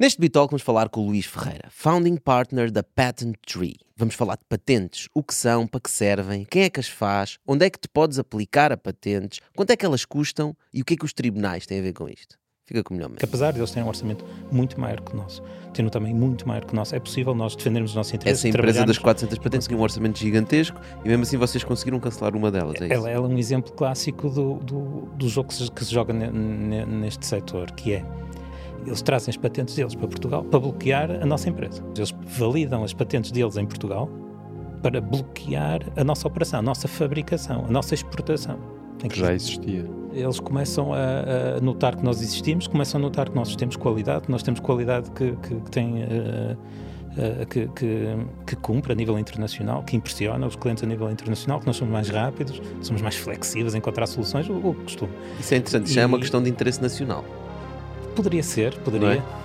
Neste Bitalk vamos falar com o Luís Ferreira, founding partner da Patent Tree. Vamos falar de patentes, o que são, para que servem, quem é que as faz, onde é que te podes aplicar a patentes, quanto é que elas custam e o que é que os tribunais têm a ver com isto. Fica com o melhor Que apesar de eles terem um orçamento muito maior que o nosso, tendo também muito maior que o nosso, é possível nós defendermos os nossos interesses. Essa empresa das 400 patentes tinha um orçamento gigantesco e mesmo assim vocês conseguiram cancelar uma delas, é isso? Ela, ela é um exemplo clássico do, do, do jogo que se, que se joga ne, ne, neste setor, que é eles trazem as patentes deles para Portugal para bloquear a nossa empresa. Eles validam as patentes deles em Portugal para bloquear a nossa operação, a nossa fabricação, a nossa exportação. Que já existia. Eles começam a, a, notar que nós existimos, começam a notar que nós temos qualidade, que nós temos qualidade que, que, que tem. Uh, Uh, que, que, que, cumpre a nível internacional, que impressiona os clientes a nível internacional, que nós somos mais rápidos, somos mais flexíveis em encontrar soluções, o, o costume. Isso é interessante, já é uma questão de interesse nacional. Poderia ser, poderia. É?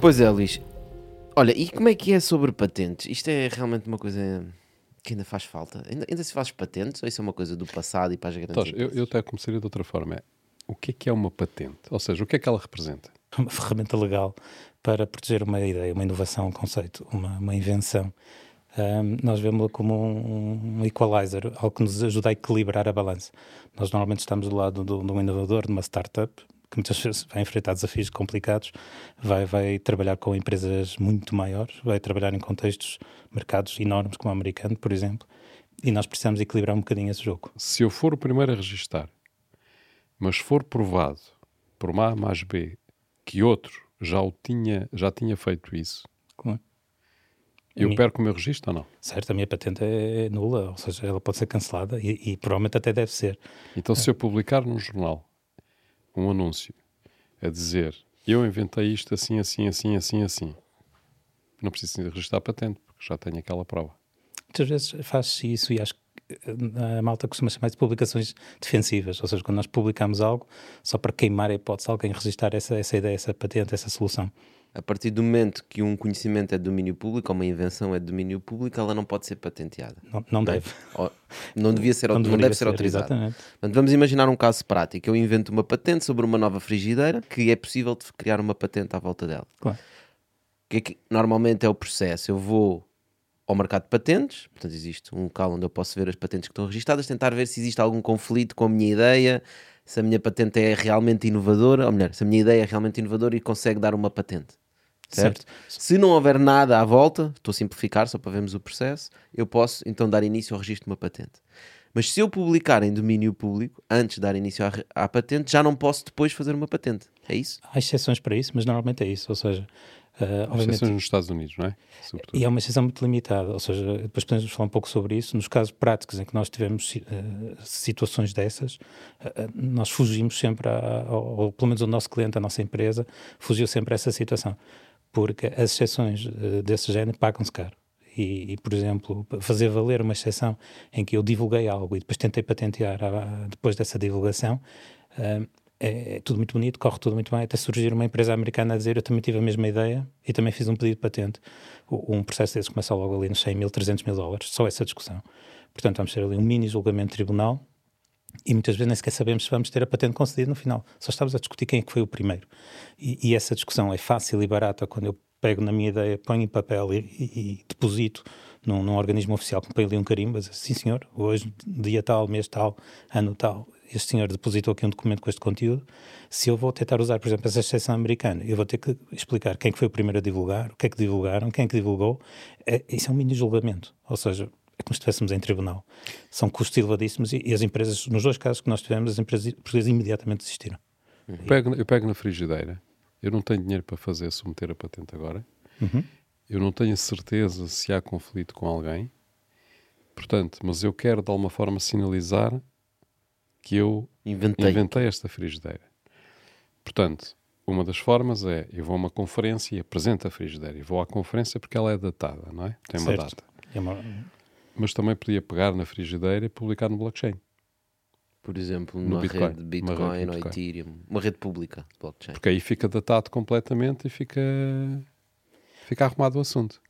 Pois é, Luís. Olha, e como é que é sobre patentes? Isto é realmente uma coisa que ainda faz falta. Ainda, ainda se faz patentes ou isso é uma coisa do passado e para as grandes eu, eu até começaria de outra forma. É, o que é que é uma patente? Ou seja, o que é que ela representa? Uma ferramenta legal para proteger uma ideia, uma inovação, um conceito, uma, uma invenção. Um, nós vemos-la como um, um, equalizer, algo que nos ajuda a equilibrar a balança. Nós normalmente estamos do lado de um inovador, de uma startup, que muitas vezes vai enfrentar desafios complicados, vai, vai trabalhar com empresas muito maiores, vai trabalhar em contextos, mercados enormes, como o americano, por exemplo, e nós precisamos equilibrar um bocadinho esse jogo. Se eu for o primeiro a registar mas for provado por uma A mais B que outro já o tinha, já tinha feito isso, Como? eu minha... perco o meu registro ou não? Certo, a minha patente é nula, ou seja, ela pode ser cancelada e, e provavelmente até deve ser. Então, se eu publicar num jornal um anúncio a dizer eu inventei isto assim, assim, assim, assim, assim, não preciso registrar a patente, já tenho aquela prova. Muitas vezes faz-se isso e acho que a malta costuma chamar de publicações defensivas, ou seja, quando nós publicamos algo só para queimar a hipótese de alguém registrar essa, essa ideia, essa patente, essa solução. A partir do momento que um conhecimento é de domínio público, ou uma invenção é de domínio público, ela não pode ser patenteada. Não, não deve. não devia ser, não, não deve ser, ser autorizada. Portanto, vamos imaginar um caso prático. Eu invento uma patente sobre uma nova frigideira que é possível de criar uma patente à volta dela. Claro. O que é que normalmente é o processo? Eu vou ao mercado de patentes, portanto existe um local onde eu posso ver as patentes que estão registadas, tentar ver se existe algum conflito com a minha ideia, se a minha patente é realmente inovadora, ou melhor, se a minha ideia é realmente inovadora e consegue dar uma patente. Certo? certo? Se não houver nada à volta, estou a simplificar só para vermos o processo, eu posso então dar início ao registro de uma patente. Mas se eu publicar em domínio público, antes de dar início à, à patente, já não posso depois fazer uma patente. É isso? Há exceções para isso, mas normalmente é isso. Ou seja, Uh, exceções nos Estados Unidos, não é? Sobretudo. E é uma exceção muito limitada, ou seja, depois podemos falar um pouco sobre isso. Nos casos práticos em que nós tivemos uh, situações dessas, uh, nós fugimos sempre, a, ou, ou, pelo menos o nosso cliente, a nossa empresa, fugiu sempre a essa situação, porque as exceções desse género pagam-se caro. E, e, por exemplo, fazer valer uma exceção em que eu divulguei algo e depois tentei patentear depois dessa divulgação, é, tudo muito bonito, corre tudo muito bem, até surgir uma empresa americana a dizer eu também tive a mesma ideia e também fiz um pedido de patente. Um processo desse começa logo ali nos 100 mil, 300 mil dólares, só essa discussão. Portanto, vamos ter ali um mini julgamento tribunal e muitas vezes nem sequer sabemos se vamos ter a patente concedida no final. Só estamos a discutir quem é que foi o primeiro. E, e essa discussão é fácil e barata quando eu pego na minha ideia, ponho em papel e, e, e deposito num, num, organismo oficial que me põe ali um carimbo, diz, sim senhor, hoje, dia tal, mês tal, ano tal, este senhor depositou aqui um documento com este conteúdo, se eu vou tentar usar, por exemplo, essa exceção americana, eu vou ter que explicar quem é foi o primeiro a divulgar, o que é que divulgaram, quem é que divulgou. É, isso é um mini julgamento. Ou seja, é como se estivéssemos em tribunal. São custos elevadíssimos e, e, as empresas, nos dois casos que nós tivemos, as empresas portuguesas imediatamente desistiram. Eu pego, eu pego na frigideira, eu não tenho dinheiro para fazer submeter a patente agora, uhum. eu não tenho certeza se há conflito com alguém, portanto, mas eu quero de alguma forma sinalizar que eu inventei, inventei esta frigideira. Portanto, uma das formas é eu vou a uma conferência e apresento a frigideira. E vou à conferência porque ela é datada, não é? Tem uma certo. data. É uma... Mas também podia pegar na frigideira e publicar no blockchain. Por exemplo, numa Bitcoin, rede de Bitcoin, uma rede ou Ethereum, uma rede pública de blockchain. Porque aí fica datado completamente e fica, fica arrumado o assunto.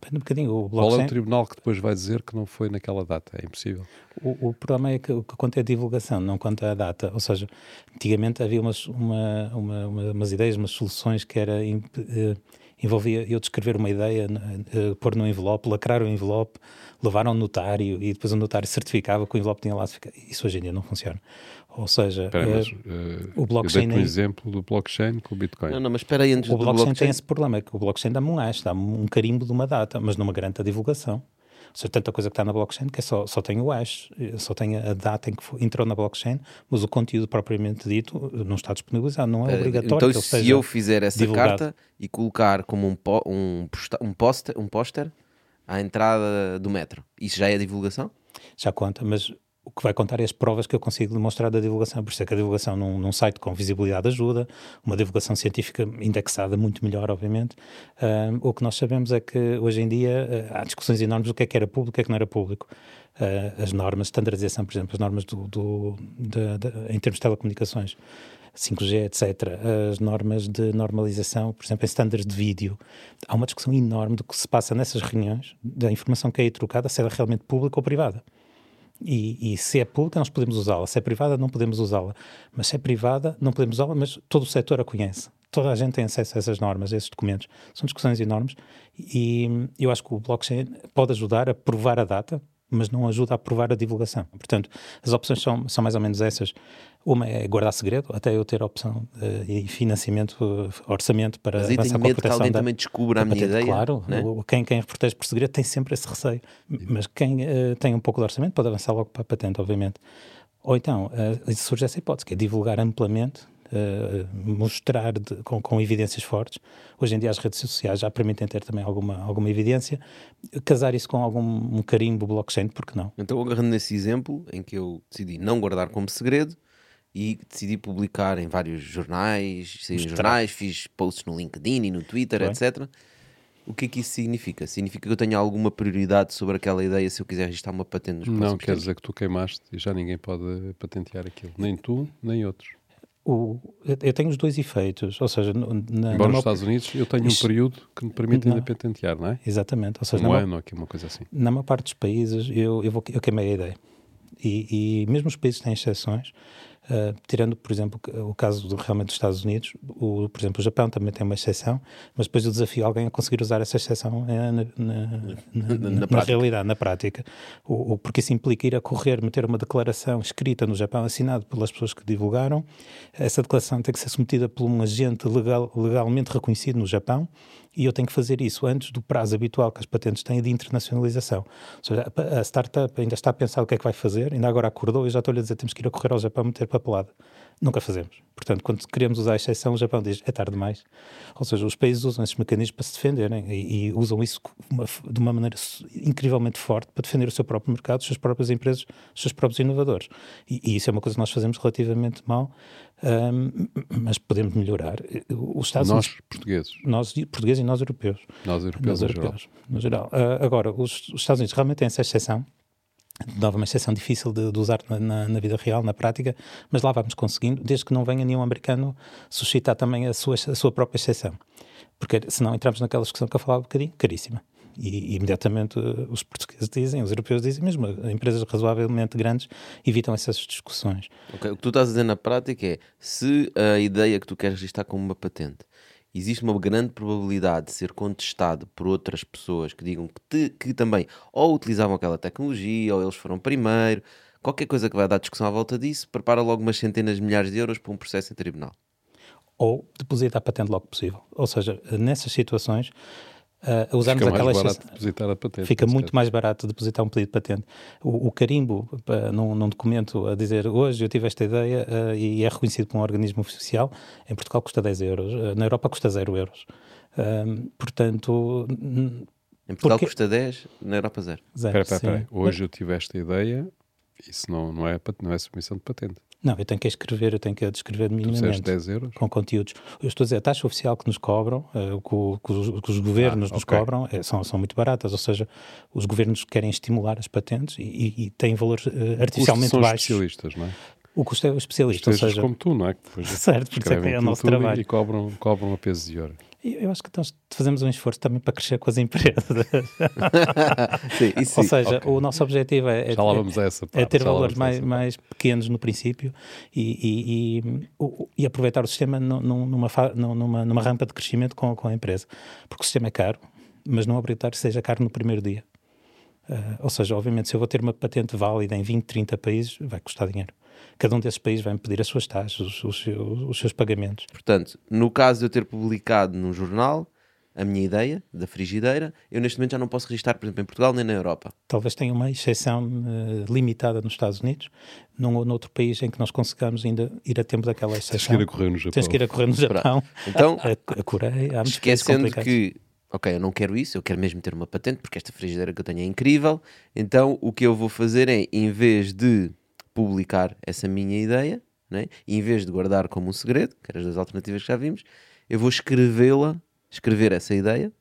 Depende um bocadinho. O. Qual é o tribunal que depois vai dizer que não foi naquela data? É impossível. O, o problema é que o que conta é a divulgação, não conta a data. Ou seja, antigamente havia umas, uma, uma, umas ideias, umas soluções que era. Uh, envolvia eu descrever uma ideia, uh, pôr no envelope, lacrar o envelope, levar a um notário e depois o notário certificava que o envelope tinha lá. Isso hoje em dia não funciona. Ou seja, Pera, mas, uh, o blockchain. Eu um exemplo do blockchain com o Bitcoin. Não, não, mas espera aí, antes o blockchain, blockchain tem esse problema, é que o blockchain dá-me um hash, dá-me um carimbo de uma data, mas não me garante a divulgação. Ou seja, tanta coisa que está na blockchain que é só, só tem o hash, só tem a data em que entrou na blockchain, mas o conteúdo propriamente dito não está disponibilizado, não é obrigatório. Então, se eu fizer essa divulgado. carta e colocar como um, um, um, póster, um póster à entrada do metro, isso já é divulgação? Já conta, mas o que vai contar é as provas que eu consigo demonstrar da divulgação. Por isso é que a divulgação num, num site com visibilidade ajuda, uma divulgação científica indexada muito melhor, obviamente. Uh, o que nós sabemos é que hoje em dia uh, há discussões enormes do que é que era público e o que é que não era público. Uh, as normas standardização, por exemplo, as normas do, do de, de, em termos de telecomunicações, 5G, etc., as normas de normalização, por exemplo, em standards de vídeo. Há uma discussão enorme do que se passa nessas reuniões, da informação que é aí trocada, se é realmente pública ou privada. E, e, se é pública, nós podemos usá-la. Se é privada, não podemos usá-la. Mas se é privada, não podemos usá-la, mas todo o setor a conhece. Toda a gente tem acesso a essas normas, a esses documentos. São discussões enormes e eu acho que o blockchain pode ajudar a provar a data, mas não ajuda a provar a divulgação. Portanto, as opções são, são mais ou menos essas. Uma é guardar segredo, até eu ter opção uh, e financiamento, uh, orçamento para Mas avançar com a proteção. que alguém da, também descubra a minha ideia. Claro, né? o, quem, quem protege por segredo tem sempre esse receio. Mas quem uh, tem um pouco de orçamento pode avançar logo para a patente, obviamente. Ou então, surge essa hipótese, que é divulgar amplamente Uh, mostrar de, com, com, evidências fortes. Hoje em dia as redes sociais já permitem ter também alguma, alguma evidência. Casar isso com algum um carimbo blockchain, porque não? Então, agarrando nesse exemplo em que eu decidi não guardar como segredo e decidi publicar em vários jornais, em jornais, fiz posts no LinkedIn e no Twitter, Bem. etc. O que é que isso significa? Significa que eu tenho alguma prioridade sobre aquela ideia se eu quiser registrar uma patente nos Não, quer dizer que tu queimaste e já ninguém pode patentear aquilo. Nem tu, nem outros o, eu tenho os dois efeitos, ou seja, na, Embora nos Estados Unidos eu tenho um período que me permite ainda patentear, não é? Exatamente, ou seja, um ano, aqui uma coisa assim. Na maior parte dos países eu, eu, vou, eu queimei a ideia. E, e mesmo os países têm exceções, Uh, tirando, por exemplo, o caso do, realmente dos Estados Unidos, o, por exemplo, o Japão também tem uma exceção, mas depois eu desafio alguém a conseguir usar essa exceção na, na, na, na, na realidade, na prática. O, o, porque isso implica ir a correr, meter uma declaração escrita no Japão, assinada pelas pessoas que divulgaram. Essa declaração tem que ser submetida por um agente legal, legalmente reconhecido no Japão e eu tenho que fazer isso antes do prazo habitual que as patentes têm de internacionalização. Ou seja, a startup ainda está a pensar o que é que vai fazer, ainda agora acordou e já estou-lhe a dizer temos que ir a correr ao Japão meter papelada. Nunca fazemos. Portanto, quando queremos usar a exceção, o Japão diz é tarde demais. Ou seja, os países usam esses mecanismos para se defenderem e, e usam isso uma, de uma maneira incrivelmente forte para defender o seu próprio mercado, as suas próprias empresas, os seus próprios inovadores. E, e isso é uma coisa que nós fazemos relativamente mal, um, mas podemos melhorar. Os Estados nós, Unidos, portugueses. Nós, portugueses e nós, europeus. Nós, europeus, nós, europeus, geral. no geral. Uh, agora, os, os Estados Unidos realmente têm essa exceção Dava uma exceção difícil de, de usar na, na, vida real, na prática, mas lá vamos conseguindo, desde que não venha nenhum americano suscitar também a sua, a sua própria exceção. Porque senão entramos naquela discussão que eu falava um bocadinho, caríssima. E, e imediatamente uh, os portugueses dizem, os europeus dizem, mesmo empresas razoavelmente grandes evitam essas discussões. Okay. O que tu estás a dizer na prática é se a ideia que tu queres registrar como uma patente existe uma grande probabilidade de ser contestado por outras pessoas que digam que, te, que também ou utilizavam aquela tecnologia ou eles foram primeiro, qualquer coisa que vai dar discussão à volta disso, prepara logo umas centenas de milhares de euros para um processo em tribunal. Ou deposita a patente logo possível. Ou seja, nessas situações, uh, usarmos fica aquela mais barato depositar a patente. Fica muito caso. mais barato depositar um pedido de patente. O, o carimbo uh, num, num, documento a dizer hoje eu tive esta ideia uh, e é reconhecido por um organismo oficial, em Portugal custa 10 euros, uh, na Europa custa 0 euros. portanto. Em Portugal porque... custa 10, na Europa 0. Espera, espera, Hoje eu tive esta ideia, isso não, não, é, não é submissão de patente. Não, eu tenho que escrever, eu tenho que descrever minimamente. 10 euros? Com conteúdos. Eu estou a dizer, a taxa oficial que nos cobram, uh, que, que, os, que, os, governos ah, nos cobram, é, são, são muito baratas, ou seja, os governos querem estimular as patentes e, e, e têm valores uh, artificialmente são baixos. especialistas, não é? O custo é o especialista, ou seja... como tu, não é? Certo, porque é, é o nosso trabalho. E cobram, cobram a peso de ouro. Eu acho que nós fazemos um esforço também para crescer com as empresas. sim, isso Ou seja, okay. o nosso objetivo é, é, é, essa, é ter valores mais, mais pequenos no princípio e, e, e, e aproveitar o sistema numa, numa, numa rampa de crescimento com, com a empresa. Porque o sistema é caro, mas não obrigatório que seja caro no primeiro dia. Uh, ou seja, obviamente, se eu vou ter uma patente válida em 20, 30 países, vai custar dinheiro cada um desses países vai-me pedir as suas taxas, os, os, os, seus pagamentos. Portanto, no caso de eu ter publicado num jornal a minha ideia da frigideira, eu neste momento já não posso registrar, por exemplo, em Portugal nem na Europa. Talvez tenha uma exceção uh, limitada nos Estados Unidos, num ou noutro país em que nós consigamos ainda ir a tempo daquela exceção. Tens que ir a correr no Japão. Tens que ir a correr no Japão. Então, a, a Coreia, há esquecendo que ok, eu não quero isso, eu quero mesmo ter uma patente porque esta frigideira que eu tenho é incrível. Então o que eu vou fazer é, em vez de publicar essa minha ideia, né? e em vez de guardar como um segredo, que eram as duas alternativas que já vimos, eu vou escrevê-la, escrever essa ideia,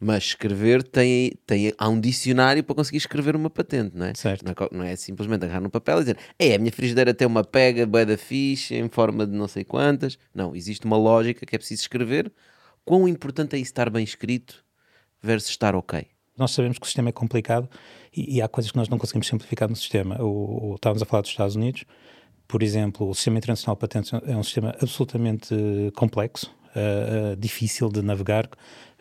mas escrever tem, tem, há um dicionário para conseguir escrever uma patente, não é? Certo. Não é, não é simplesmente agarrar no papel e dizer é, a minha frigideira tem uma pega da fixe em forma de não sei quantas. Não, existe uma lógica que é preciso escrever. Quão importante é isso estar bem escrito versus estar ok? Nós sabemos que o sistema é complicado e, e há coisas que nós não conseguimos simplificar no sistema. O, o, estávamos a falar dos Estados Unidos, por exemplo, o sistema internacional de patentes é um sistema absolutamente complexo, uh, uh, difícil de navegar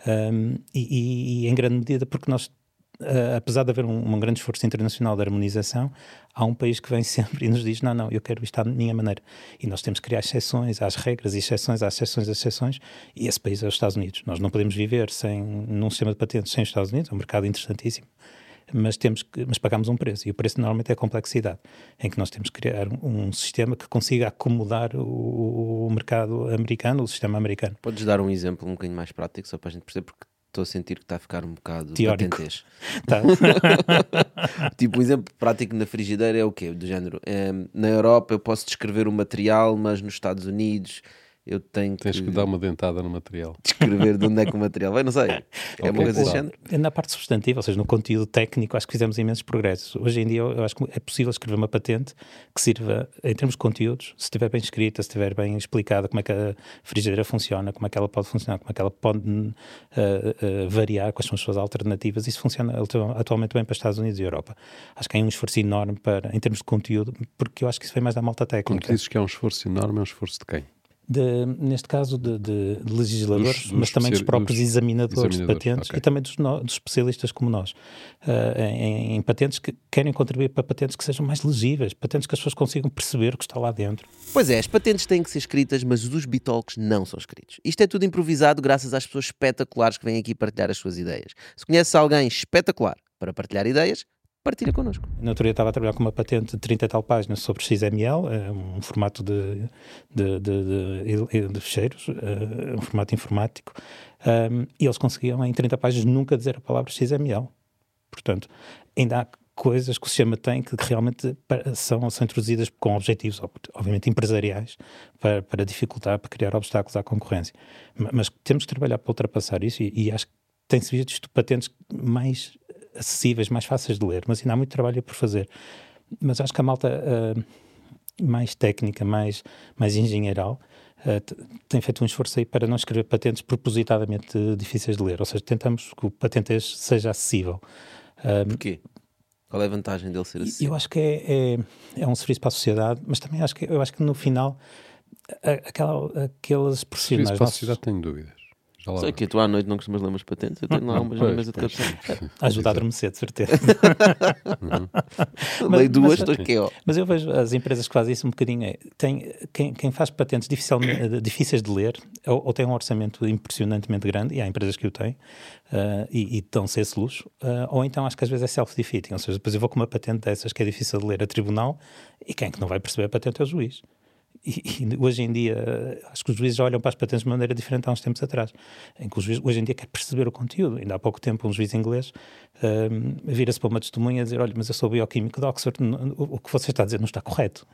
um, e, e, e, em grande medida porque nós Uh, apesar de haver um, um, grande esforço internacional de harmonização, há um país que vem sempre e nos diz: não, não, eu quero isto à minha maneira. E nós temos que criar exceções às regras, exceções às exceções às exceções, e esse país é os Estados Unidos. Nós não podemos viver sem, num sistema de patentes sem os Estados Unidos, é um mercado interessantíssimo. Mas, temos que, mas pagamos um preço, e o preço normalmente é a complexidade, em que nós temos que criar um, um sistema que consiga acomodar o, o mercado americano, o sistema americano. Podes dar um exemplo um bocadinho mais prático, só para a gente perceber, porque estou a sentir que está a ficar um bocado Teórico. patentês. Tá. tipo, um exemplo prático na frigideira é o quê? Do género, é, na Europa eu posso descrever o material, mas nos Estados Unidos eu tenho Tens que... que dar uma dentada no material. Descrever de onde é que o material vai, não sei. É uma coisa assim. Na parte substantiva, ou seja, no conteúdo técnico, acho que fizemos imensos progressos. Hoje em dia, eu acho que é possível escrever uma patente que sirva, em termos de conteúdos, se estiver bem escrita, se estiver bem explicada como é que a frigideira funciona, como é que ela pode funcionar, como é que ela pode uh, uh, variar, quais são as suas alternativas. Isso funciona atualmente bem para os Estados Unidos e Europa. Acho que há um esforço enorme para, em termos de conteúdo, porque eu acho que isso vem mais da malta técnica. Quando dizes que é um esforço enorme, é um esforço de quem? De, neste caso de, de legisladores, dos, dos mas também dos próprios dos examinadores, examinadores, de patentes okay. e também dos, dos, especialistas como nós, uh, em, em, patentes que querem contribuir para patentes que sejam mais legíveis, patentes que as pessoas consigam perceber o que está lá dentro. Pois é, as patentes têm que ser escritas, mas os dos Bitalks não são escritos. Isto é tudo improvisado graças às pessoas espetaculares que vêm aqui partilhar as suas ideias. Se conheces alguém espetacular para partilhar ideias, partilha connosco. Na autoria estava a trabalhar com uma patente de 30 e tal páginas sobre XML, é um formato de, de, de, de, fecheiros, uh, um formato informático, um, e eles conseguiam em 30 páginas nunca dizer a palavra XML. Portanto, ainda há coisas que o sistema tem que realmente são, são introduzidas com objetivos, obviamente, empresariais, para, para dificultar, para criar obstáculos à concorrência. Mas temos que trabalhar para ultrapassar isso e, e acho que tem-se visto patentes mais acessíveis, mais fáceis de ler, mas ainda há muito trabalho por fazer. Mas acho que a malta uh, mais técnica, mais, mais engenheiral, uh, tem feito um esforço aí para não escrever patentes propositadamente difíceis de ler, ou seja, tentamos que o patentez seja acessível. Uh, Porquê? Qual é a vantagem dele ser acessível? Eu acho que é, é, é um serviço para a sociedade, mas também acho que, eu acho que no final aquela, aqueles profissionais... Serviço para a sociedade, tenho dúvidas. Sei que tu à noite não costumas ler umas patentes, eu tenho lá umas na mesa de cabeceira. Ajuda a adormecer, de certeza. uhum. Leio duas, estou aqui, ó. Mas eu vejo as empresas que fazem isso um bocadinho. É, tem, quem, quem faz patentes difíceis de ler ou, ou, tem um orçamento impressionantemente grande, e há empresas que o têm, uh, e, e dão-se esse luxo, uh, ou então acho que às vezes é self-defeating, ou seja, depois eu vou com uma patente dessas que é difícil de ler a tribunal, e quem é que não vai perceber a patente é o juiz. E, e, hoje em dia, acho que os juízes olham para as patentes de maneira diferente há uns tempos atrás, em que o juiz hoje em dia quer perceber o conteúdo. Ainda há pouco tempo, um juiz inglês um, vira-se para uma testemunha e dizer: Olha, mas eu sou bioquímico de Oxford, o, o que você está a dizer não está correto.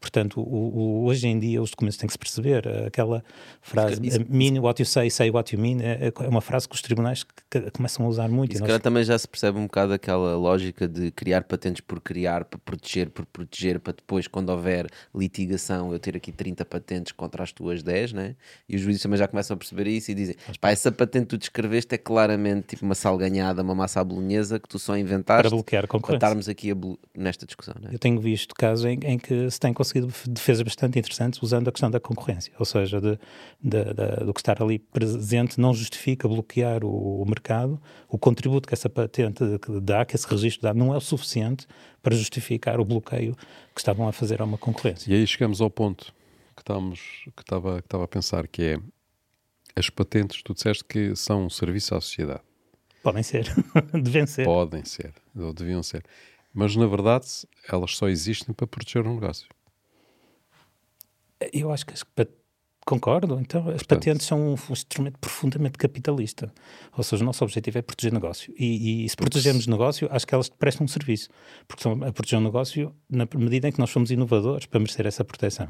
Portanto, o, o, hoje em dia os documentos têm que se perceber. Aquela frase, isso, mean what you say, say what you mean, é, é uma frase que os tribunais que, que começam a usar muito. E, e nós... também já se percebe um bocado aquela lógica de criar patentes por criar, para proteger, por proteger, para depois, quando houver litigação, eu ter aqui 30 patentes contra as tuas 10, né? E os juízes também já começam a perceber isso e dizem: pá, essa patente que tu descreveste é claramente tipo uma salganhada, uma massa à bolonhesa que tu só inventaste para bloquear a concorrência. Para estarmos aqui nesta discussão. Né? Eu tenho visto casos em, em que se tem conseguido defesas bastante interessantes usando a questão da concorrência, ou seja, de, de, de, do que estar ali presente não justifica bloquear o, o, mercado, o contributo que essa patente dá, que esse registro dá, não é o suficiente para justificar o bloqueio que estavam a fazer a uma concorrência. E aí chegamos ao ponto que, estávamos, que, estava, que estava a pensar, que é as patentes, tu disseste que são um serviço à sociedade. Podem ser, devem ser. Podem ser, ou deviam ser. Mas, na verdade, elas só existem para proteger o negócio. Eu acho que as concordo. Então, as Portanto, patentes são um, instrumento profundamente capitalista. Ou seja, o nosso objetivo é proteger negócio. E, e se protegemos negócio, acho que elas prestam um serviço. Porque estão a proteger o negócio na medida em que nós somos inovadores para merecer essa proteção.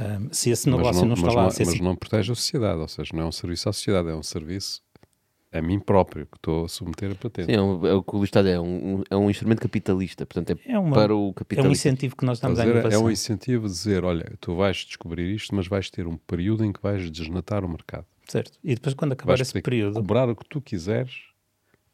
Um, se esse negócio não, não, está lá... Não, mas não protege a sociedade, ou seja, não é um serviço à sociedade, é um serviço a mim próprio que estou a submeter a patente. Sim, é, um, é o que o Estado é, um, é um instrumento capitalista, portanto é, é uma, para o capitalista. É um incentivo que nós damos à inovação. É um incentivo de dizer, olha, tu vais descobrir isto, mas vais ter um período em que vais desnatar o mercado. Certo, e depois quando acabar vais esse período... cobrar o que tu quiseres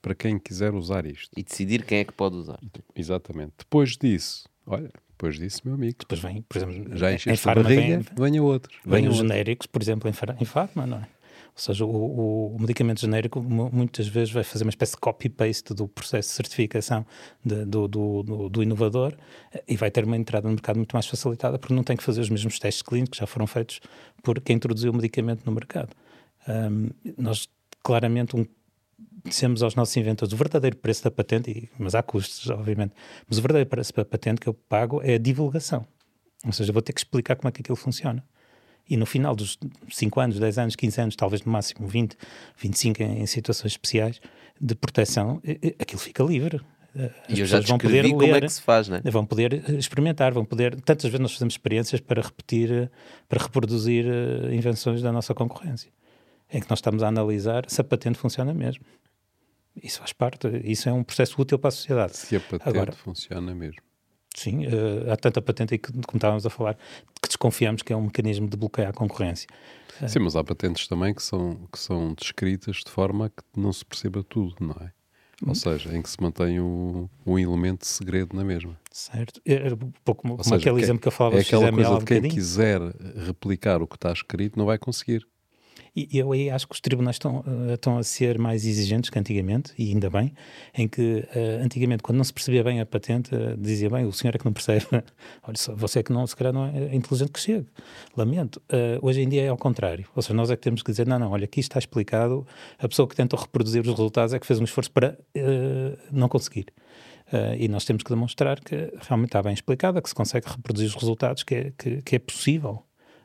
para quem quiser usar isto. E decidir quem é que pode usar. Exatamente. Depois disso, olha, depois disso, meu amigo. Depois vem, por exemplo, já em farma barriga, vem, venha outros. Vem os genéricos, por exemplo, em, em farma, não é? Ou seja, o, o, medicamento genérico muitas vezes vai fazer uma espécie de copy-paste do processo de certificação de, do, do, do, do, inovador eh, e vai ter uma entrada no mercado muito mais facilitada porque não tem que fazer os mesmos testes clínicos que já foram feitos por quem introduziu o medicamento no mercado. Um, nós, claramente, um, dissemos aos nossos inventores o verdadeiro preço da patente, mas há custos, obviamente, mas o verdadeiro preço da patente que eu pago é a divulgação. Ou seja, vou ter que explicar como é que aquilo funciona. E no final dos 5 anos, 10 anos, 15 anos, talvez no máximo 20, 25 em, em situações especiais de proteção, aquilo fica livre. As e eu já vão poder como ler, é que se faz, né? Vão poder eh, experimentar, vão poder. Tantas vezes nós fazemos experiências para repetir, eh, para reproduzir eh, invenções da nossa concorrência, em que nós estamos a analisar se a patente funciona mesmo. Isso faz parte, isso é um processo útil para a sociedade. Se a patente Agora, funciona mesmo. Sim, uh, há tanta patente aí que, como estávamos a falar, que desconfiamos que é um mecanismo de bloqueio à concorrência. Uh, Sim, mas há patentes também que são, que são descritas de forma que não se perceba tudo, não é? Ou hum. seja, em que se mantém o, o elemento de segredo na mesma. Certo. Era um pouco como, seja, aquele exemplo que eu falava É aquela coisa de quem quiser replicar o que está escrito não vai conseguir. E eu aí acho que os tribunais estão, uh, estão a ser mais exigentes que antigamente, e ainda bem, em que uh, antigamente, quando não se percebia bem a patente, uh, dizia bem, o senhor é que não percebe, olha, você é que não, se calhar não é inteligente que chegue. Lamento. hoje em dia é ao contrário. Ou seja, nós é que temos que dizer, não, não, olha, aqui está explicado, a pessoa que tentou reproduzir os resultados é que fez um esforço para não conseguir. Uh, e nós temos que demonstrar que realmente está bem explicada, que se consegue reproduzir os resultados, que é, que, que é possível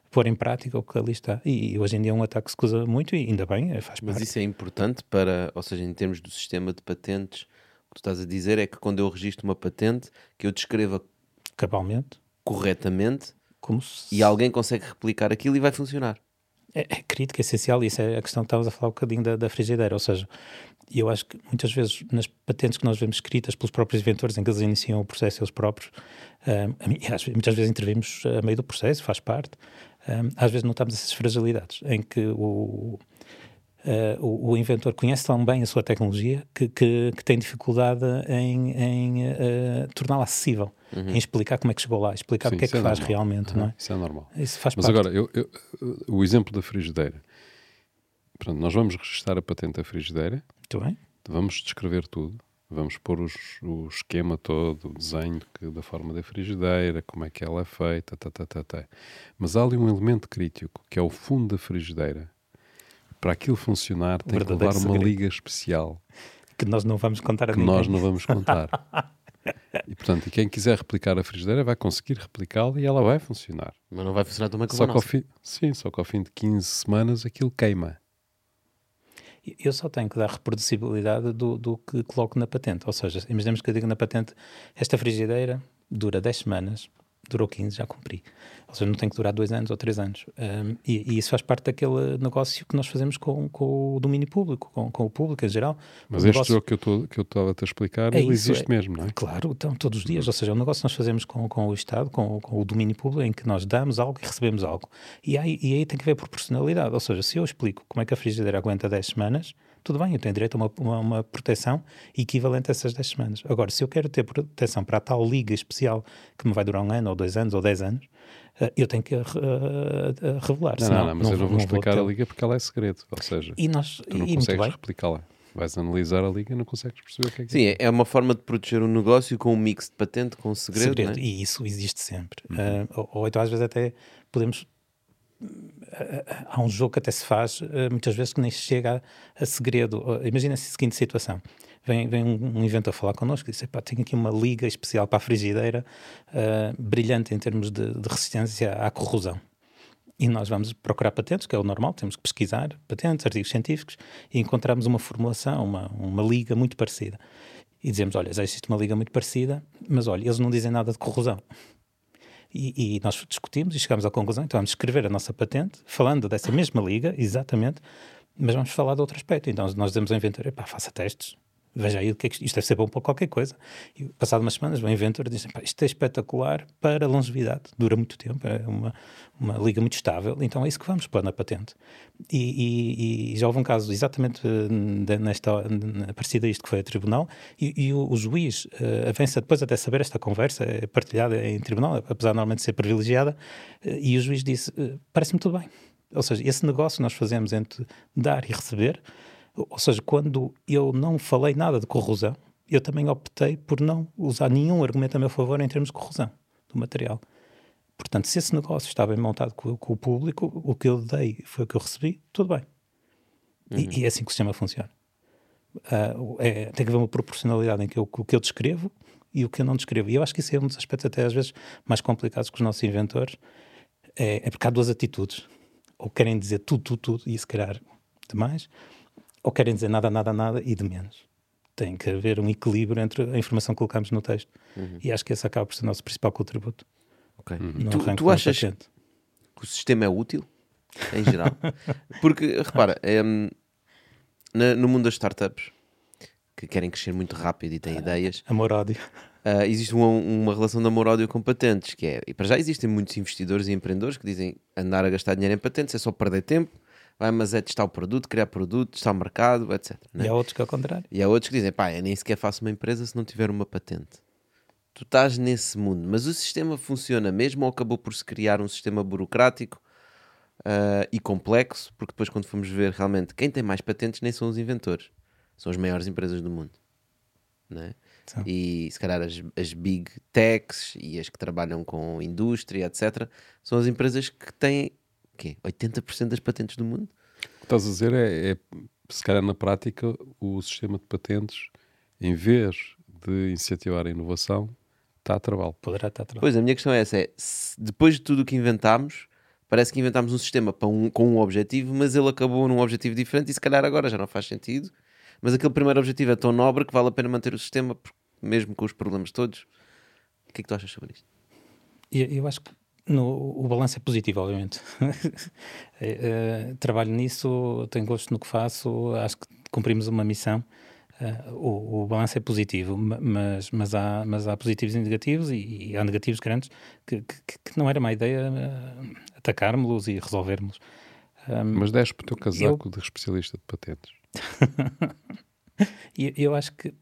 pôr em prática o que ali está. E, hoje em dia é um ataque que se usa muito e ainda bem, eh, faz Mas parte. isso é importante para, ou seja, em termos do sistema de patentes, o que tu estás a dizer é que quando eu registro uma patente, que eu descreva cabalmente, corretamente, se... e alguém consegue replicar aquilo e vai funcionar. É, é crítico, é essencial, e isso é a questão que estávamos a falar um bocadinho da, da frigideira, ou seja, eu acho que muitas vezes nas patentes que nós vemos escritas pelos próprios inventores, em que eles iniciam o processo eles próprios, um, muitas vezes intervimos a meio do processo, faz parte, um, às vezes notamos essas fragilidades, em que o, Uh, o, o, inventor conhece tão bem a sua tecnologia que, que, que tem dificuldade em, em uh, torná-la acessível, uhum. em explicar como é que chegou lá, explicar Sim, o que é que é faz realmente, uhum. não é? Isso é normal. Isso faz Mas parte. agora, eu, eu, o exemplo da frigideira. Portanto, nós vamos registrar a patente da frigideira. Muito bem. Vamos descrever tudo. Vamos pôr os, o esquema todo, o desenho que, da forma da frigideira, como é que ela é feita, tá, tá, tá, tá. Mas há ali um elemento crítico, que é o fundo da frigideira. Para aquilo funcionar, tem que levar uma liga especial. Que nós não vamos contar a Que ninguém. nós não vamos contar. e portanto, quem quiser replicar a frigideira vai conseguir replicá-la e ela vai funcionar. Mas não vai funcionar também como só a nossa. Fim, sim, só que ao fim de 15 semanas aquilo queima eu só tenho que dar reproducibilidade do, do que coloco na patente. Ou seja, imaginemos que eu digo na patente, esta frigideira dura 10 semanas durou 15, já cumpri. Ou seja, não tem que durar dois anos ou três anos. Um, e, e, isso faz parte daquele negócio que nós fazemos com, com o domínio público, com, com o público em geral. Mas este negócio... jogo que eu estava a explicar, é ele isso, existe é, mesmo, não é? Claro, então, todos os dias. Ou seja, é um negócio que nós fazemos com, com o Estado, com, com o domínio público, em que nós damos algo e recebemos algo. E aí, e aí tem que haver proporcionalidade. Ou seja, se eu explico como é que a frigideira aguenta 10 semanas, tudo bem, eu tenho direito a uma, uma, uma, proteção equivalente a essas 10 semanas. Agora, se eu quero ter proteção para a tal liga especial que me vai durar um ano, ou dois anos, ou 10 anos, eu tenho que uh, uh, revelar. Não, senão, não, não, mas não, eu não vou explicar vou a liga porque ela é segredo. Ou seja, e nós, tu não e consegues replicá-la. Vais analisar a liga e não consegues perceber o que é que Sim, é. é uma forma de proteger um negócio com um mix de patente, com um segredo. segredo é? E isso existe sempre. Uhum. ou, ou então, às vezes, até podemos há um jogo que até se faz eh, muitas vezes que nem chega a, a segredo. Imagina a seguinte situação: vem, vem um, inventor falar connosco e diz: tenho aqui uma liga especial para a frigideira, uh, brilhante em termos de, de, resistência à corrosão. E nós vamos procurar patentes, que é o normal, temos que pesquisar patentes, artigos científicos, e encontramos uma formulação, uma, uma liga muito parecida. E dizemos: olha, já existe uma liga muito parecida, mas olha, eles não dizem nada de corrosão. E, e, nós discutimos e chegamos à conclusão, então vamos escrever a nossa patente, falando dessa mesma liga, exatamente, mas vamos falar de outro aspecto. Então nós dizemos ao inventor, pá, faça testes, veja aí é isto deve ser bom para qualquer coisa. E passado umas semanas, o inventor diz, isto é espetacular para longevidade, dura muito tempo, é uma, uma liga muito estável, então é isso que vamos pôr na patente. E, e, e já houve um caso exatamente eh, nesta, parecido a isto que foi a tribunal, e, e o, o, juiz uh, avança depois até saber esta conversa, é partilhada em tribunal, apesar normalmente ser privilegiada, uh, e o juiz disse, uh, parece-me tudo bem. Ou seja, esse negócio nós fazemos entre dar e receber, ou seja, quando eu não falei nada de corrosão, eu também optei por não usar nenhum argumento a meu favor em termos de corrosão do material. Portanto, se esse negócio está bem montado com, com o público, o que eu dei foi o que eu recebi, tudo bem. Uhum. E, e, é assim que o sistema funciona. Uh, é, tem que haver uma proporcionalidade em que eu, o que eu descrevo e o que eu não descrevo. E eu acho que isso é um dos aspectos até às vezes mais complicados com os nossos inventores. É, é porque há duas atitudes. Ou querem dizer tudo, tudo, tudo, e se calhar demais, ou querem dizer nada, nada, nada e de menos. Tem que haver um equilíbrio entre a informação que colocamos no texto. Uhum. E acho que esse acaba por ser o nosso principal contributo. Ok. Uhum. Tu, tu achas que o sistema é útil, em geral? Porque, repara, é, no mundo das startups, que querem crescer muito rápido e têm uh, ideias... Amor-ódio. Uh, existe uma, uma, relação de amor-ódio com patentes, que é... E para já existem muitos investidores e empreendedores que dizem andar a gastar dinheiro em patentes é só perder tempo, vai, mas é testar o produto, criar produto, testar o mercado, etc. Né? E há outros que é o contrário. E há outros que dizem, pá, eu nem sequer faço uma empresa se não tiver uma patente tu estás nesse mundo, mas o sistema funciona mesmo ou acabou por se criar um sistema burocrático uh, e complexo? Porque depois, quando fomos ver realmente quem tem mais patentes, nem são os inventores, são as maiores empresas do mundo. Né? E se calhar as, as big techs e as que trabalham com indústria, etc., são as empresas que têm quê? 80% das patentes do mundo. O que estás a dizer é, é, se calhar na prática, o sistema de patentes, em vez de incentivar a inovação, está a trabalho. Poderá estar a trabalho. Pois, a minha questão é essa: é, depois de tudo o que inventámos, parece que inventámos um sistema para um, com um objetivo, mas ele acabou num objetivo diferente e se calhar agora já não faz sentido. Mas aquele primeiro objetivo é tão nobre que vale a pena manter o sistema, mesmo com os problemas todos. O que é que tu achas sobre isto? Eu, eu acho que no, o balanço é positivo, obviamente. é, trabalho nisso, tenho gosto no que faço, acho que cumprimos uma missão. Uh, o, o balanço é positivo, mas, mas, há, mas há positivos e negativos, e, e há negativos grandes que, que, que, não era má ideia uh, atacarmos-los e resolvermos. Um, mas deste para o teu casaco eu... de especialista de patentes. eu, eu acho que,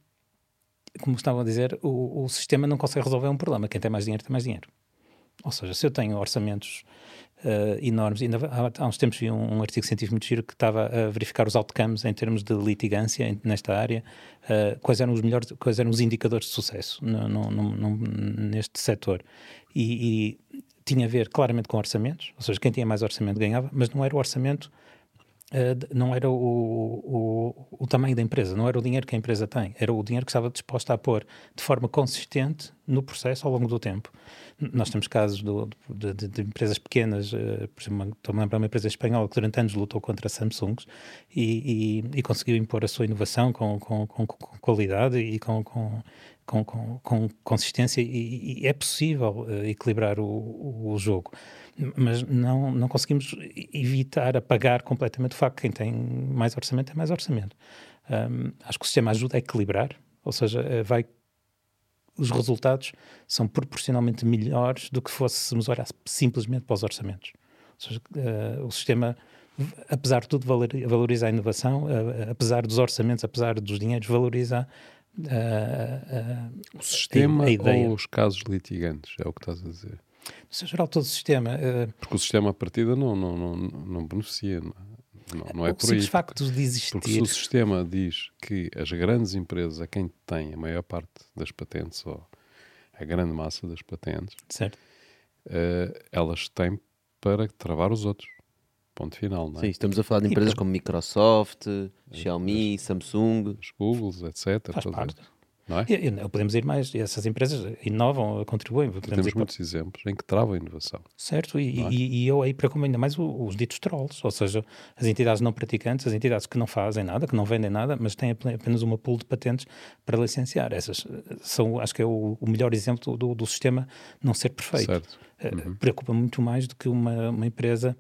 como estava a dizer, o, o sistema não consegue resolver um problema. Quem tem mais dinheiro tem mais dinheiro. Ou seja, se eu tenho orçamentos uh, enormes. Ainda há, há, uns tempos vi um, um, artigo científico muito giro que estava a verificar os outcomes em termos de litigância nesta área, uh, quais eram os melhores, quais eram os indicadores de sucesso no, no, no, neste setor. E, e, tinha a ver claramente com orçamentos, ou seja, quem tinha mais orçamento ganhava, mas não era o orçamento Uh, não era o, o, o, tamanho da empresa, não era o dinheiro que a empresa tem, era o dinheiro que estava disposta a pôr de forma consistente no processo ao longo do tempo. Nós temos casos do, de, de, de, empresas pequenas, uh, por exemplo, estou-me a lembrar uma empresa espanhola que durante anos lutou contra a Samsung e, e, e, conseguiu impor a sua inovação com, com, com, com qualidade e com, com, com, consistência e, e, é possível uh, equilibrar o, o, jogo. Mas não, não conseguimos evitar apagar completamente o facto que quem tem mais orçamento tem mais orçamento. Um, acho que o sistema ajuda a equilibrar, ou seja, uh, vai os resultados são proporcionalmente melhores do que fôssemos olhar simplesmente para os orçamentos. Seja, uh, o sistema, apesar de tudo, valoriza a inovação, uh, apesar dos orçamentos, apesar dos dinheiros, valoriza o sistema a, ou os casos litigantes, é o que estás a dizer? No geral, todo o sistema. Uh, Porque o sistema, à partida, não, não, não, não beneficia, não, não, não é por aí. facto de existir. Porque se o sistema diz que as grandes empresas, a quem tem a maior parte das patentes, ou a grande massa das patentes, certo. Uh, elas têm para travar os outros. Ponto final, não é? Sim, estamos a falar de empresas como Microsoft, é, Xiaomi, Samsung. Os Googles, etc. Faz parte. Não é? E, e, podemos ir mais, essas empresas inovam, contribuem. Temos muitos para... exemplos em que travam a inovação. Certo, e, é? e, e eu aí preocupo ainda mais os, os ditos trolls, ou seja, as entidades não praticantes, as entidades que não fazem nada, que não vendem nada, mas têm apenas uma pool de patentes para licenciar. Essas eh, são, acho que é o, o melhor exemplo do, do, sistema não ser perfeito. Certo. Eh, uhum. Preocupa muito mais do que uma, uma empresa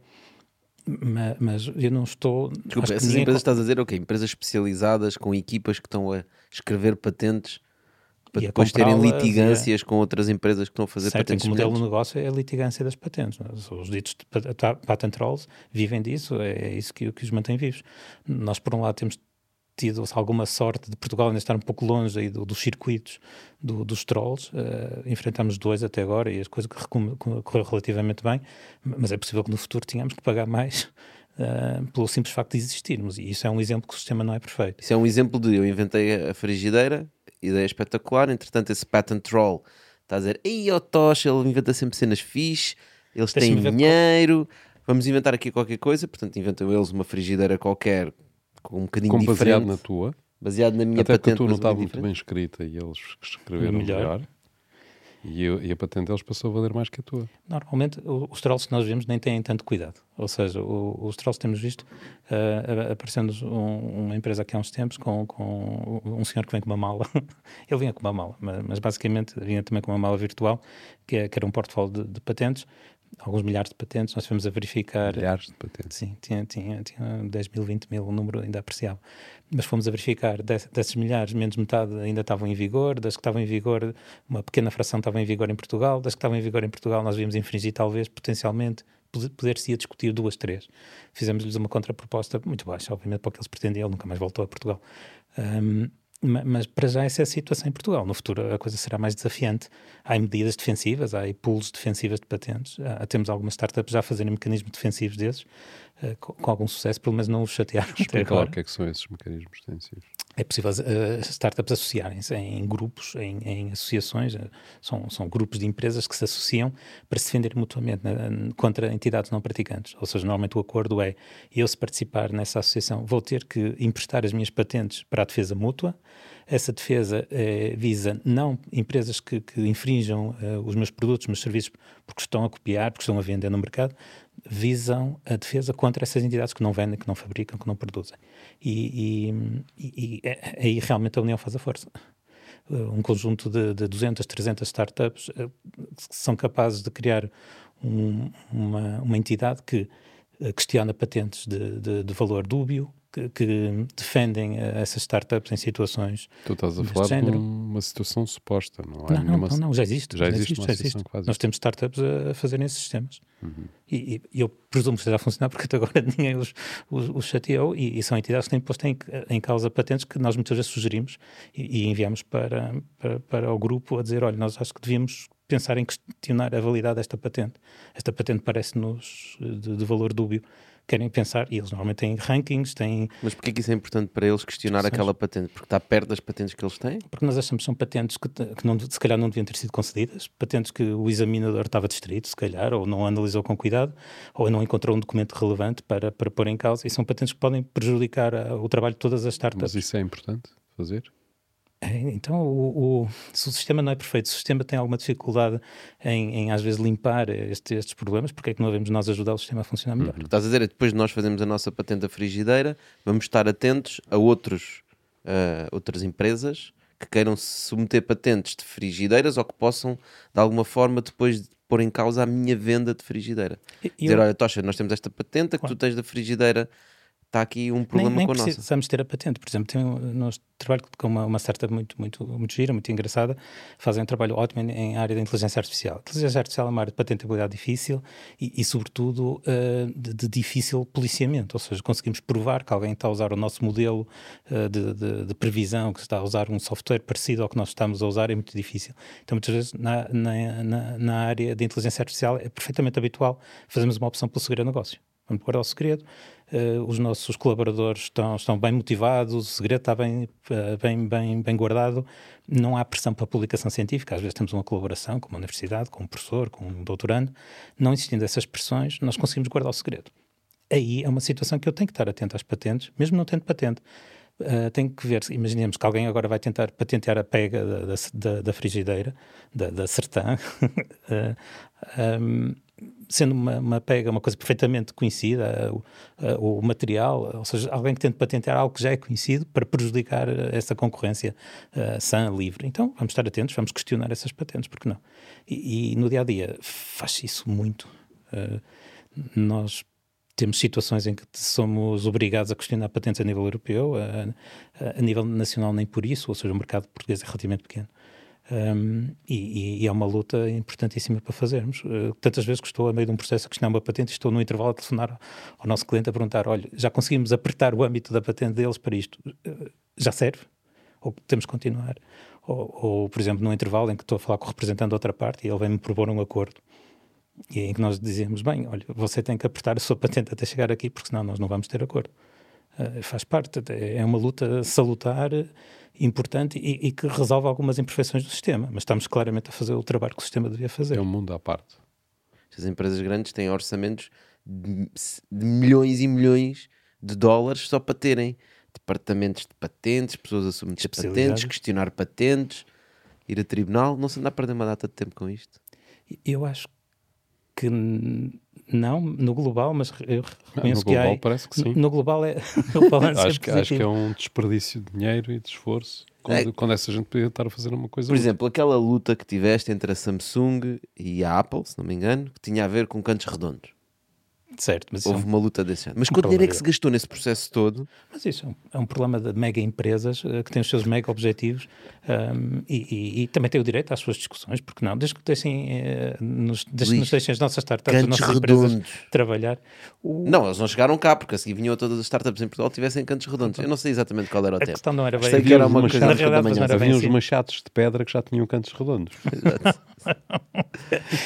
mas, eu não estou. Desculpa, essas empresas estás a dizer o okay, Empresas especializadas com equipas que estão a escrever patentes para e depois terem litigâncias com outras empresas que estão a fazer certo, patentes. O modelo de negócio é a litigância das patentes. É? Os ditos patent trolls vivem disso, é, é isso que, que os mantém vivos. Nós, por um lado, temos tido alguma sorte de Portugal ainda estar um pouco longe aí do, dos circuitos do, dos trolls. Uh, enfrentamos dois até agora e as coisas correram relativamente bem, mas é possível que no futuro tenhamos que pagar mais uh, pelo simples facto de existirmos. E isso é um exemplo que o sistema não é perfeito. Isso é um exemplo de eu inventei a frigideira, ideia espetacular, entretanto esse patent troll está a dizer, ei, o Tocha, ele inventa sempre cenas fixe, eles têm dinheiro, vamos inventar aqui qualquer coisa, portanto inventam eles uma frigideira qualquer um bocadinho Como diferente. baseado na tua. Baseado na minha Até patente. Até que a tua não estava muito bem escrita e eles escreveram melhor. melhor. E, eu, e, a patente deles passou a valer mais que a tua. Normalmente, os trolls que nós vemos nem têm tanto cuidado. Ou seja, o, os trolls que temos visto, uh, aparecendo um, uma empresa aqui há uns tempos com, com um senhor que vem com uma mala. Ele vinha com uma mala, mas, mas, basicamente vinha também com uma mala virtual, que, é, que era um portfólio de, de patentes, alguns milhares de patentes, nós fomos a verificar. Milhares de patentes. Sim, tinha, tinha, tinha 10 mil, 20 mil, um número ainda apreciável. Mas fomos a verificar, desses milhares, menos metade ainda estavam em vigor, das que estavam em vigor, uma pequena fração estava em vigor em Portugal, das que estavam em vigor em Portugal, nós víamos infringir, talvez, potencialmente, poder-se ia discutir duas, três. Fizemos-lhes uma contraproposta muito baixa, obviamente, para o que eles pretendiam, ele nunca mais voltou a Portugal. Um, mas para já essa é a situação em Portugal. No futuro a coisa será mais desafiante. Há medidas defensivas, há pools defensivas de patentes. Há, temos algumas startups já a fazerem mecanismos defensivos desses, uh, com, com, algum sucesso, pelo menos não os chatearam. Explica lá o que, é que são esses mecanismos defensivos. É possível uh, startups associarem-se em grupos, em, em associações, uh, são, são grupos de empresas que se associam para se defenderem mutuamente né, contra entidades não praticantes. Ou seja, normalmente o acordo é eu, se participar nessa associação, vou ter que emprestar as minhas patentes para a defesa mútua. Essa defesa eh, visa não empresas que, que infringam os meus produtos, os meus serviços, porque estão a copiar, porque estão a vender no mercado, visam a defesa contra essas entidades que não vendem, que não fabricam, que não produzem. E, e, e, aí realmente a União faz a força. Um conjunto de, de 200, 300 startups eh, que são capazes de criar um, uma, uma entidade que eh, questiona patentes de, de, de valor dúbio, que, que, defendem eh, essas startups em situações. Tu estás a falar de uma situação suposta, não é? Não, não, não, não, já existe. Já, já existe, já existe. Nós temos startups a, fazerem esses sistemas. Uhum. E, e, eu presumo que esteja a funcionar porque até agora ninguém os, os, os chateou e, e, são entidades que têm posto em, em causa patentes que nós muitas vezes sugerimos e, e enviamos para, para, para o grupo a dizer: olha, nós acho que devíamos pensar em questionar a validade desta patente. Esta patente parece-nos de, de valor dúbio querem pensar, e eles normalmente têm rankings, têm... Mas porquê que isso é importante para eles questionar aquela patente? Porque está perto das patentes que eles têm? Porque nós achamos que são patentes que, que não, se calhar não deviam ter sido concedidas, patentes que o examinador estava distrito, se calhar, ou não analisou com cuidado, ou não encontrou um documento relevante para, para pôr em causa, e são patentes que podem prejudicar a, o trabalho de todas as startups. Mas isso é importante fazer? É, então, o, o, se o sistema não é perfeito, se o sistema tem alguma dificuldade em, em às vezes, limpar este, estes problemas, porque é que não devemos nós ajudar o sistema a funcionar melhor? Uhum. Estás a dizer, é depois de nós fazermos a nossa patente da frigideira, vamos estar atentos a outros, uh, outras empresas que queiram submeter patentes de frigideiras ou que possam, de alguma forma, depois pôr em causa a minha venda de frigideira. E, Dizer, eu... olha, Tocha, nós temos esta patente, que tu tens da frigideira está aqui um problema nem, nem com a nossa. precisamos ter a patente. Por exemplo, tem, nós trabalho com uma, uma startup muito, muito, muito gira, muito engraçada, fazem um trabalho ótimo em, em área da inteligência artificial. A inteligência artificial é uma área de patentabilidade difícil e, e sobretudo, uh, de, de, difícil policiamento, ou seja, conseguimos provar que alguém está a usar o nosso modelo uh, de, de, de, previsão, que está a usar um software parecido ao que nós estamos a usar, é muito difícil. Então, muitas vezes, na, na, na área de inteligência artificial, é perfeitamente habitual fazermos uma opção pelo segredo negócio. Vamos guardar o segredo, uh, os nossos colaboradores estão, estão bem motivados, o segredo está bem, uh, bem, bem, bem guardado, não há pressão para a publicação científica, às vezes temos uma colaboração com uma universidade, com um professor, com um doutorando, não existindo essas pressões, nós conseguimos guardar o segredo. Aí é uma situação que eu tenho que estar atento às patentes, mesmo não tendo patente. Uh, tem que ver, imaginemos que alguém agora vai tentar patentear a pega da, da, da frigideira, da, da Sertã, uh, um, sendo uma, uma, pega, uma coisa perfeitamente conhecida, o, o, material, ou seja, alguém que tente patentear algo que já é conhecido para prejudicar essa concorrência uh, sã, livre. Então, vamos estar atentos, vamos questionar essas patentes, porque não? E, e no dia a dia faz isso muito. Uh, nós temos situações em que somos obrigados a questionar patentes a nível europeu, a, a, a nível nacional nem por isso, ou seja, o mercado português é relativamente pequeno. Um, e, e, é uma luta importantíssima para fazermos. Uh, tantas vezes que estou a meio de um processo a questionar uma patente, estou no intervalo a telefonar ao nosso cliente a perguntar: olha, já conseguimos apertar o âmbito da patente deles para isto? Uh, já serve? Ou temos que continuar? Ou, ou, por exemplo, no intervalo em que estou a falar com o representante da outra parte e ele vem-me propor um acordo. E em que nós dizemos: bem, olha, você tem que apertar a sua patente até chegar aqui, porque senão nós não vamos ter acordo. Uh, faz parte, é uma luta salutar importante e, e, que resolve algumas imperfeições do sistema, mas estamos claramente a fazer o trabalho que o sistema devia fazer. É um mundo à parte. As empresas grandes têm orçamentos de, de milhões e milhões de dólares só para terem departamentos de patentes, pessoas a submeter patentes, questionar patentes, ir a tribunal. Não se anda a perder uma data de tempo com isto? Eu acho que não, no global, mas eu reconheço no que global há. parece que sim. No global é o balanço acho, que, acho que é um desperdício de dinheiro e de esforço quando, é. quando, essa gente podia estar a fazer uma coisa. Por exemplo, aquela luta que tiveste entre a Samsung e a Apple, se não me engano, que tinha a ver com cantos redondos. Certo, mas Houve é um, uma luta desse ano. Mas um quanto dinheiro é que se gastou nesse processo todo? Mas isso é um, é um problema de mega empresas uh, que têm os seus mega objetivos um, e, e, e, também têm o direito às suas discussões, porque não? Desde que deixem, uh, nos, desde que nos deixem as nossas startups, as nossas redondos. empresas trabalhar. O... Não, eles não chegaram cá, porque assim vinham todas as startups em Portugal tivessem cantos redondos. Eu não sei exatamente qual era o a tempo. A questão não era bem. Sei que era uma coisa na realidade, não era Havia uns assim. machados de pedra que já tinham cantos redondos. Exato.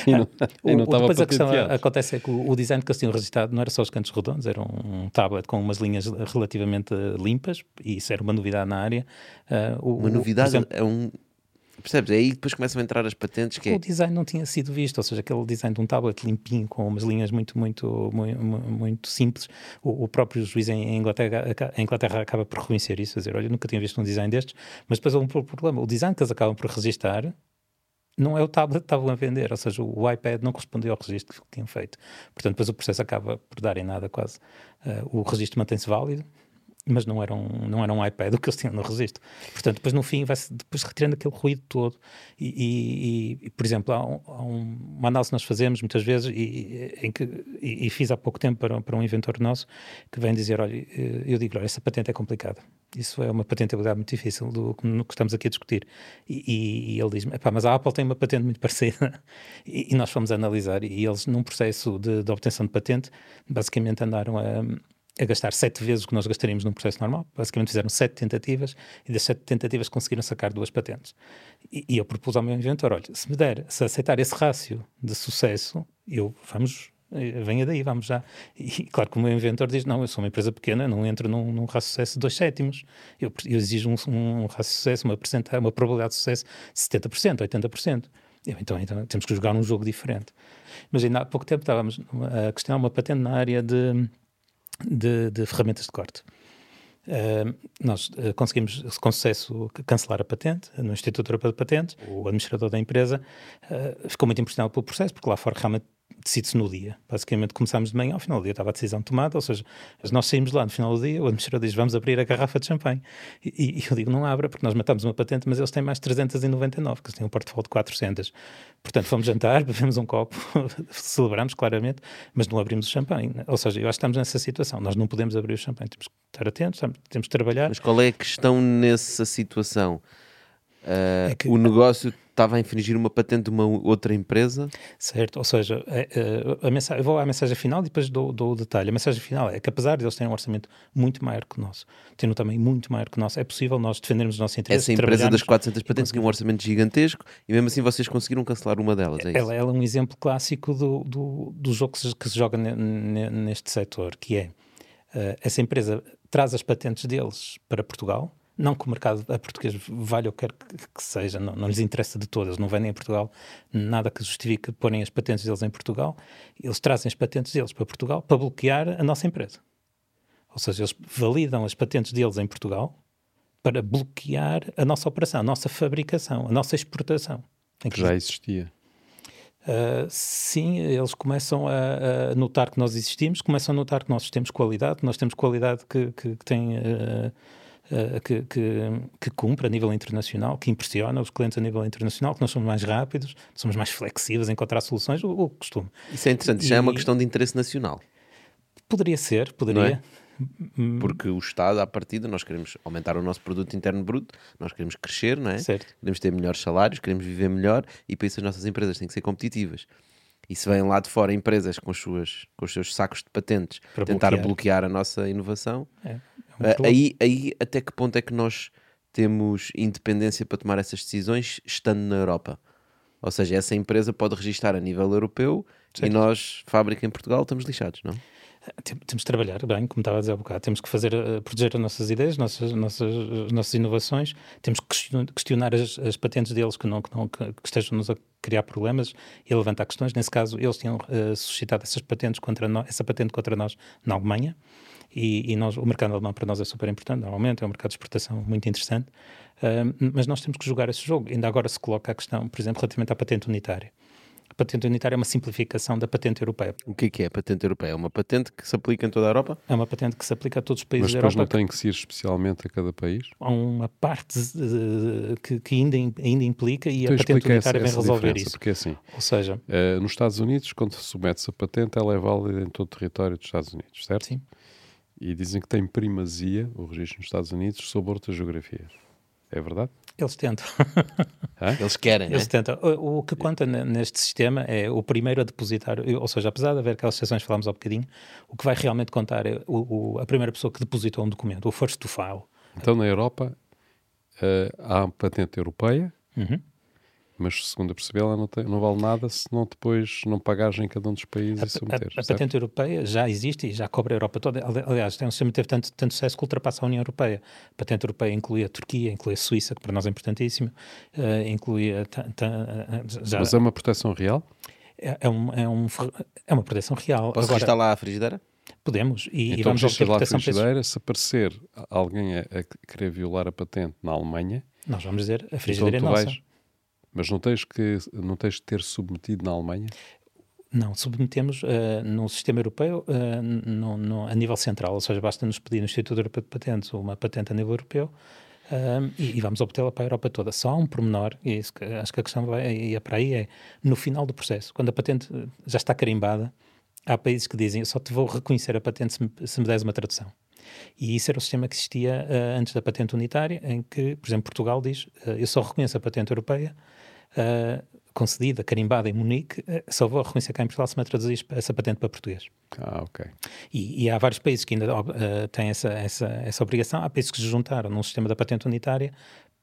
e não, e não o, depois a questão acontece é que o, o, design que eles tinham não era só os cantos redondos, era um tablet com umas linhas relativamente limpas, e isso era uma novidade na área. Uh, o, uma novidade exemplo, é um Percebes? É aí depois começam a entrar as patentes que é... O design não tinha sido visto, ou seja, aquele design de um tablet limpinho, com umas linhas muito, muito, muito, muito simples. O, o próprio juiz em Inglaterra, em Inglaterra acaba por reconhecer isso, dizer, olha, nunca tinha visto um design destes, mas depois há um problema. O design que eles acabam por registrar não é o tablet que estavam a vender, ou seja, o iPad não correspondia ao registro que tinham feito. Portanto, depois o processo acaba por dar em nada quase. Uh, o registro mantém-se válido, mas não era, um, não era um iPad o que eles tinham no registro. Portanto, depois no fim vai-se depois retirando aquele ruído todo. E, e, e por exemplo, há, um, há, uma análise que nós fazemos muitas vezes e, em que, e, fiz há pouco tempo para, para um inventor nosso que vem dizer, olha, eu digo, olha, essa patente é complicada. Isso é uma patentabilidade muito difícil do no que estamos aqui a discutir. E, ele diz, mas a Apple tem uma patente muito parecida. E, nós fomos analisar e eles num processo de, de obtenção de patente basicamente andaram a a gastar sete vezes o que nós gastaríamos num processo normal. Basicamente fizeram sete tentativas e das sete tentativas conseguiram sacar duas patentes. E, e eu propus ao meu inventor, olha, se me der, se aceitar esse rácio de sucesso, eu, vamos, eh, venha daí, vamos já. E claro que o meu inventor diz, não, eu sou uma empresa pequena, não entro num, num rácio de sucesso de dois sétimos. Eu, eu exijo um, um, rácio de sucesso, uma, uma probabilidade de sucesso de 70%, 80%. Eu, então, então temos que jogar um jogo diferente. Mas ainda há pouco tempo estávamos a questionar uma patente na área de de, de ferramentas de corte. Uh, nós uh, conseguimos com sucesso cancelar a patente no Instituto Europeu de Patentes. O administrador da empresa uh, ficou muito impressionado pelo processo, porque lá fora realmente decide-se no dia. Basicamente começámos de manhã, ao final do dia estava a decisão tomada, ou seja, nós saímos lá no final do dia, o administrador diz vamos abrir a garrafa de champanhe. E, e eu digo não abra, porque nós matamos uma patente, mas eles têm mais 399, que eles têm um portfólio de 400. Portanto, fomos jantar, bebemos um copo, celebramos claramente, mas não abrimos o champanhe. Ou seja, eu acho que estamos nessa situação, nós não podemos abrir o champanhe, temos que estar atentos, temos que trabalhar. Mas qual é a questão nessa situação? Uh, é que, o negócio estava a infringir uma patente de uma outra empresa. Certo, ou seja, a, é, a, é, a mensagem, eu vou à mensagem final e depois dou, dou, o detalhe. A mensagem final é que apesar de eles terem um orçamento muito maior que o nosso, tendo também muito maior que o nosso, é possível nós defendermos os nossos interesses. Essa empresa das 400 patentes tinha um orçamento gigantesco e mesmo assim vocês conseguiram cancelar uma delas, é ela, ela, é um exemplo clássico do, do, do jogo que se, que se joga neste setor, que é uh, essa empresa traz as patentes deles para Portugal, não que o mercado a português valha o que quer que seja, não, não lhes interessa de todas, não vendem em Portugal nada que justifique porem as patentes deles em Portugal. Eles trazem as patentes deles para Portugal para bloquear a nossa empresa. Ou seja, eles validam as patentes deles em Portugal para bloquear a nossa operação, a nossa fabricação, a nossa exportação. Que já existia. Uh, sim, eles começam a, a, notar que nós existimos, começam a notar que nós temos qualidade, nós temos qualidade que, que, que tem uh, uh, que, que, que, cumpre a nível internacional, que impressiona os clientes a nível internacional, que nós somos mais rápidos, somos mais flexíveis em encontrar soluções, o, o costume. Isso é interessante, já é uma questão de interesse nacional. Poderia ser, poderia. É? Porque o Estado, à partida, nós queremos aumentar o nosso produto interno bruto, nós queremos crescer, não é? Certo. Queremos ter melhores salários, queremos viver melhor e para isso as nossas empresas têm que ser competitivas. E se vêm lá de fora empresas com, suas, com os seus sacos de patentes para tentar bloquear. bloquear a nossa inovação, é. Aí, aí, até que ponto é que nós temos independência para tomar essas decisões estando na Europa? Ou seja, essa empresa pode registar a nível europeu certo. e nós, fábrica em Portugal, estamos lixados, não? Temos de trabalhar bem, como estava a dizer há bocado, temos que fazer, uh, proteger as nossas ideias, nossas, nossas, nossas inovações, temos que questionar as, as patentes deles que, não, que, não, que, estejam-nos a criar problemas e levantar questões. Nesse caso, eles tinham uh, suscitado essas patentes contra nós, essa patente contra nós na Alemanha e, e nós, o mercado alemão para nós é super importante, normalmente é um mercado de exportação muito interessante, uh, mas nós temos que jogar esse jogo. Ainda agora se coloca a questão, por exemplo, relativamente à patente unitária. A patente unitária é uma simplificação da patente europeia. O que é, que é a patente europeia? É uma patente que se aplica em toda a Europa? É uma patente que se aplica a todos os países da Europa. Mas depois não tem que ser especialmente a cada país? Há uma parte uh, que, que, ainda, ainda implica e então, a patente unitária essa, vem resolver isso. Porque é assim, Ou seja, uh, nos Estados Unidos, quando se submete-se a patente, ela é válida em todo o território dos Estados Unidos, certo? Sim e dizem que tem primazia, o registro nos Estados Unidos, sobre outras geografias. É verdade? Eles tentam. Eles querem, Eles né? tentam. O, o, que conta neste sistema é o primeiro a depositar, ou seja, apesar de haver aquelas exceções que falámos há bocadinho, o que vai realmente contar é o, o, a primeira pessoa que depositou um documento, o first to file. Então, na Europa, uh, há patente europeia, uhum mas segundo a perceber, ela não, tem, não vale nada se não depois não pagares em cada um dos países a, e submeter. A, a patente europeia já existe e já cobre a Europa toda. Aliás, tem um sistema que teve tanto, tanto sucesso que ultrapassa a União Europeia. A patente europeia inclui a Turquia, inclui a Suíça, que para nós é importantíssimo, uh, inclui a, já... Mas é uma proteção real? É, é, um, é, um, é uma proteção real. Posso Agora, lá a frigideira? Podemos. E, então, e vamos obter proteção a frigideira, se aparecer alguém a, a, querer violar a patente na Alemanha... Nós vamos dizer, a frigideira então, é nossa. Vais mas não tens que, não tens que ter submetido na Alemanha? Não, submetemos uh, no sistema europeu uh, no, no, a nível central, ou seja, basta nos pedir no Instituto Europeu de Patentes uma patente a nível europeu uh, e, e, vamos obtê-la para a Europa toda. Só há um pormenor, e isso acho que a questão vai é para aí, é no final do processo, quando a patente já está carimbada, há países que dizem eu só te vou reconhecer a patente se me, se me des uma tradução. E isso era o sistema que existia antes da patente unitária, em que, por exemplo, Portugal diz eu só reconheço a patente europeia uh, concedida, carimbada em Munique, uh, só vou reconhecer cá em Portugal se me traduzir essa patente para português. Ah, ok. E, e há vários países que ainda uh, têm essa, essa, essa obrigação. Há países que se juntaram num sistema da patente unitária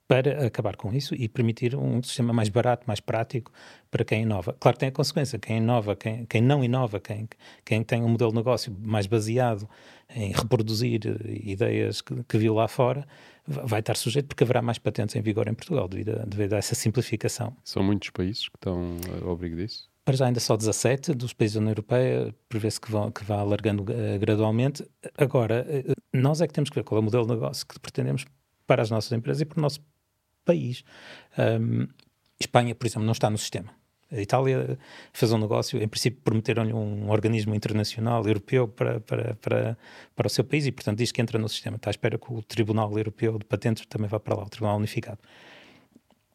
para acabar com isso e permitir um sistema mais barato, mais prático para quem inova. Claro que tem a consequência, quem inova, quem, quem não inova, quem, quem tem um modelo de negócio mais baseado em reproduzir ideias que, que viu lá fora, vai estar sujeito porque haverá mais patentes em vigor em Portugal devido a, devido a essa simplificação. São muitos países que estão ao abrigo disso? Para já ainda só 17 dos países da União Europeia, prevê-se que, vão, que vá alargando uh, gradualmente. Agora, uh, nós é que temos que ver qual é o modelo de negócio que pretendemos para as nossas empresas e para o nosso país. Um, Espanha, por exemplo, não está no sistema. A Itália fez um negócio, em princípio prometeram-lhe um organismo internacional europeu para, para, para, para o seu país e, portanto, diz que entra no sistema. Está à espera que o Tribunal Europeu de Patentes também vá para lá, o Tribunal Unificado.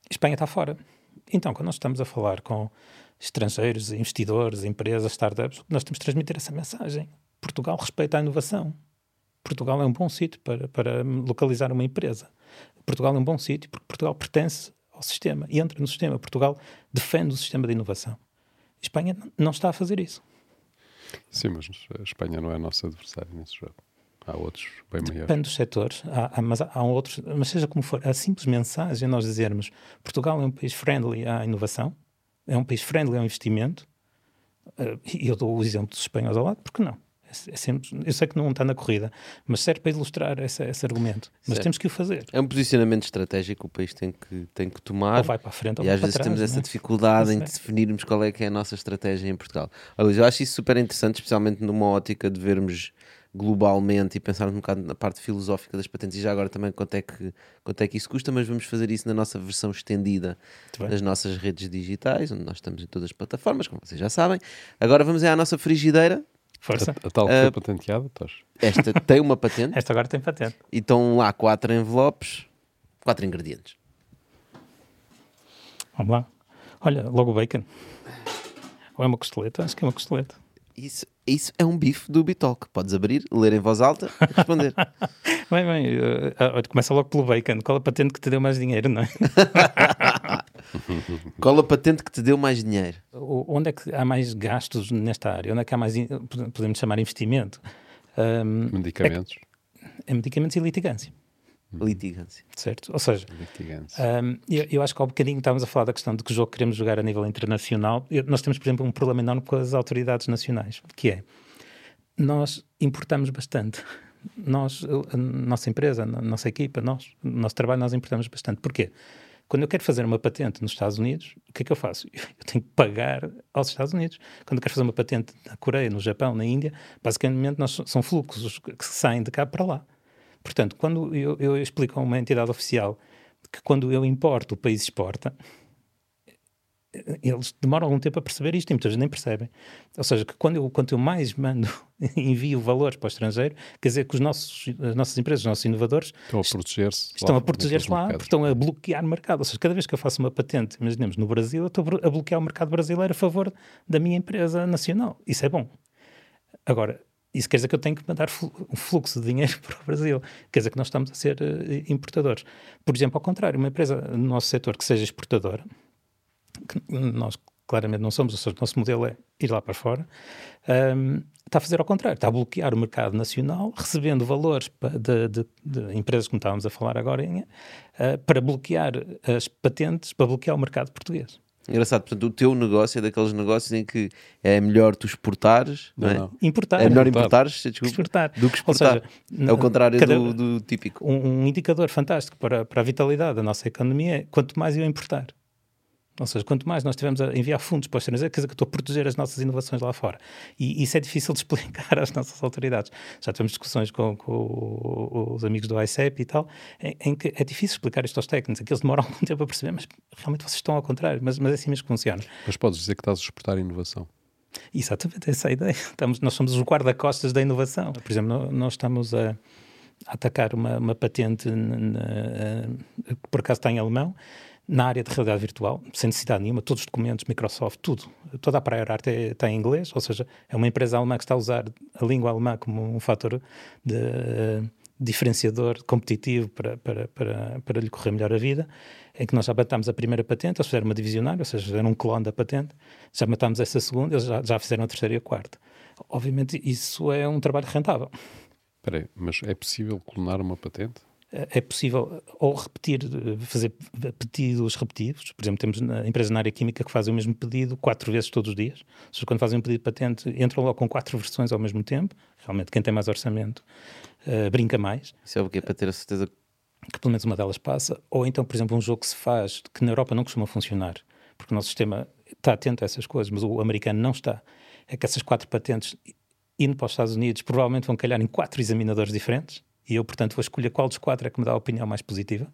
Espanha está fora. Então, quando nós estamos a falar com estrangeiros, investidores, empresas, startups, nós temos de transmitir essa mensagem. Portugal respeita a inovação. Portugal é um bom sítio para, para localizar uma empresa. Portugal é um bom sítio porque Portugal pertence ao sistema e entra no sistema. Portugal defende o sistema de inovação. A Espanha não está a fazer isso. Sim, mas a Espanha não é a nossa adversária nesse jogo. Há outros bem Depende maiores. Depende dos setores, há, há, mas há, há outros, mas seja como for, a simples mensagem nós dizermos Portugal é um país friendly à inovação, é um país friendly ao investimento, uh, e eu dou o exemplo dos espanhóis ao lado, porque não? É sempre, eu sei que não está na corrida, mas serve para ilustrar essa, esse argumento. Mas certo. temos que o fazer. É um posicionamento estratégico que o país tem que, tem que tomar. Ou vai para a frente ou E às vezes trás, temos essa é? dificuldade em definirmos qual é que é a nossa estratégia em Portugal. Olha, eu acho isso super interessante, especialmente numa ótica de vermos globalmente e pensarmos um bocado na parte filosófica das patentes e já agora também quanto é que, quanto é que isso custa, mas vamos fazer isso na nossa versão estendida das nossas redes digitais, onde nós estamos em todas as plataformas, como vocês já sabem. Agora vamos à nossa frigideira. Força. A, a tal que foi patenteada, estás? Esta tem uma patente. Esta agora tem patente. E estão lá quatro envelopes, quatro ingredientes. Vamos lá. Olha, logo o bacon. Ou é uma costeleta? Acho que é uma costeleta. Isso, isso é um bife do Bitalk. Podes abrir, ler em voz alta e responder. bem, bem. Uh, começa logo pelo bacon. Qual a patente que te deu mais dinheiro, não é? Qual a patente que te deu mais dinheiro? Onde é que há mais gastos nesta área? Onde é que há mais, podemos chamar, investimento? Um, medicamentos. É, é medicamentos e litigância. Litigância. Certo? Ou seja, um, eu, eu, acho que há um bocadinho estávamos a falar da questão de que jogo queremos jogar a nível internacional. Eu, nós temos, por exemplo, um problema enorme com as autoridades nacionais, que é, nós importamos bastante. Nós, a nossa empresa, a nossa equipa, nós, o nosso trabalho, nós importamos bastante. Porquê? Quando eu quero fazer uma patente nos Estados Unidos, o que é que eu faço? Eu tenho que pagar aos Estados Unidos. Quando eu quero fazer uma patente na Coreia, no Japão, na Índia, basicamente nós, são fluxos que saem de cá para lá. Portanto, quando eu, eu explico a uma entidade oficial que quando eu importo, o país exporta, eles demoram algum tempo a perceber isto e muitas vezes nem percebem. Ou seja, que quando eu, quando eu mais mando, envio valores para o estrangeiro, quer dizer que os nossos, as nossas empresas, os nossos inovadores estão a proteger-se estão a proteger-se lá, porque estão a bloquear o mercado. Ou seja, cada vez que eu faço uma patente, imaginemos no Brasil, eu estou a bloquear o mercado brasileiro a favor da minha empresa nacional. Isso é bom. Agora, isso quer dizer que eu tenho que mandar um fluxo de dinheiro para o Brasil. Quer dizer que nós estamos a ser uh, importadores. Por exemplo, ao contrário, uma empresa no nosso setor que seja exportadora, que nós claramente não somos, ou seja, o nosso modelo é ir lá para fora, um, está a fazer ao contrário, está a bloquear o mercado nacional, recebendo valores de, de, de empresas, como estávamos a falar agora, uh, para bloquear as patentes, para bloquear o mercado português. Engraçado, portanto, o teu negócio é daqueles negócios em que é melhor tu exportares, não, não é? Não. Importar. É melhor importares, desculpa, exportar. do que exportar. Seja, é o contrário cada, do, do, típico. Um, um, indicador fantástico para, para a vitalidade da nossa economia é quanto mais eu importar. Ou seja, quanto mais nós estivermos a enviar fundos para o estrangeiro, quer dizer que estou a proteger as nossas inovações lá fora. E isso é difícil de explicar às nossas autoridades. Já tivemos discussões com, com os amigos do ICEP e tal, em, em, que é difícil explicar isto aos técnicos, é que eles demoram algum tempo a perceber, mas realmente vocês estão ao contrário, mas, mas é assim mesmo que funciona. Mas podes dizer que estás a exportar inovação. Exatamente, essa é a ideia. Estamos, nós somos os guarda-costas da inovação. Por exemplo, nós estamos a, atacar uma, uma patente na, que por acaso está em alemão, na área de realidade virtual, sem necessidade nenhuma, todos os documentos, Microsoft, tudo, toda a Prior Art está em inglês, ou seja, é uma empresa alemã que está a usar a língua alemã como um fator de uh, diferenciador competitivo para, para, para, para lhe correr melhor a vida, em que nós já matámos a primeira patente, eles fizeram uma divisionária, ou seja, fizeram um clone da patente, já matámos essa segunda, eles já, já fizeram a terceira e a quarta. Obviamente isso é um trabalho rentável. Espera aí, mas é possível clonar uma patente? É possível ou repetir, fazer pedidos repetitivos. Por exemplo, temos empresas na área química que fazem o mesmo pedido quatro vezes todos os dias. Ou seja, quando fazem um pedido de patente, entram logo com quatro versões ao mesmo tempo. Realmente, quem tem mais orçamento uh, brinca mais. Isso é o quê? Para ter a certeza que pelo menos uma delas passa. Ou então, por exemplo, um jogo que se faz que na Europa não costuma funcionar, porque o nosso sistema está atento a essas coisas, mas o americano não está. É que essas quatro patentes indo para os Estados Unidos provavelmente vão calhar em quatro examinadores diferentes E eu, portanto, vou escolher qual dos quatro é que me dá a opinião mais positiva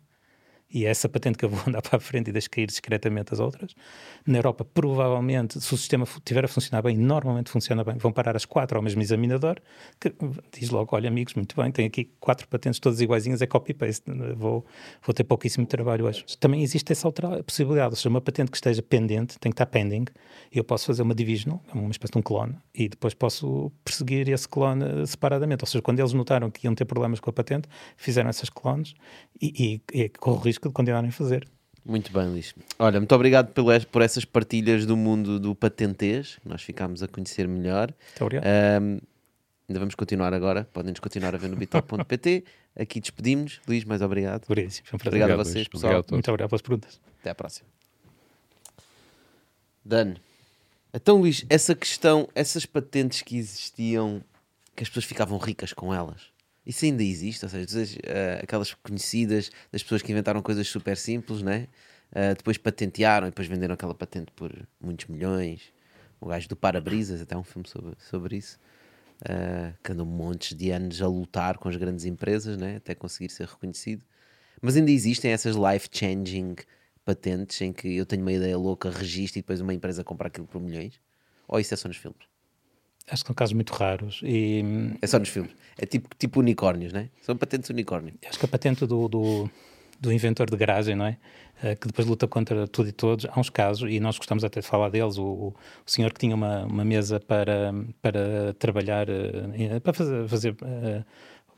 e é essa patente que eu vou andar para a frente e deixo cair discretamente as outras. Na Europa, provavelmente, se o sistema estiver a funcionar bem, normalmente funciona bem, vão parar as quatro ao mesmo examinador, que diz logo, olha amigos, muito bem, tenho aqui quatro patentes todas iguaizinhas, é copy-paste, vou, vou ter pouquíssimo trabalho hoje. Também existe essa outra possibilidade, ou seja, uma patente que esteja pendente, tem que estar pending, eu posso fazer uma divisional, uma espécie de um clone, e depois posso perseguir esse clone separadamente. Ou seja, quando eles notaram que iam ter problemas com a patente, fizeram essas clones e, e, e corro o risco de continuarem a fazer. Muito bem, Luís. Olha, muito obrigado por essas partilhas do mundo do patentês, nós ficámos a conhecer melhor. Muito obrigado. Um, ainda vamos continuar agora, podem-nos continuar a ver no bitop.pt. Aqui despedimos. Luís, mais obrigado. Obrigado, um obrigado a vocês, Luís. pessoal. Obrigado muito obrigado pelas perguntas. Até à próxima. Dan. Então, Luís, essa questão, essas patentes que existiam, que as pessoas ficavam ricas com elas, isso ainda existe, ou seja, uh, aquelas conhecidas das pessoas que inventaram coisas super simples, né? Uh, depois patentearam e depois venderam aquela patente por muitos milhões. O gajo do para-brisas, até um filme sobre, sobre isso, uh, que andou montes de anos a lutar com as grandes empresas, né? até conseguir ser reconhecido. Mas ainda existem essas life-changing patentes em que eu tenho uma ideia louca, registro e depois uma empresa compra aquilo por milhões? Ou isso é só nos filmes? Acho que são casos muito raros. E... É só nos filmes. É tipo, tipo unicórnios, não é? São patentes unicórnio. Acho que a patente do, do, do inventor de garagem, não é? Uh, que depois luta contra tudo e todos. Há uns casos, e nós gostamos até de falar deles, o, o, senhor que tinha uma, uma mesa para, para trabalhar, uh, para fazer, fazer uh,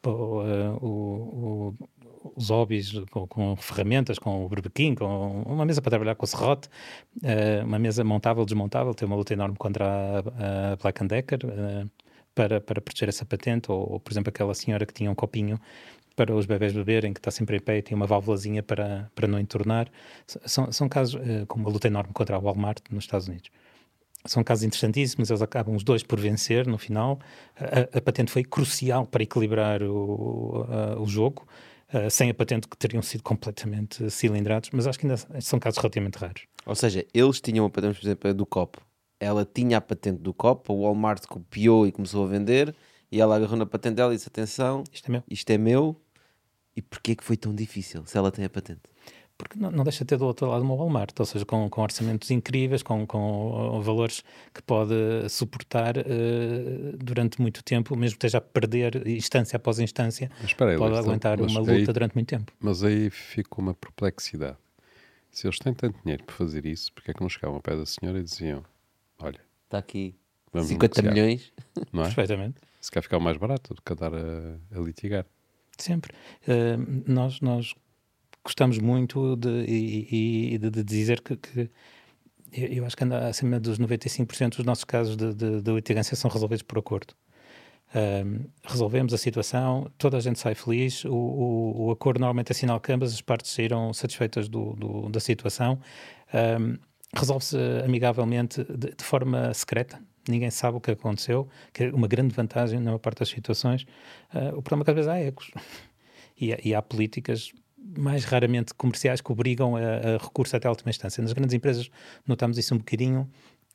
o, o, os hobbies com, com, ferramentas, com o berbequim, com uma mesa para trabalhar com o serrote, uh, uma mesa montável, desmontável, tem uma luta enorme contra a, a Black Decker uh, para, para proteger essa patente, ou, ou, por exemplo aquela senhora que tinha um copinho para os bebés beberem, que está sempre em pé e tem uma válvulazinha para, para não entornar. São, são casos uh, com uma luta enorme contra a Walmart nos Estados Unidos são casos interessantíssimos, eles acabam os dois por vencer no final. A, a patente foi crucial para equilibrar o, a, o jogo. Uh, sem a patente que teriam sido completamente cilindrados, mas acho que ainda são casos relativamente raros. Ou seja, eles tinham a patente, por exemplo, do copo. Ela tinha a patente do copo, o Walmart copiou e começou a vender, e ela agarrou na patente dela e disse: Atenção, isto é meu. Isto é meu. E porquê que foi tão difícil se ela tem a patente? Porque não, não, deixa de ter do outro lado uma Walmart, ou seja, com, com orçamentos incríveis, com, com uh, valores que pode suportar uh, durante muito tempo, mesmo que esteja a perder instância após instância, aí, pode então, aguentar uma luta aí, durante muito tempo. Mas aí fica uma perplexidade. Se eles têm tanto dinheiro para fazer isso, porque é que não chegavam ao pé da senhora e diziam: Olha, está aqui 50 negociar. milhões? Não é? Perfeitamente. Se quer ficar mais barato do que andar a, a litigar. Sempre. Uh, nós, nós gostamos muito de, e, e de, dizer que, que, eu acho que anda acima dos 95% dos nossos casos de, de, de litigância são resolvidos por acordo. Um, resolvemos a situação, toda a gente sai feliz, o, o, o acordo normalmente assinala que ambas as partes saíram satisfeitas do, do, da situação, um, resolve-se amigavelmente de, de, forma secreta, ninguém sabe o que aconteceu, que é uma grande vantagem na maior parte das situações. Uh, o problema é que às vezes há ecos e, e há políticas mais raramente comerciais que obrigam a, a, recurso até a última instância. Nas grandes empresas notamos isso um bocadinho,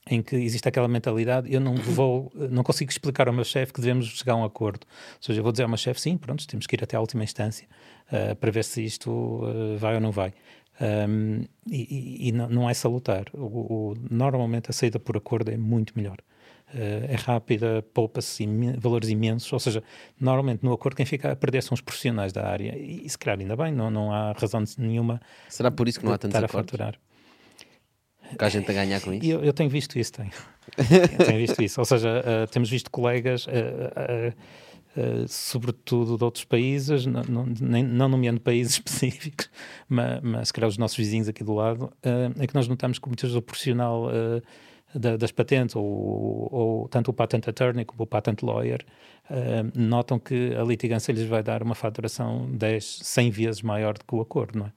em que existe aquela mentalidade, eu não vou, não consigo explicar ao meu chefe que devemos chegar a um acordo. Ou seja, eu vou dizer ao meu chefe, sim, pronto, temos que ir até a última instância uh, para ver se isto uh, vai ou não vai. Um, e, e, não, não, é salutar. O, o, normalmente a saída por acordo é muito melhor. Uh, é rápida, poupa-se valores imensos, ou seja, normalmente no acordo quem fica a perder são os profissionais da área, e, se calhar ainda bem, não, não há razão nenhuma. Será por isso que não há tantos acordos? A faturar. Que há gente a ganhar com isso? Eu, eu tenho visto isso, tenho. tenho visto isso, ou seja, uh, temos visto colegas. Uh, Uh, sobretudo de outros países, não, não, nem, não nomeando países específicos, mas, mas se calhar os nossos vizinhos aqui do lado, uh, é que nós notamos que muitas vezes o profissional uh, da, das patentes, ou, ou, tanto o patent attorney como o patent lawyer, uh, notam que a litigância lhes vai dar uma faturação 10, 100 vezes maior do que o acordo, não é?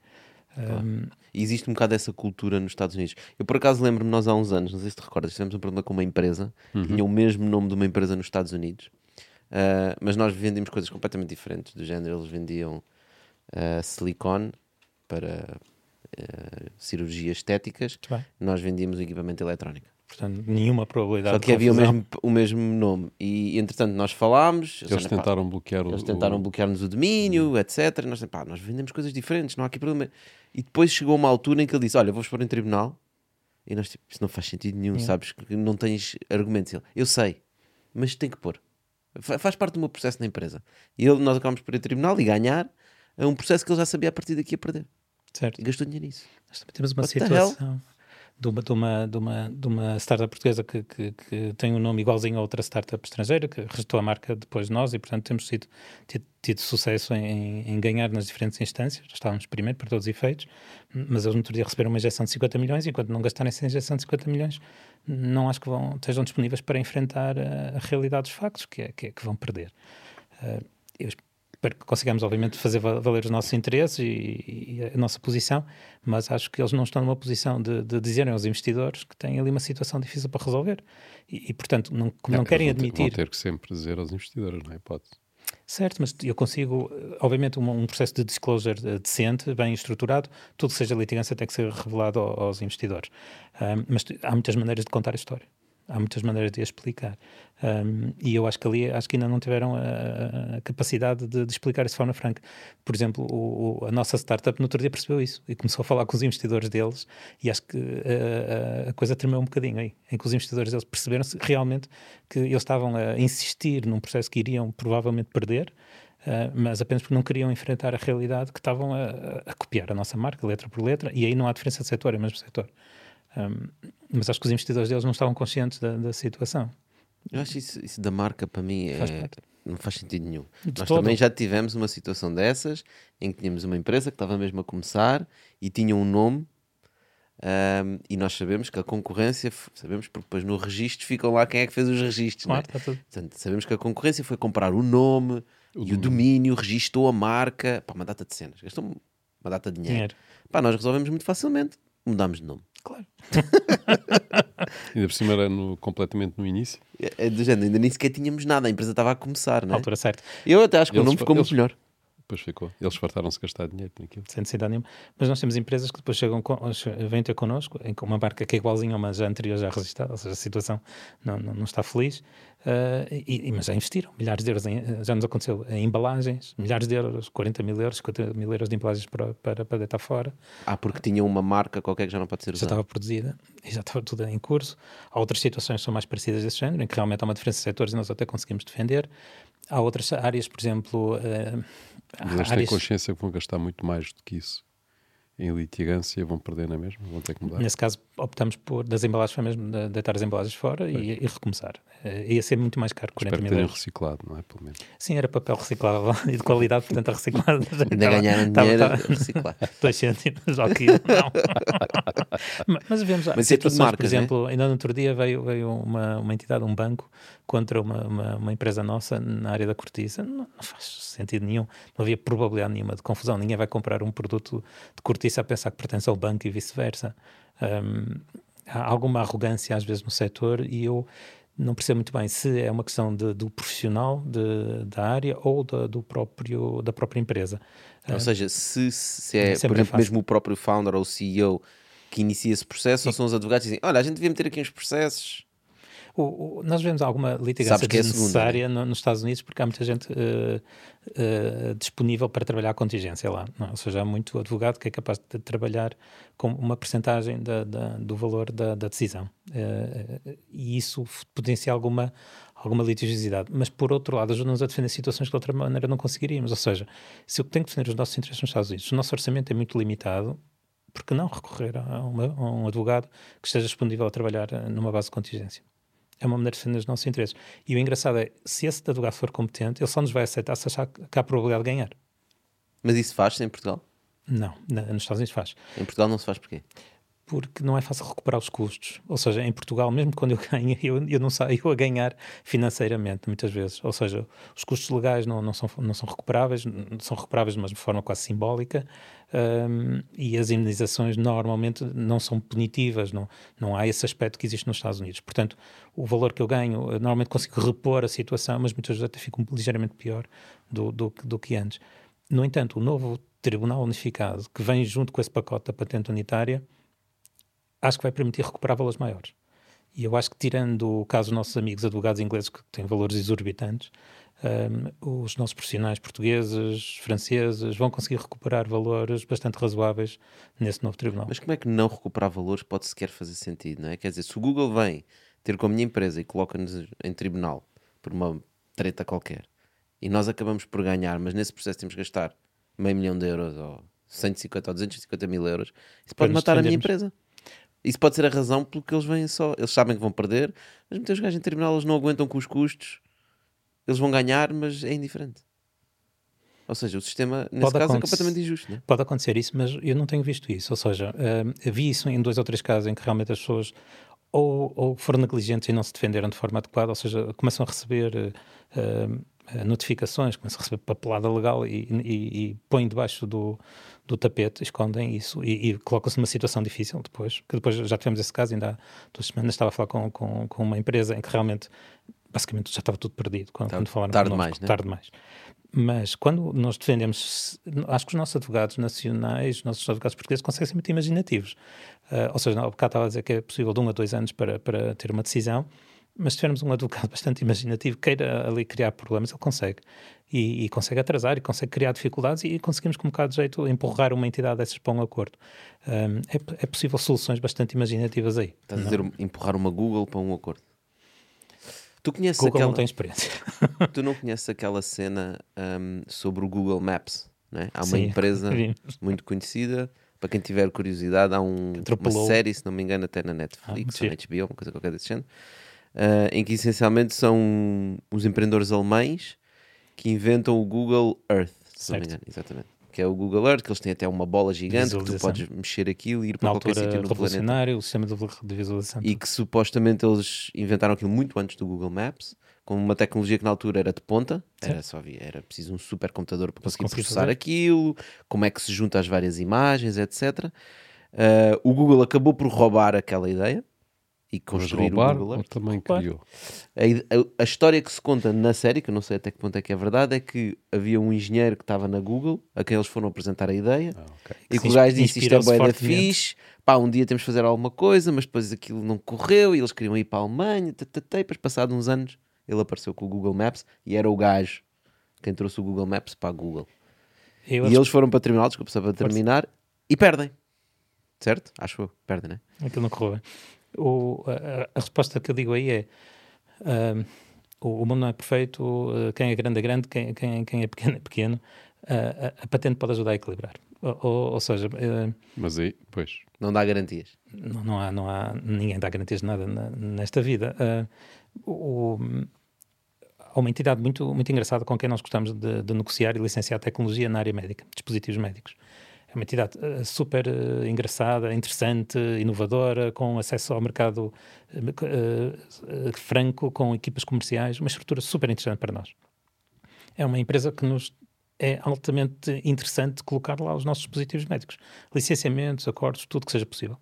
Claro. Um, existe um bocado dessa cultura nos Estados Unidos. Eu, por acaso, lembro-me, nós há uns anos, não sei se te recordas, tivemos um problema com uma empresa, uhum. tinha o mesmo nome de uma empresa nos Estados Unidos, uh, mas nós vendíamos coisas completamente diferentes. Do género, eles vendiam uh, silicone para uh, cirurgias estéticas, nós vendíamos equipamento eletrónico. Portanto, nenhuma probabilidade Só que havia o mesmo, o mesmo nome. E entretanto nós falámos. Eles tentaram pá, bloquear Eles tentaram o... bloquear-nos o domínio, etc. E nós, pá, nós vendemos coisas diferentes, não há aqui problema. E depois chegou uma altura em que ele disse: Olha, vou expor em tribunal. E nós, tipo, isso não faz sentido nenhum, sabes? Que não tens argumentos. Ele, eu sei, mas tem que pôr. Faz parte do meu processo na empresa. E ele, nós acabamos por ir em tribunal e ganhar é um processo que ele já sabia a partir daqui a perder. Certo. E gastou dinheiro nisso. Nós também temos uma What situação de uma, de uma, de uma, de uma startup portuguesa que, que, que, tem um nome igualzinho a outra startup estrangeira, que registrou a marca depois de nós e, portanto, temos tido, tido, tido sucesso em, em, ganhar nas diferentes instâncias. Estávamos primeiro, para todos os efeitos, mas eles no outro dia receberam uma injeção de 50 milhões e, enquanto não gastarem essa injeção de 50 milhões, não acho que vão, estejam disponíveis para enfrentar a, a realidade dos factos, que é que, é, que vão perder. Uh, eu para que consigamos, obviamente, fazer valer os nossos interesses e, e, a nossa posição, mas acho que eles não estão numa posição de, de dizerem aos investidores que têm ali uma situação difícil para resolver. E, e portanto, não, como não, não querem vão admitir. Vão ter que sempre dizer aos investidores, não é hipótese. Certo, mas eu consigo, obviamente, um, um, processo de disclosure eh, decente, bem estruturado, tudo que seja litigância tem que ser revelado aos investidores. Um, mas há muitas maneiras de contar a história há muitas maneiras de explicar. Um, e eu acho que ali acho que ainda não tiveram a, a capacidade de, de, explicar isso de forma franca. Por exemplo, o, o, a nossa startup no outro dia percebeu isso e começou a falar com os investidores deles e acho que a, a coisa tremeu um bocadinho aí, em que os investidores deles perceberam -se realmente que eles estavam a insistir num processo que iriam provavelmente perder, Uh, mas apenas porque não queriam enfrentar a realidade que estavam a, a, copiar a nossa marca, letra por letra, e aí não há diferença de setor, é o mesmo setor. Um, mas acho que os investidores deles não estavam conscientes da, da situação. Eu acho isso, isso da marca para mim é, não faz sentido nenhum. De Nós todo. também já tivemos uma situação dessas em que tínhamos uma empresa que estava mesmo a começar e tinha um nome. Um, e nós sabemos que a concorrência, sabemos porque depois no registro ficam lá quem é que fez os registros. Claro, né? tá Portanto, sabemos que a concorrência foi comprar o nome o e o domínio, registou a marca, pá, uma data de cenas, gastou uma data de dinheiro. dinheiro. Pá, nós resolvemos muito facilmente, mudámos de nome. Claro. ainda por cima era no, completamente no início. É, é do género, ainda nem sequer tínhamos nada, a empresa estava a começar, né? A altura certa. Eu até acho que eles, o nome ficou eles, muito melhor. Depois ficou. Eles fartaram-se gastar dinheiro naquilo. Sem necessidade nenhuma. Mas nós temos empresas que depois chegam, com, vêm ter connosco, em uma marca que é igualzinha a uma já anterior, já registrada, ou seja, a situação não, não, não está feliz, uh, e, mas já investiram milhares de euros, em, já nos aconteceu, em embalagens, milhares de euros, 40 mil euros, 50 mil euros de embalagens para, para, para deitar fora. Ah, porque tinha uma marca qualquer que já não pode ser usada. Já estava produzida e já estava tudo em curso. Há outras situações que são mais parecidas desse género, em que realmente há uma diferença de setores e nós até conseguimos defender. Há outras áreas, por exemplo. Uh, Mas eles têm consciência que vão gastar muito mais do que isso em litigância vão perder na mesma? Vão ter que mudar? Nesse caso, optamos por, das embalagens, foi mesmo de deitar as embalagens fora e, e, recomeçar. Uh, ia ser muito mais caro, 40 Espero mil euros. reciclado, não é? Pelo menos. Sim, era papel reciclável e de qualidade, portanto a reciclado. Ainda ganharam dinheiro a reciclar. Dois cêntimos ao quilo, não. mas vemos mas é situações, marcas, por né? exemplo, né? ainda no outro dia veio, veio uma, uma entidade, um banco, contra uma, uma, uma, empresa nossa na área da cortiça, não, não, faz sentido nenhum. Não havia probabilidade nenhuma de confusão. Ninguém vai comprar um produto de cortiça a pensar que pertence ao banco e vice-versa. Um, há alguma arrogância às vezes no setor e eu não percebo muito bem se é uma questão de, do profissional de, da área ou da, do próprio, da própria empresa. Ou seja, se, se é, por exemplo, é mesmo o próprio founder ou o CEO que inicia esse processo, ou são os advogados que dizem: Olha, a gente devia meter aqui uns processos o, o, nós vemos alguma litigância é desnecessária segunda, né? nos Estados Unidos porque há muita gente uh, uh, disponível para trabalhar a contingência lá. Não? É? Ou seja, há muito advogado que é capaz de trabalhar com uma percentagem da, da, do valor da, da decisão. Uh, e isso potencia alguma, alguma litigiosidade. Mas, por outro lado, ajuda-nos a defender situações que de outra maneira não conseguiríamos. Ou seja, se eu tenho que defender os nossos interesses nos Estados Unidos, o nosso orçamento é muito limitado, por que não recorrer a, uma, a um advogado que esteja disponível a trabalhar numa base de contingência? É uma maneira de defender os nossos interesses. E o engraçado é, se esse advogado for competente, ele só nos vai aceitar se achar que há probabilidade de ganhar. Mas isso faz-se em Portugal? Não, nos Estados Unidos faz. Em Portugal não se faz porquê? Porque não é fácil recuperar os custos. Ou seja, em Portugal, mesmo quando eu ganho, eu, eu não saio a ganhar financeiramente, muitas vezes. Ou seja, os custos legais não, não, são, não são recuperáveis, são recuperáveis, de forma quase simbólica um, e as indenizações normalmente não são punitivas, não, não há esse aspecto que existe nos Estados Unidos. Portanto, o valor que eu ganho, normalmente consigo repor a situação, mas muitas vezes até fico ligeiramente pior do, do, do que antes. No entanto, o novo Tribunal Unificado, que vem junto com esse pacote da patente unitária, acho que vai permitir recuperar valores maiores. E eu acho que, tirando o caso dos nossos amigos advogados ingleses, que têm valores exorbitantes, um, os nossos profissionais portugueses, franceses, vão conseguir recuperar valores bastante razoáveis nesse novo tribunal. Mas como é que não recuperar valores pode sequer fazer sentido, não é? Quer dizer, se o Google vem ter com a minha empresa e coloca-nos em tribunal por uma treta qualquer e nós acabamos por ganhar, mas nesse processo temos que gastar meio milhão de euros ou 150 ou 250 mil euros, isso pode matar a minha empresa. Isso pode ser a razão pelo que eles vêm só. Eles sabem que vão perder, mas muitos gajos em tribunal eles não aguentam com os custos eles vão ganhar, mas é indiferente. Ou seja, o sistema, nesse Pode caso, é completamente injusto. Né? Pode acontecer isso, mas eu não tenho visto isso. Ou seja, uh, vi isso em dois ou três casos em que realmente as pessoas ou, ou foram negligentes e não se defenderam de forma adequada, ou seja, começam a receber uh, notificações, começam a receber papelada legal e, e, e põem debaixo do, do tapete, escondem isso e, e colocam-se numa situação difícil depois. Que depois já tivemos esse caso, ainda há duas semanas estava a falar com, com, com uma empresa em que realmente basicamente já estava tudo perdido quando, quando falaram tarde demais, né? tarde demais. Mas quando nós defendemos, acho que os nossos advogados nacionais, os nossos advogados portugueses conseguem ser muito imaginativos. Uh, ou seja, o bocado estava a dizer que é possível de um a dois anos para, para ter uma decisão, mas se tivermos um advogado bastante imaginativo, queira ali criar problemas, ele consegue. E, e, consegue atrasar e consegue criar dificuldades e conseguimos, com um bocado de jeito, empurrar uma entidade dessas para um acordo. Um, é, é, possível soluções bastante imaginativas aí. Estás a dizer empurrar uma Google para um acordo? Tu conheces Google aquela... não tem experiência. tu não conheces aquela cena um, sobre o Google Maps, né? Há uma Sim, empresa muito conhecida. Para quem tiver curiosidade, há um, uma série, se não me engano, até na Netflix ah, ou na HBO, uma coisa qualquer desse género, uh, em que essencialmente são os empreendedores alemães que inventam o Google Earth, se não me engano, exatamente que é o Google Earth, que eles têm até uma bola gigante que tu podes mexer aquilo e ir para Na qualquer sítio no planeta. o sistema de visualização. E que supostamente eles inventaram aquilo muito antes do Google Maps, com uma tecnologia que na altura era de ponta, era só era preciso um supercomputador para conseguir processar fazer. aquilo, como é que se junta as várias imagens, etc. Uh, ah, o Google acabou por roubar aquela ideia e construir roubar, o Google Earth. também criou. A, a, a, história que se conta na série, que eu não sei até que ponto é que é verdade, é que havia um engenheiro que estava na Google, a quem eles foram apresentar a ideia, ah, okay. e que o gajo disse isto é bem da fixe, pá, um dia temos de fazer alguma coisa, mas depois aquilo não correu e eles queriam ir para a Alemanha, tatatá, e depois passados uns anos ele apareceu com o Google Maps e era o gajo quem trouxe o Google Maps para a Google. Eu e eles foram para terminar, desculpa, só para terminar, e perdem. Certo? Acho eu. Perdem, né? Aquilo não correu bem o, a, a, resposta que eu digo aí é uh, o, mundo não é perfeito, uh, quem é grande é grande, quem, quem, quem é pequeno é pequeno. Uh, a, a, patente pode ajudar a equilibrar. Ou, ou seja, mas aí, pois. Não dá garantias. Não, não, há, não há, ninguém dá garantias de nada na, nesta vida. o, há uma entidade muito, muito engraçada com quem nós gostamos de, de negociar e licenciar tecnologia na área médica, dispositivos médicos. É uma entidade uh, super uh, engraçada, interessante, inovadora, com acesso ao mercado uh, franco, com equipas comerciais, uma estrutura super interessante para nós. É uma empresa que nos é altamente interessante colocar lá os nossos dispositivos médicos, licenciamentos, acordos, tudo que seja possível.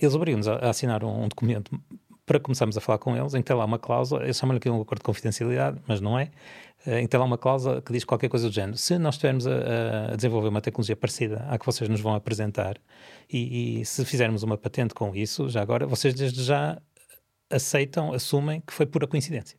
eles obrigam-nos a, a, assinar um, um documento para começarmos a falar com eles, em que tem lá uma cláusula, eles chamam-lhe aqui um acordo de confidencialidade, mas não é, eh, em que tem lá uma cláusula que diz qualquer coisa do género. Se nós estivermos a, a, desenvolver uma tecnologia parecida à que vocês nos vão apresentar, e, e, se fizermos uma patente com isso, já agora, vocês desde já aceitam, assumem que foi pura coincidência.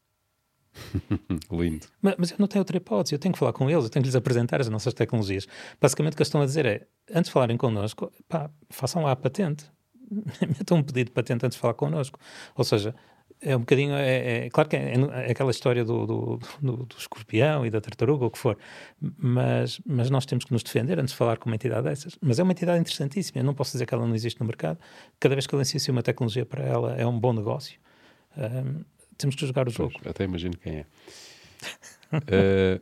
Lindo. Mas, mas, eu não tenho outra hipótese, eu tenho que falar com eles, eu tenho que lhes apresentar as nossas tecnologias. Basicamente o que eles estão a dizer é, antes de falarem connosco, pá, façam lá a patente metam um pedido de patente antes de falar connosco. Ou seja, é um bocadinho. É, é claro que é, é, aquela história do, do, do, do, escorpião e da tartaruga, ou o que for, mas, mas nós temos que nos defender antes de falar com uma entidade dessas. Mas é uma entidade interessantíssima. Eu não posso dizer que ela não existe no mercado. Cada vez que ela licencia uma tecnologia para ela é um bom negócio. Um, temos que jogar o jogo. Pois, até imagino quem é. uh...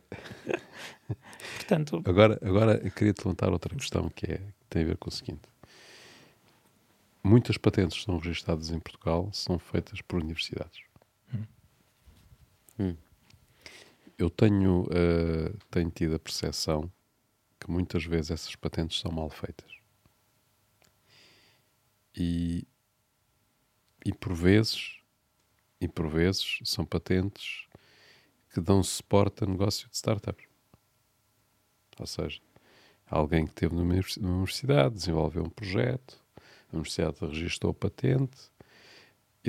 Portanto, agora, agora eu queria te levantar outra questão que, é, que tem a ver com o seguinte muitas patentes que são registradas em Portugal são feitas por universidades. Hum. Hum. Eu tenho, uh, tenho tido a percepção que muitas vezes essas patentes são mal feitas. E, e por vezes, e por vezes são patentes que dão suporte a negócio de startups. Ou seja, alguém que esteve numa universidade, desenvolveu um projeto, a universidade registrou a patente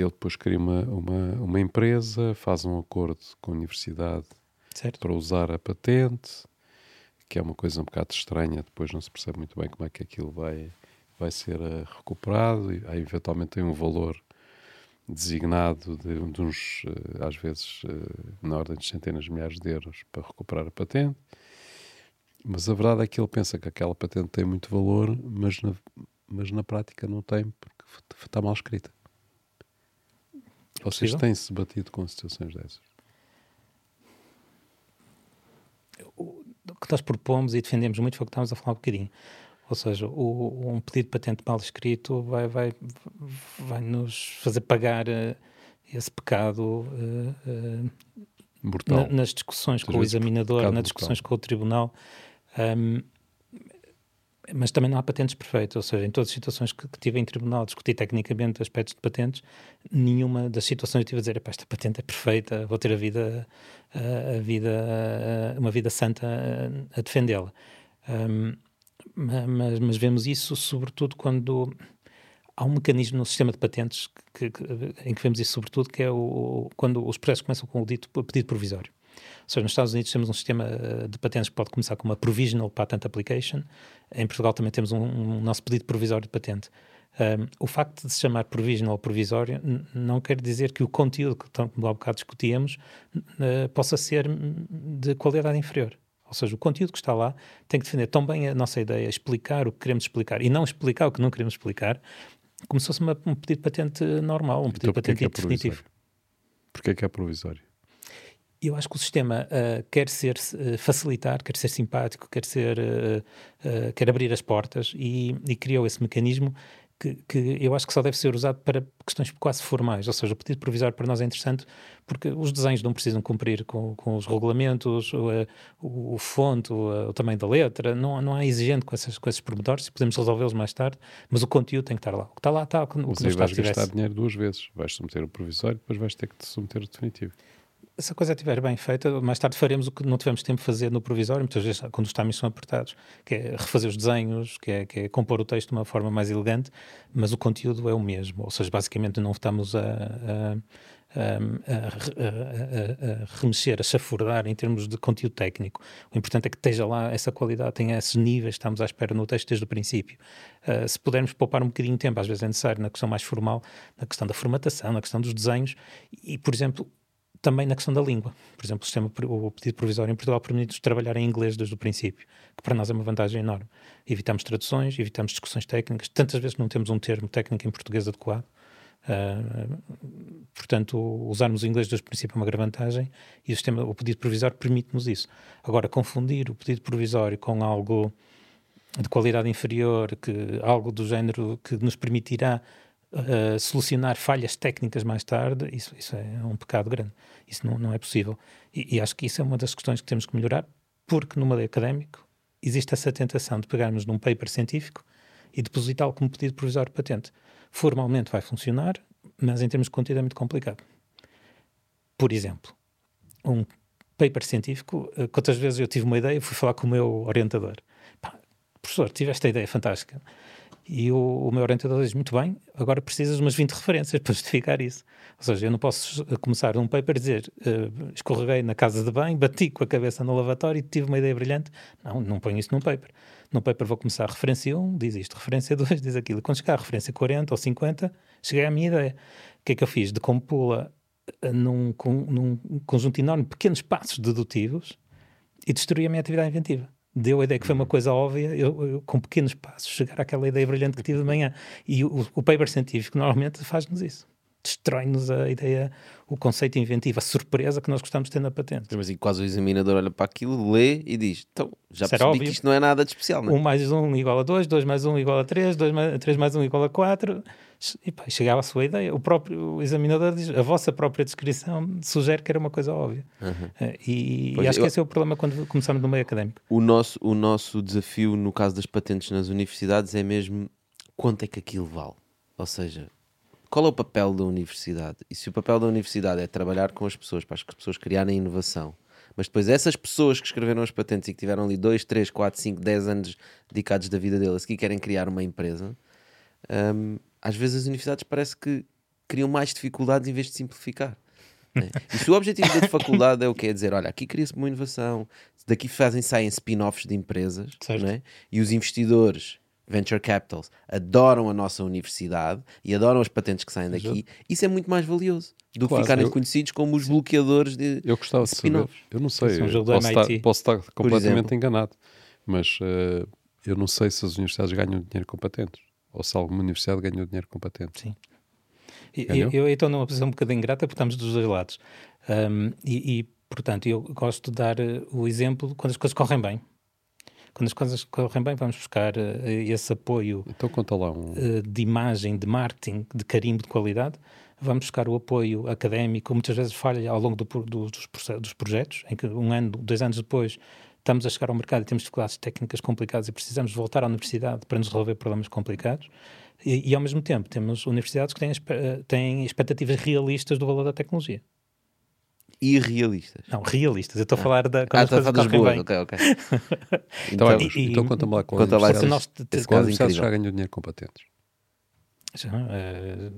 ele depois cria uma, uma, uma empresa, faz um acordo com a universidade certo. para usar a patente, que é uma coisa um bocado estranha, depois não se percebe muito bem como é que aquilo vai, vai ser uh, recuperado, e aí eventualmente tem um valor designado de, de uns, uh, às vezes, uh, na ordem de centenas de milhares de euros para recuperar a patente. Mas a verdade é que ele pensa que aquela patente tem muito valor, mas na, mas na prática não tem, porque está mal escrita. Vocês têm-se batido com situações dessas? O que nós propomos e defendemos muito foi o que estávamos a falar um bocadinho. Ou seja, o, um pedido de patente mal escrito vai, vai, vai nos fazer pagar uh, esse pecado uh, uh, na, nas discussões com o examinador, nas discussões com o tribunal. Um, mas também não há patentes perfeitas, ou seja, em todas as situações que, que tive em tribunal discutir tecnicamente aspectos de patentes, nenhuma das situações eu tive a dizer, esta patente é perfeita, vou ter a vida, a, a vida, uma vida santa a, a defendê-la. Um, mas, mas, vemos isso sobretudo quando há um mecanismo no sistema de patentes que, que, em que vemos isso sobretudo, que é o, quando os processos começam com o dito pedido provisório. Ou seja, nos Estados Unidos temos um sistema eh, de patentes que pode começar com uma Provisional Patent Application. Em Portugal também temos um, um nosso pedido provisório de patente. Um, o facto de se chamar provisional ou provisório não quer dizer que o conteúdo que há bocado discutíamos uh, possa ser de qualidade inferior. Ou seja, o conteúdo que está lá tem que defender tão bem a nossa ideia, explicar o que queremos explicar e não explicar o que não queremos explicar, como se fosse uma, um pedido de patente normal, um pedido então, de patente é definitivo. Porquê é que é provisório? Eu acho que o sistema uh, quer ser uh, facilitar, quer ser simpático, quer ser uh, quer abrir as portas e, e criou esse mecanismo que, que, eu acho que só deve ser usado para questões quase formais, ou seja, o pedido provisório para nós é interessante porque os desenhos não precisam cumprir com, com os regulamentos, o, o, o fonte, o, o, tamanho da letra, não, não é exigente com, essas, com esses pormenores, podemos resolvê-los mais tarde, mas o conteúdo tem que estar lá. O que está lá está. O que mas aí vais gastar dinheiro duas vezes, vais submeter o provisório, depois vais ter que te submeter o definitivo se a coisa estiver bem feita, mais tarde faremos o que não tivemos tempo de fazer no provisório, muitas vezes quando os timings são apertados, que é refazer os desenhos, que é, que é compor o texto de uma forma mais elegante, mas o conteúdo é o mesmo, ou seja, basicamente não estamos a, a, a, a remexer, a chafurdar em termos de conteúdo técnico. O importante é que esteja lá essa qualidade, tenha esses níveis, estamos à espera no texto desde o princípio. Uh, se pudermos poupar um bocadinho de tempo, às vezes é necessário na questão mais formal, na questão da formatação, na questão dos desenhos, e, por exemplo, também na questão da língua. Por exemplo, o, sistema, o pedido provisório em Portugal permite-nos trabalhar em inglês desde o princípio, que para nós é uma vantagem enorme. Evitamos traduções, evitamos discussões técnicas. Tantas vezes não temos um termo técnico em português adequado. Uh, portanto, usarmos o inglês desde o princípio é uma grande vantagem e o, sistema, o pedido provisório permite-nos isso. Agora, confundir o pedido provisório com algo de qualidade inferior, que algo do género que nos permitirá uh, solucionar falhas técnicas mais tarde, isso, isso é um pecado grande. Isso não, não é possível. E, e, acho que isso é uma das questões que temos que melhorar, porque no meio académico existe essa tentação de pegarmos num paper científico e depositá-lo como pedido provisório de patente. Formalmente vai funcionar, mas em termos de conteúdo é muito complicado. Por exemplo, um paper científico, uh, quantas vezes eu tive uma ideia e fui falar com o meu orientador. Professor, tive esta ideia fantástica e o, o meu orientador diz: Muito bem, agora precisas de umas 20 referências para justificar isso. Ou seja, eu não posso começar um paper a dizer uh, escorreguei na casa de banho, bati com a cabeça no lavatório e tive uma ideia brilhante. Não, não ponho isso num paper. No paper vou começar a referência 1, diz isto, referência 2, diz aquilo. Quando chegar a referência 40 ou 50, cheguei à minha ideia. O que é que eu fiz? Decompô-la eh, num, num conjunto enorme pequenos passos dedutivos e destruí a minha atividade inventiva deu a ideia que foi uma coisa óbvia, eu, eu, com pequenos passos, chegar àquela ideia brilhante que tive de manhã. E o, o paper científico normalmente faz-nos isso. Destrói-nos a ideia, o conceito inventivo, a surpresa que nós gostamos de ter na patente. Mas e quase o examinador olha para aquilo, lê e diz: então, já Será percebi óbvio. que isto não é nada de especial, não é? 1 mais 1 igual a 2, 2 mais 1 igual a 3, 2 mais, 3 mais 1 igual a 4. E pá, chegava a sua ideia. O próprio examinador diz: a vossa própria descrição sugere que era uma coisa óbvia. Uhum. E, e, acho eu, que esse é o problema quando começamos no meio académico. O nosso, o nosso desafio, no caso das patentes nas universidades, é mesmo quanto é que aquilo vale. Ou seja, qual é o papel da universidade? E se o papel da universidade é trabalhar com as pessoas para as pessoas criarem inovação, mas depois essas pessoas que escreveram as patentes e que tiveram ali 2, 3, 4, 5, 10 anos dedicados da vida deles que querem criar uma empresa, um, às vezes as universidades parece que criam mais dificuldades em vez de simplificar. Né? E se o objetivo da faculdade é o que é dizer, olha, aqui cria-se uma inovação, daqui fazem, saem spin-offs de empresas, né? e os investidores venture capitals adoram a nossa universidade e adoram as patentes que saem daqui, isso é muito mais valioso do claro, que ficarem eu, conhecidos como os bloqueadores de Eu gostava de, de saber, eu não sei, eu posso, estar, posso, estar, completamente enganado, mas uh, eu não sei se as universidades ganham dinheiro com patentes ou se alguma universidade ganhou dinheiro com patentes. Sim. Eu, eu estou numa posição um bocadinho ingrata porque estamos dos dois lados. Um, e, e, portanto, eu gosto de dar uh, o exemplo quando as coisas correm bem. Quando as coisas correm bem, vamos buscar uh, esse apoio então, conta lá um... uh, de imagem, de marketing, de carimbo de qualidade. Vamos buscar o apoio académico, muitas vezes falha ao longo do, do, dos, dos projetos, em que um ano, dois anos depois, estamos a chegar ao mercado e temos dificuldades técnicas complicadas e precisamos voltar à universidade para nos resolver problemas complicados. E, e, ao mesmo tempo temos universidades que têm, têm expectativas realistas do valor da tecnologia. Irrealistas? Não, realistas. Eu estou a ah. falar da. Quando ah, as coisas boas. Bem. Ok, ok. então, então, então conta-me lá qual conta lá esse, esse, esse, esse já ganhou dinheiro com patentes. Uh,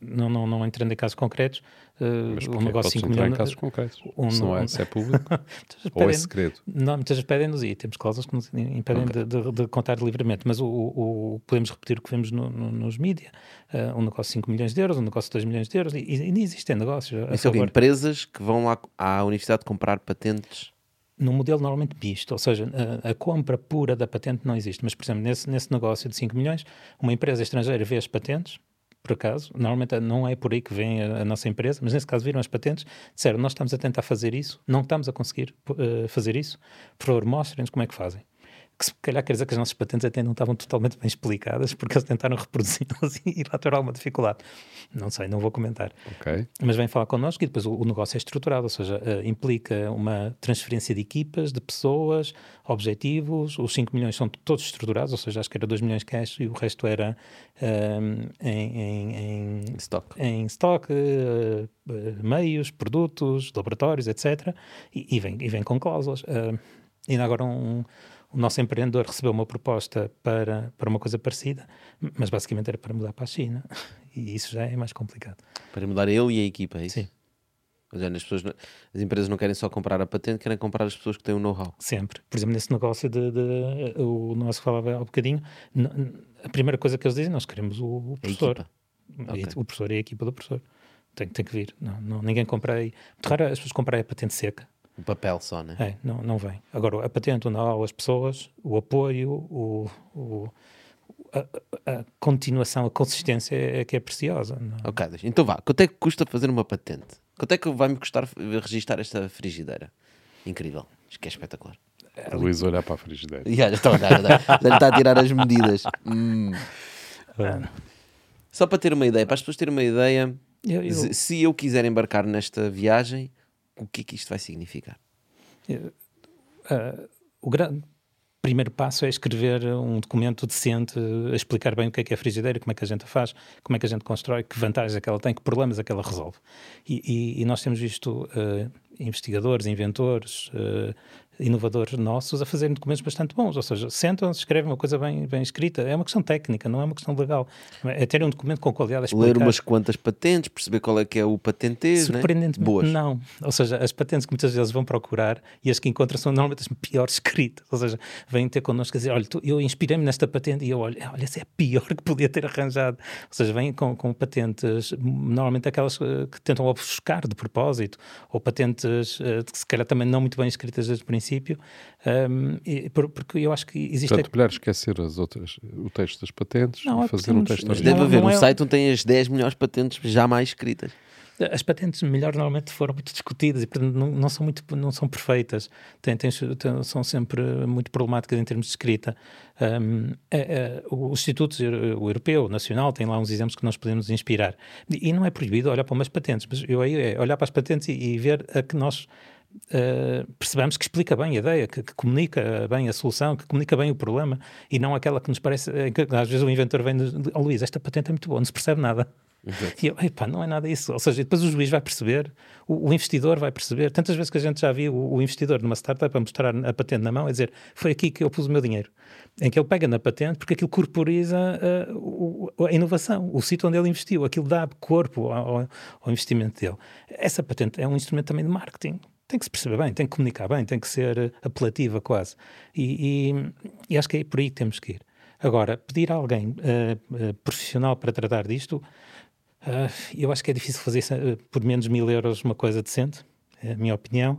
não, não, não entrando em casos concretos, uh, um negócio de 5 milhões. em casos concretos. Um, se não é, se é público ou é segredo. Não, muitas vezes pedem-nos e temos cláusulas que nos impedem okay. de, de, de, contar livremente, mas o, o, o, podemos repetir o que vemos no, no, nos mídias: uh, um negócio de 5 milhões de euros, um negócio de 2 milhões de euros, e, e existem negócios. Isso é empresas que vão lá à universidade comprar patentes no modelo normalmente misto, ou seja, a, a, compra pura da patente não existe. Mas, por exemplo, nesse, nesse negócio de 5 milhões, uma empresa estrangeira vê as patentes, por acaso, normalmente não é por aí que vem a, a, nossa empresa, mas nesse caso viram as patentes, disseram, nós estamos a tentar fazer isso, não estamos a conseguir uh, fazer isso, por favor, mostrem-nos como é que fazem que se calhar quer dizer que as nossas patentes até não estavam totalmente bem explicadas porque eles tentaram reproduzi-las e lá ter alguma dificuldade. Não sei, não vou comentar. Okay. Mas vem falar connosco e depois o, o negócio é estruturado, ou seja, uh, implica uma transferência de equipas, de pessoas, objetivos. Os 5 milhões são todos estruturados, ou seja, acho que era 2 milhões cash e o resto era um, em, em, em, stock, em stock uh, meios, produtos, laboratórios, etc. E, e, vem, e vem com cláusulas. Uh, ainda agora um o nosso empreendedor recebeu uma proposta para, para uma coisa parecida, mas basicamente era para mudar para a China. E isso já é mais complicado. Para mudar ele e a equipa, é isso? Sim. Mas, as, pessoas, as empresas não querem só comprar a patente, querem comprar as pessoas que têm o know-how. Sempre. Por exemplo, nesse negócio de, de, o nosso que falava há um bocadinho, a primeira coisa que eles dizem, nós queremos o, o professor. Okay. O professor e a equipa do professor. Tem, tem que vir. Não, não, ninguém compra aí. Muito raro as pessoas comprarem a patente seca. O papel só, né? É, não, não vem. Agora, a patente, não, as pessoas, o apoio, o, o a, a, continuação, a consistência é, é que é preciosa. Não? É? Ok, então vá. Quanto é que custa fazer uma patente? Quanto é que vai-me custar registar esta frigideira? Incrível. Acho que é espetacular. O Luís olhar para a frigideira. Já está a olhar, está a tirar as medidas. Hum. Só para ter uma ideia, para as pessoas terem uma ideia, eu, eu... se eu quiser embarcar nesta viagem, o que é que isto vai significar? Uh, o grande primeiro passo é escrever um documento decente, a explicar bem o que é que é a frigideira, como é que a gente a faz, como é que a gente constrói, que vantagens é que ela tem, que problemas é que ela resolve. E, e, e nós temos visto uh, investigadores, inventores, uh, inovadores nossos a fazerem documentos bastante bons, ou seja, sentam-se, escrevem uma coisa bem, bem escrita. É uma questão técnica, não é uma questão legal. É ter um documento com qualidade a explicar. Ler umas quantas patentes, perceber qual é que é o patentês, né? Surpreendentemente, né? Boas. não. Ou seja, as patentes que muitas vezes vão procurar e as que encontram são normalmente as piores escritas. Ou seja, vêm ter connosco a dizer, olha, tu, eu inspirei-me nesta patente e eu olho, olha, essa é a pior que podia ter arranjado. Ou seja, vêm com, com patentes, normalmente aquelas eh, que tentam ofuscar de propósito, ou patentes uh, que se calhar também não muito bem escritas desde o princípio, um, e, porque eu acho que existe. Portanto, melhor esquecer as outras, o texto das patentes não, e fazer um texto Mas deve haver não um é... site onde tem as 10 melhores patentes jamais escritas. As patentes melhor normalmente foram muito discutidas e portanto não, não são muito não são perfeitas têm, têm, são sempre muito problemáticas em termos de escrita um, é, é, o Instituto o Europeu, o Nacional tem lá uns exemplos que nós podemos inspirar e, e não é proibido olhar para umas patentes mas eu aí é olhar para as patentes e, e ver a que nós Uh, percebemos que explica bem a ideia, que, que, comunica bem a solução, que comunica bem o problema e não aquela que nos parece. Que, às vezes o inventor vem e oh, Luís, esta patente é muito boa, não se percebe nada. Exato. E eu, epá, não é nada isso. Ou seja, depois o juiz vai perceber, o, o investidor vai perceber. Tantas vezes que a gente já viu o, o investidor numa startup a mostrar a patente na mão e dizer foi aqui que eu pus o meu dinheiro. Em que ele pega na patente porque aquilo corporiza uh, a inovação, o sítio onde ele investiu, aquilo dá corpo ao, ao, investimento dele. Essa patente é um instrumento também de marketing. Tem que se perceber bem, tem que comunicar bem, tem que ser apelativa quase. E, e, e acho que é por aí que temos que ir. Agora, pedir a alguém uh, uh, profissional para tratar disto, uh, eu acho que é difícil fazer por menos mil euros uma coisa decente, é a minha opinião.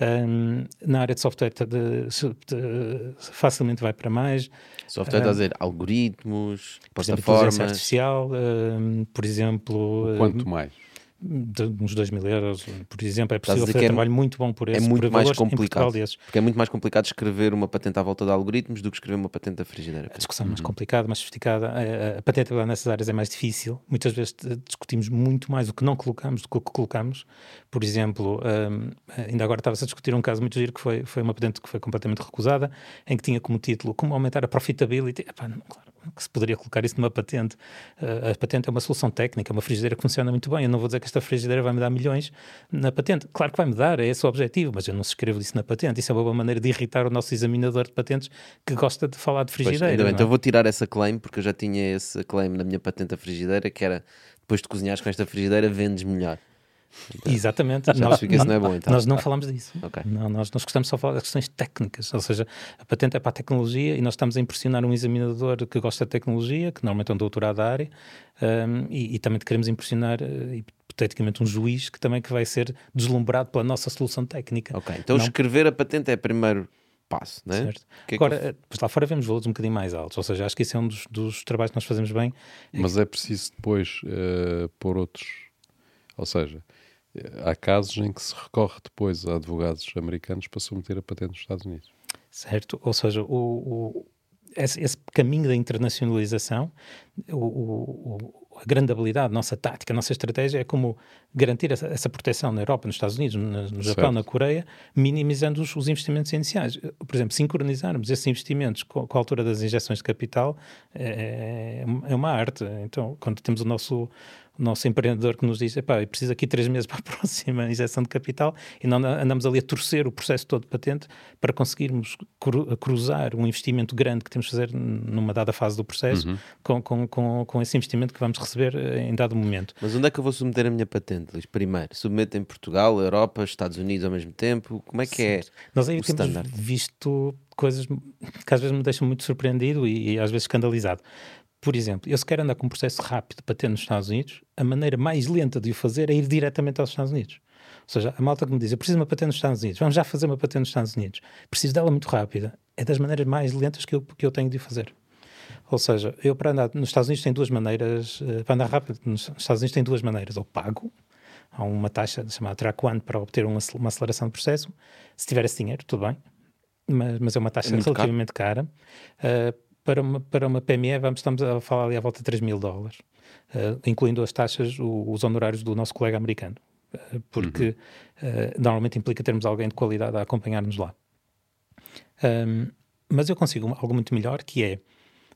Um, na área de software de, de, facilmente vai para mais. Software um, a dizer algoritmos, plataformas. artificial, um, por exemplo. O quanto mais? De uns 2 mil euros, por exemplo, é possível fazer é, trabalho muito bom por esse, é muito mais complicado, porque é muito mais complicado escrever uma patente à volta de algoritmos do que escrever uma patente da frigideira. A discussão é mais uhum. complicada, mais sofisticada, a, a patente nessas áreas é mais difícil, muitas vezes discutimos muito mais o que não colocamos do que o que colocamos, por exemplo, um, ainda agora estava-se a discutir um caso muito giro que foi, foi uma patente que foi completamente recusada, em que tinha como título como aumentar a profitability, Epá, não, claro, que se poderia colocar isso numa patente. Uh, a patente é uma solução técnica, uma frigideira que funciona muito bem. Eu não vou dizer que esta frigideira vai me dar milhões na patente. Claro que vai me dar, é esse o objetivo, mas eu não se escrevo isso na patente. Isso é uma boa maneira de irritar o nosso examinador de patentes que gosta de falar de frigideira. Pois, bem, então é? vou tirar essa claim, porque eu já tinha esse claim na minha patente da frigideira, que era depois de cozinhares com esta frigideira, vendes melhor. Então, Exatamente. nós, não, não, é bom, então. nós não falamos disso. Okay. Não, nós, nós gostamos só de falar das questões técnicas, ou seja, a patente é para a tecnologia e nós estamos a impressionar um examinador que gosta de tecnologia, que normalmente é um doutorado da área, um, e, e, também queremos impressionar, uh, hipoteticamente, um juiz que também que vai ser deslumbrado pela nossa solução técnica. Ok, então não... escrever a patente é primeiro passo, né? Certo. Que é Agora, que eu... Eh, lá fora vemos valores um bocadinho mais altos, ou seja, acho que esse é um dos, dos trabalhos que nós fazemos bem. Mas é preciso depois uh, pôr outros, ou seja, há casos em que se recorre depois a advogados americanos para submeter a patente nos Estados Unidos. Certo, ou seja, o, o esse, esse, caminho da internacionalização, o, o, a grande habilidade, nossa tática, nossa estratégia é como garantir essa, essa proteção na Europa, nos Estados Unidos, no, no Japão, na Coreia, minimizando os, os, investimentos iniciais. Por exemplo, sincronizarmos esses investimentos com, com a altura das injeções de capital é, é, é uma arte. Então, quando temos o nosso nosso empreendedor que nos diz, eu preciso aqui três meses para a próxima injeção de capital e não andamos ali a torcer o processo todo de patente para conseguirmos cru cruzar um investimento grande que temos de fazer numa dada fase do processo uhum. com, com, com, com, esse investimento que vamos receber eh, em dado momento. Mas onde é que eu vou submeter a minha patente, Luís? Primeiro, submeto em Portugal, Europa, Estados Unidos ao mesmo tempo? Como é que é Nós aí o temos standard? visto coisas que às vezes me deixam muito surpreendido e, e às vezes escandalizado. Por exemplo, eu se quero andar com um processo rápido para ter nos Estados Unidos, a maneira mais lenta de o fazer é ir diretamente aos Estados Unidos. Ou seja, a malta que me diz, eu preciso de uma patente nos Estados Unidos, vamos já fazer uma patente nos Estados Unidos, preciso dela muito rápida, é das maneiras mais lentas que eu, que eu tenho de fazer. Ou seja, eu para andar nos Estados Unidos tem duas maneiras, eh, para andar rápido nos Estados Unidos tem duas maneiras, ou pago, há uma taxa chamada track one para obter uma, uma aceleração do processo, se tiver esse dinheiro, tudo bem, mas, mas é uma taxa é relativamente caro. cara. Uh, para uma, para uma PME, vamos, estamos a falar ali à volta de 3 mil dólares, uh, incluindo as taxas, o, os honorários do nosso colega americano, uh, porque uhum. uh, normalmente implica termos alguém de qualidade a acompanhar-nos lá. Um, mas eu consigo algo muito melhor, que é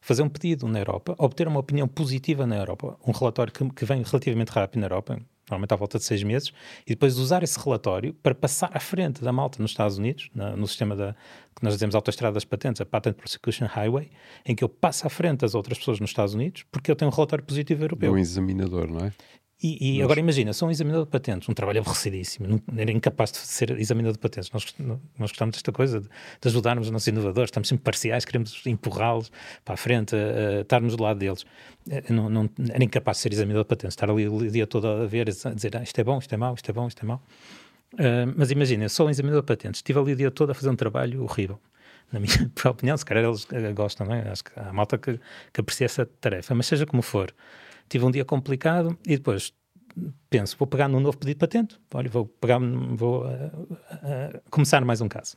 fazer um pedido na Europa, obter uma opinião positiva na Europa, um relatório que, que vem relativamente rápido na Europa, normalmente à volta de seis meses, e depois usar esse relatório para passar à frente da malta nos Estados Unidos, na, no sistema da, que nós dizemos autoestrada das patentes, a Patent Prosecution Highway, em que eu passo à frente das outras pessoas nos Estados Unidos, porque eu tenho um relatório positivo europeu. Um examinador, não é? E, e agora imagina, sou um examinador de patentes, um trabalho aborrecidíssimo, era incapaz de ser examinador de patentes. Nós, nós gostamos desta coisa, de, de ajudarmos os nossos inovadores, estamos sempre parciais, queremos empurrá-los para a frente, uh, estarmos do lado deles. Uh, não, não, era incapaz de ser examinador de patentes, estar ali o dia todo a ver, a dizer ah, isto é bom, isto é mau, isto é bom, isto é mau. Uh, mas imagina, sou um examinador de patentes, estive ali o dia todo a fazer um trabalho horrível. Na minha opinião, se calhar eles gostam, não é? Acho que há malta que, que aprecia essa tarefa, mas seja como for tive um dia complicado e depois penso, vou pegar num novo pedido de patente, olha, vou pegar, vou uh, uh, começar mais um caso.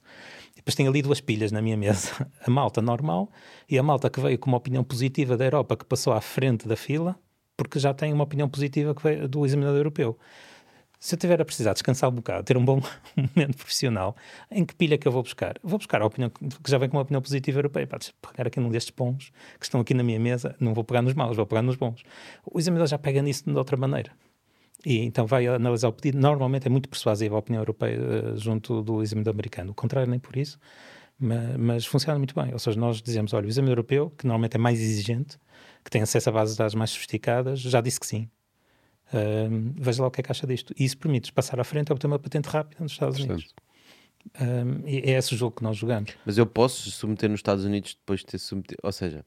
Depois tenho ali duas pilhas na minha mesa, a malta normal e a malta que veio com uma opinião positiva da Europa, que passou à frente da fila, porque já tem uma opinião positiva veio do examinador europeu se eu tiver a precisar descansar um bocado, ter um bom momento profissional, em que pilha que eu vou buscar? Vou buscar a opinião que já vem com uma opinião positiva europeia. Pá, deixa pegar aqui num destes bons que estão aqui na minha mesa, não vou pegar nos maus, vou pegar nos bons. O examinador já pega nisso de outra maneira. E então vai analisar o pedido. Normalmente é muito persuasiva a opinião europeia uh, junto do examinador americano. O contrário, nem por isso. mas, mas, funciona muito bem. Ou seja, nós dizemos, olha, o exame europeu, que normalmente é mais exigente, que tem acesso a bases de dados mais sofisticadas, já disse que sim. Um, veja lá o que é que acha disto. E isso permite passar à frente a obter uma patente rápida nos Estados Unidos. Um, é esse o jogo que nós jogamos. Mas eu posso submeter nos Estados Unidos depois de ter submetido. Ou seja,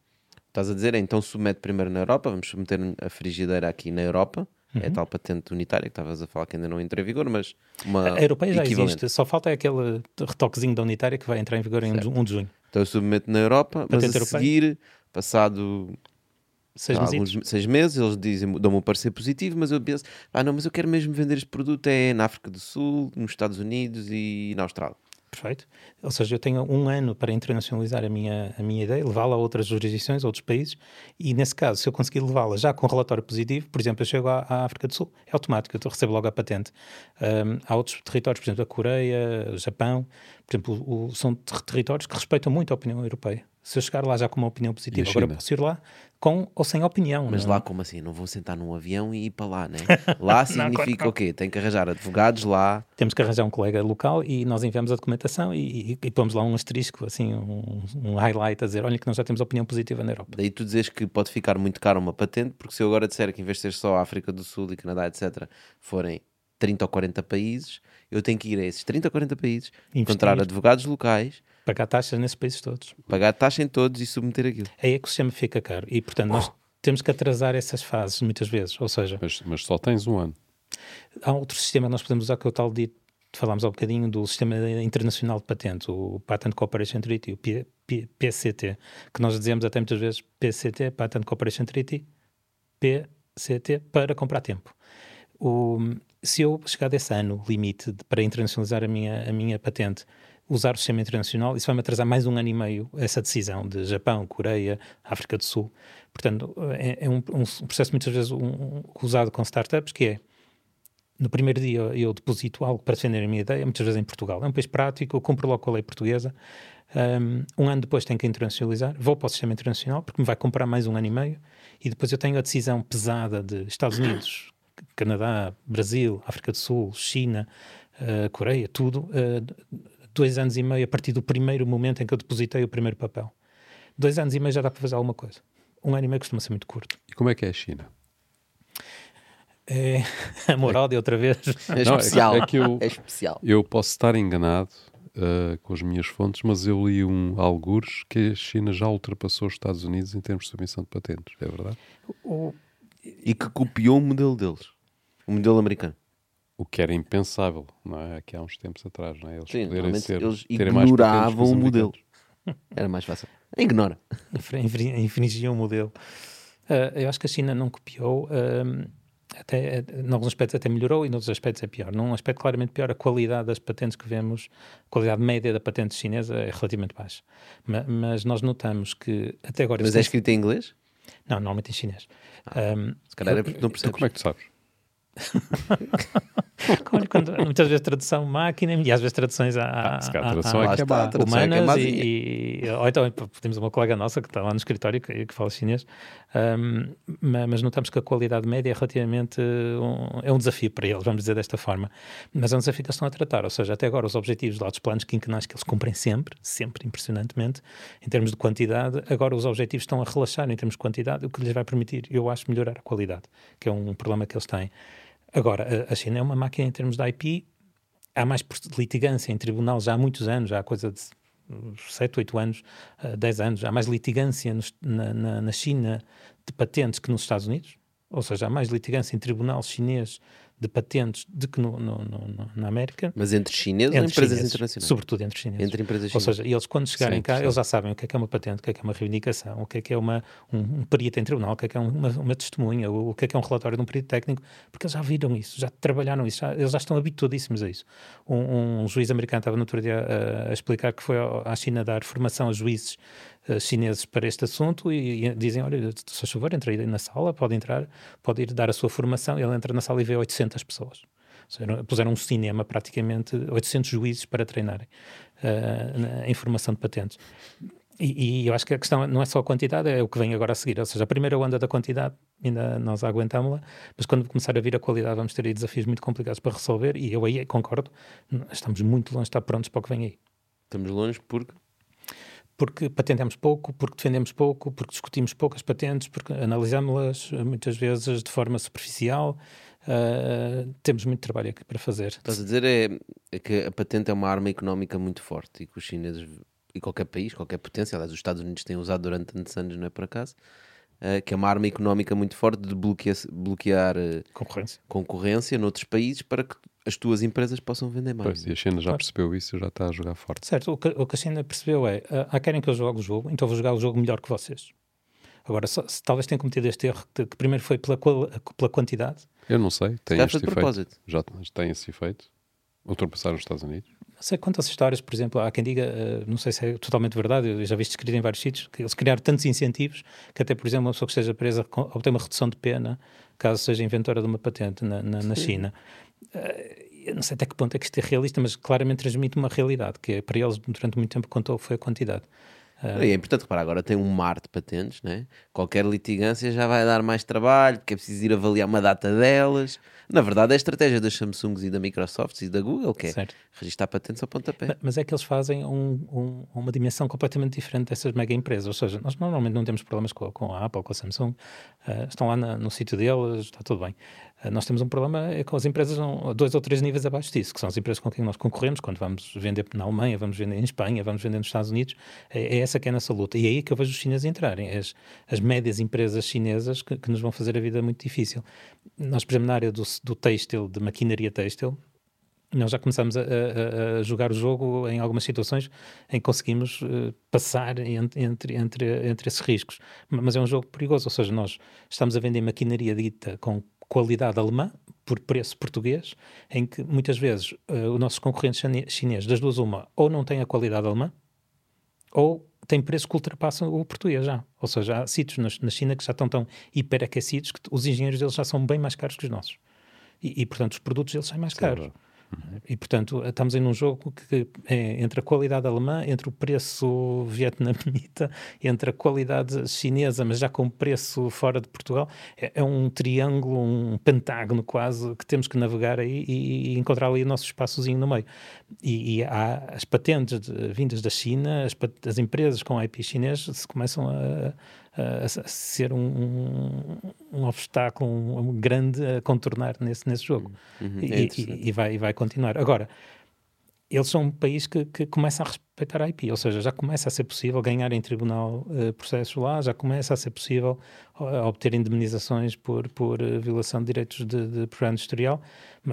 estás a dizer, então submete primeiro na Europa, vamos submeter a frigideira aqui na Europa. É uhum. É a tal patente unitária que estavas a falar que ainda não entrou em vigor, mas uma. A europeia já existe, só falta aquele retoquezinho da unitária que vai entrar em vigor em certo. 1 de junho. Então eu submeto na Europa, patente mas a europeia. seguir, passado seis, ah, alguns, seis meses, eles dizem, dão-me um parecer positivo, mas eu penso, ah não, mas eu quero mesmo vender este produto é na África do Sul, nos Estados Unidos e na Austrália. Perfeito. Ou seja, eu tenho um ano para internacionalizar a minha, a minha ideia, levá-la a outras jurisdições, a outros países, e nesse caso, se eu conseguir levá-la já com relatório positivo, por exemplo, eu chego à, à África do Sul, é automático, eu recebo logo a patente. Um, há outros territórios, por exemplo, a Coreia, o Japão, por exemplo, o, são territórios que respeitam muito a opinião europeia. Se eu chegar lá já com uma opinião positiva, agora posso ir lá com ou sem opinião. Mas não? É? lá como assim? Não vou sentar num avião e ir para lá, né? Lá significa não, o quê? Tem que arranjar advogados lá. Temos que arranjar um colega local e nós enviamos a documentação e, e, e pomos lá um asterisco, assim, um, um, highlight a dizer, olha que nós já temos opinião positiva na Europa. Daí tu dizes que pode ficar muito caro uma patente, porque se eu agora disser que em vez de ser só África do Sul e Canadá, etc., forem 30 ou 40 países, eu tenho que ir a esses 30 ou 40 países, Investir. encontrar advogados locais Pagar taxas nesses países todos. Pagar taxa em todos e submeter aquilo. Aí é que o sistema fica caro. E, portanto, nós temos que atrasar essas fases muitas vezes. Ou seja... Mas, mas só tens um ano. Há outro sistema que nós podemos usar que é o tal de falámos há um bocadinho do Sistema Internacional de Patentes, o Patent Cooperation Treaty, o P, P, PCT, que nós dizemos até muitas vezes PCT, Patent Cooperation Treaty, PCT, para comprar tempo. O, se eu chegar desse ano limite de, para internacionalizar a minha, a minha patente usar o sistema internacional, isso vai-me atrasar mais um ano e meio essa decisão de Japão, Coreia, África do Sul. Portanto, é, é um, um, processo muitas vezes um, usado com startups que é no primeiro dia eu deposito algo para defender a minha ideia, muitas vezes em Portugal. É um país prático, eu cumpro logo com a lei portuguesa. Um, um, ano depois tenho que internacionalizar, vou para o sistema internacional porque me vai comprar mais um ano e meio e depois eu tenho a decisão pesada de Estados Unidos, Canadá, Brasil, África do Sul, China, uh, Coreia, tudo, uh, dois anos e meio a partir do primeiro momento em que eu depositei o primeiro papel. Dois anos e meio já dá para fazer alguma coisa. Um ano e meio costuma ser muito curto. E como é que é a China? É amor é, de outra vez. É Não, especial. É, é, que eu, é especial. Eu posso estar enganado uh, com as minhas fontes, mas eu li um algures que a China já ultrapassou os Estados Unidos em termos de submissão de patentes. É verdade? O... E que copiou o modelo deles. O modelo americano. O que era impensável, não é? Aqui há uns tempos atrás, não é? Eles Sim, poderem ser, eles ignoravam o modelo. Era mais fácil. Ignora. Infringiam o modelo. Uh, eu acho que a China não copiou. Uh, até, em alguns aspectos até melhorou e em outros aspectos é pior. Num aspecto claramente pior, a qualidade das patentes que vemos, a qualidade média da patente chinesa é relativamente baixa. Mas, mas nós notamos que até agora... Mas é escrito em inglês? Não, normalmente em chinês. Ah, um, se calhar é porque não percebes. Então como é que tu sabes? quando, muitas vezes tradução máquina e às vezes traduções a, ah, se calhar, tradução a, a, é a, é humanas é e, e, ou então temos uma colega nossa que está lá no escritório que, que fala chinês um, mas notamos que a qualidade média é relativamente um, é um desafio para eles, vamos dizer desta forma. Mas é um desafio que eles estão a tratar, ou seja, até agora os objetivos lá dos planos quinquenais que eles cumprem sempre, sempre impressionantemente em termos de quantidade, agora os objetivos estão a relaxar em termos de quantidade, o que lhes vai permitir, eu acho, melhorar a qualidade, que é um problema que eles têm Agora, a China é uma máquina em termos de IP, há mais litigância em tribunal já há muitos anos, já há coisa de 7, 8 anos, 10 anos, há mais litigância na, na, na China de patentes que nos Estados Unidos, ou seja, há mais litigância em tribunal chinês de patentes do que no, no, no, na América. Mas entre chineses entre ou empresas chineses, internacionais? Sobretudo entre chineses. Entre empresas. Ou seja, eles quando chegarem Sim, cá, eles já sabem o que é que é uma patente, o que é que é uma reivindicação, o que é que é uma, um, um perito em tribunal, o que é que é uma, uma testemunha, o, o, que é que é um relatório de um perito técnico, porque eles já viram isso, já trabalharam isso, já, eles já estão habituadíssimos a isso. Um, um juiz americano estava no outro dia a, a explicar que foi à China dar formação a juízes uh, chineses para este assunto e, e dizem, olha, se faz favor, entra aí na sala, pode entrar, pode ir dar a sua formação, ele entra na sala e vê 800 pessoas puseram um cinema praticamente 800 juízes para treinarem uh, em formação de patentes. E, e, eu acho que a questão não é só a quantidade, é o que vem agora a seguir. Ou seja, a primeira onda da quantidade, ainda nós aguentámos-la, mas quando começar a vir a qualidade, vamos ter aí desafios muito complicados para resolver. E eu aí concordo, estamos muito longe de estar prontos para o que vem aí. Estamos longe porque? Porque patentamos pouco, porque defendemos pouco, porque discutimos poucas patentes, porque analisámos-las muitas vezes de forma superficial. Uh, temos muito trabalho aqui para fazer. Estás a dizer é, é, que a patente é uma arma económica muito forte e que os chineses e qualquer país, qualquer potência, aliás, os Estados Unidos têm usado durante tantos anos, não é por acaso, uh, que é uma arma económica muito forte de bloquear, bloquear uh, concorrência. concorrência noutros países para que as tuas empresas possam vender mais. Pois, e a China já claro. percebeu isso e já está a jogar forte. Certo, o que, o que a China percebeu é, ah, querem que eu jogue o jogo, então vou jogar o jogo melhor que vocês. Agora, só, se, talvez tenham cometido este erro, que, que primeiro foi pela, pela quantidade. Eu não sei, tem este efeito. Propósito. Já tem esse efeito. Ultrapassaram os Estados Unidos. Não sei quantas histórias, por exemplo, há quem diga, uh, não sei se é totalmente verdade, eu já vi escrito em vários sítios, que eles criaram tantos incentivos que até, por exemplo, uma pessoa que esteja presa obtém uma redução de pena caso seja inventora de uma patente na, na, na China. Uh, eu não sei até que ponto é que isto é realista, mas claramente transmite uma realidade, que é, para eles, durante muito tempo, contou foi a quantidade. Uh... É importante reparar, agora tem um mar de patentes, né? qualquer litigância já vai dar mais trabalho, porque é preciso ir avaliar uma data delas. Na verdade, é a estratégia das Samsungs e da Microsoft e da Google, que é certo. registrar patentes ao pontapé. Mas é que eles fazem um, um, uma dimensão completamente diferente dessas mega empresas. Ou seja, nós normalmente não temos problemas com, com a Apple, com a Samsung, uh, estão lá na, no sítio deles, está tudo bem. Uh, nós temos um problema é com as empresas dois ou três níveis abaixo disso, que são as empresas com quem nós concorremos, quando vamos vender na Alemanha, vamos vender em Espanha, vamos vender nos Estados Unidos. É, é essa que é a nossa luta. E é aí que eu vejo os chineses entrarem, as, as médias empresas chinesas que, que nos vão fazer a vida muito difícil. Nós, por exemplo, na área do, do têxtil, de maquinaria têxtil, nós já começamos a, a, a, jogar o jogo em algumas situações em que conseguimos uh, passar entre, entre, entre, entre esses riscos. Mas é um jogo perigoso, ou seja, nós estamos a vender maquinaria dita com qualidade alemã por preço português, em que muitas vezes uh, os nossos concorrentes chineses, das duas uma, ou não têm a qualidade alemã, ou têm preços que ultrapassam o português já. Ou seja, há sítios na, na China que já estão tão hiperaquecidos que os engenheiros deles já são bem mais caros que os nossos. E, e portanto, os produtos deles são mais caros. Sim, e, portanto, estamos em um jogo que é entre a qualidade alemã, entre o preço vietnamita, entre a qualidade chinesa, mas já com preço fora de Portugal. É, é um triângulo, um pentágono quase, que temos que navegar aí e, e encontrar ali o nosso espaçozinho no meio. E, e há as patentes de, vindas da China, as, as empresas com IP chinês se começam a a, ser um, um, obstáculo grande a contornar nesse, nesse jogo. Uhum, é e, e, e, vai, e vai continuar. Agora, eles são um país que, que, começa a respeitar a IP, ou seja, já começa a ser possível ganhar em tribunal uh, processos lá, já começa a ser possível uh, obter indemnizações por, por uh, violação de direitos de, de propriedade industrial,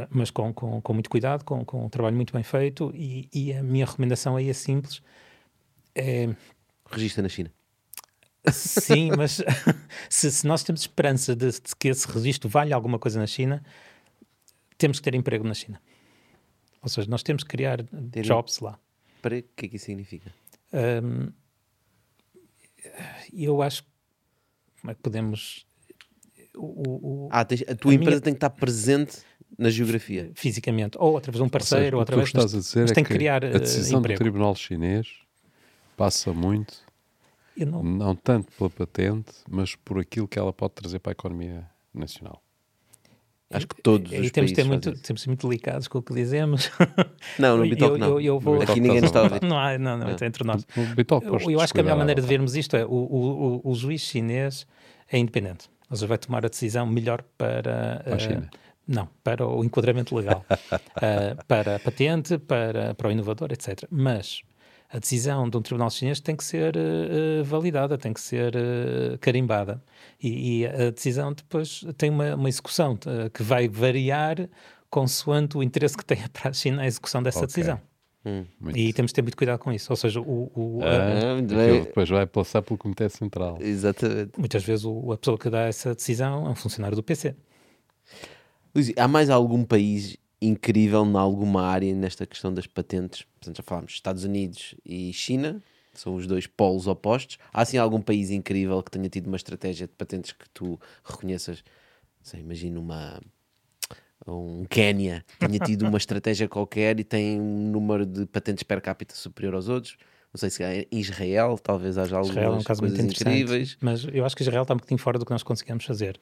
mas com, com, com, muito cuidado, com, com um trabalho muito bem feito, e, e a minha recomendação aí é simples. É... Registra na China. Sim, mas se, se, nós temos esperança de, de, que esse registro valha alguma coisa na China, temos que ter emprego na China. Ou seja, nós temos que criar ter jobs lá. Para o que é que isso significa? Um, eu acho como é que podemos. O, o, ah, tens, a tua a empresa minha... tem que estar presente na geografia. Fisicamente. Ou através de um parceiro, ou, seja, ou através de. O que estás a dizer é tem que, criar a decisão uh, do Tribunal Chinês passa muito não... não tanto pela patente, mas por aquilo que ela pode trazer para a economia nacional. Acho que todos e, os temos países muito, temos muito delicados com o que dizemos. Não, no Bitalk não. Eu, eu vou... Aqui ninguém está a ouvir. Não, há, não, não, é entre nós. eu, eu acho que a melhor maneira de vermos isto é o, o, o, o juiz chinês é independente. Ou seja, vai tomar a decisão melhor para... Para a China. Uh, não, para o enquadramento legal. uh, para a patente, para, para o inovador, etc. Mas a decisão de um tribunal chinês tem que ser uh, validada, tem que ser uh, carimbada. E, e, a decisão depois tem uma, uma execução uh, que vai variar consoante o interesse que tenha para a China a execução dessa okay. decisão. Hum, e temos de ter muito cuidado com isso. Ou seja, o, o ah, depois vai passar pelo Comitê Central. Exatamente. Muitas vezes o, a pessoa que dá essa decisão é um funcionário do PC. Luís, há mais algum país incrível em alguma área nesta questão das patentes. Portanto, já falámos Estados Unidos e China, são os dois polos opostos. Há assim algum país incrível que tenha tido uma estratégia de patentes que tu reconheças? Sei, imagina uma um Quénia tenha tido uma estratégia qualquer e tem um número de patentes per capita superior aos outros. Não sei se é Israel, talvez haja algumas Israel é um caso coisas muito incríveis. Mas eu acho que Israel está um bocadinho fora do que nós conseguimos fazer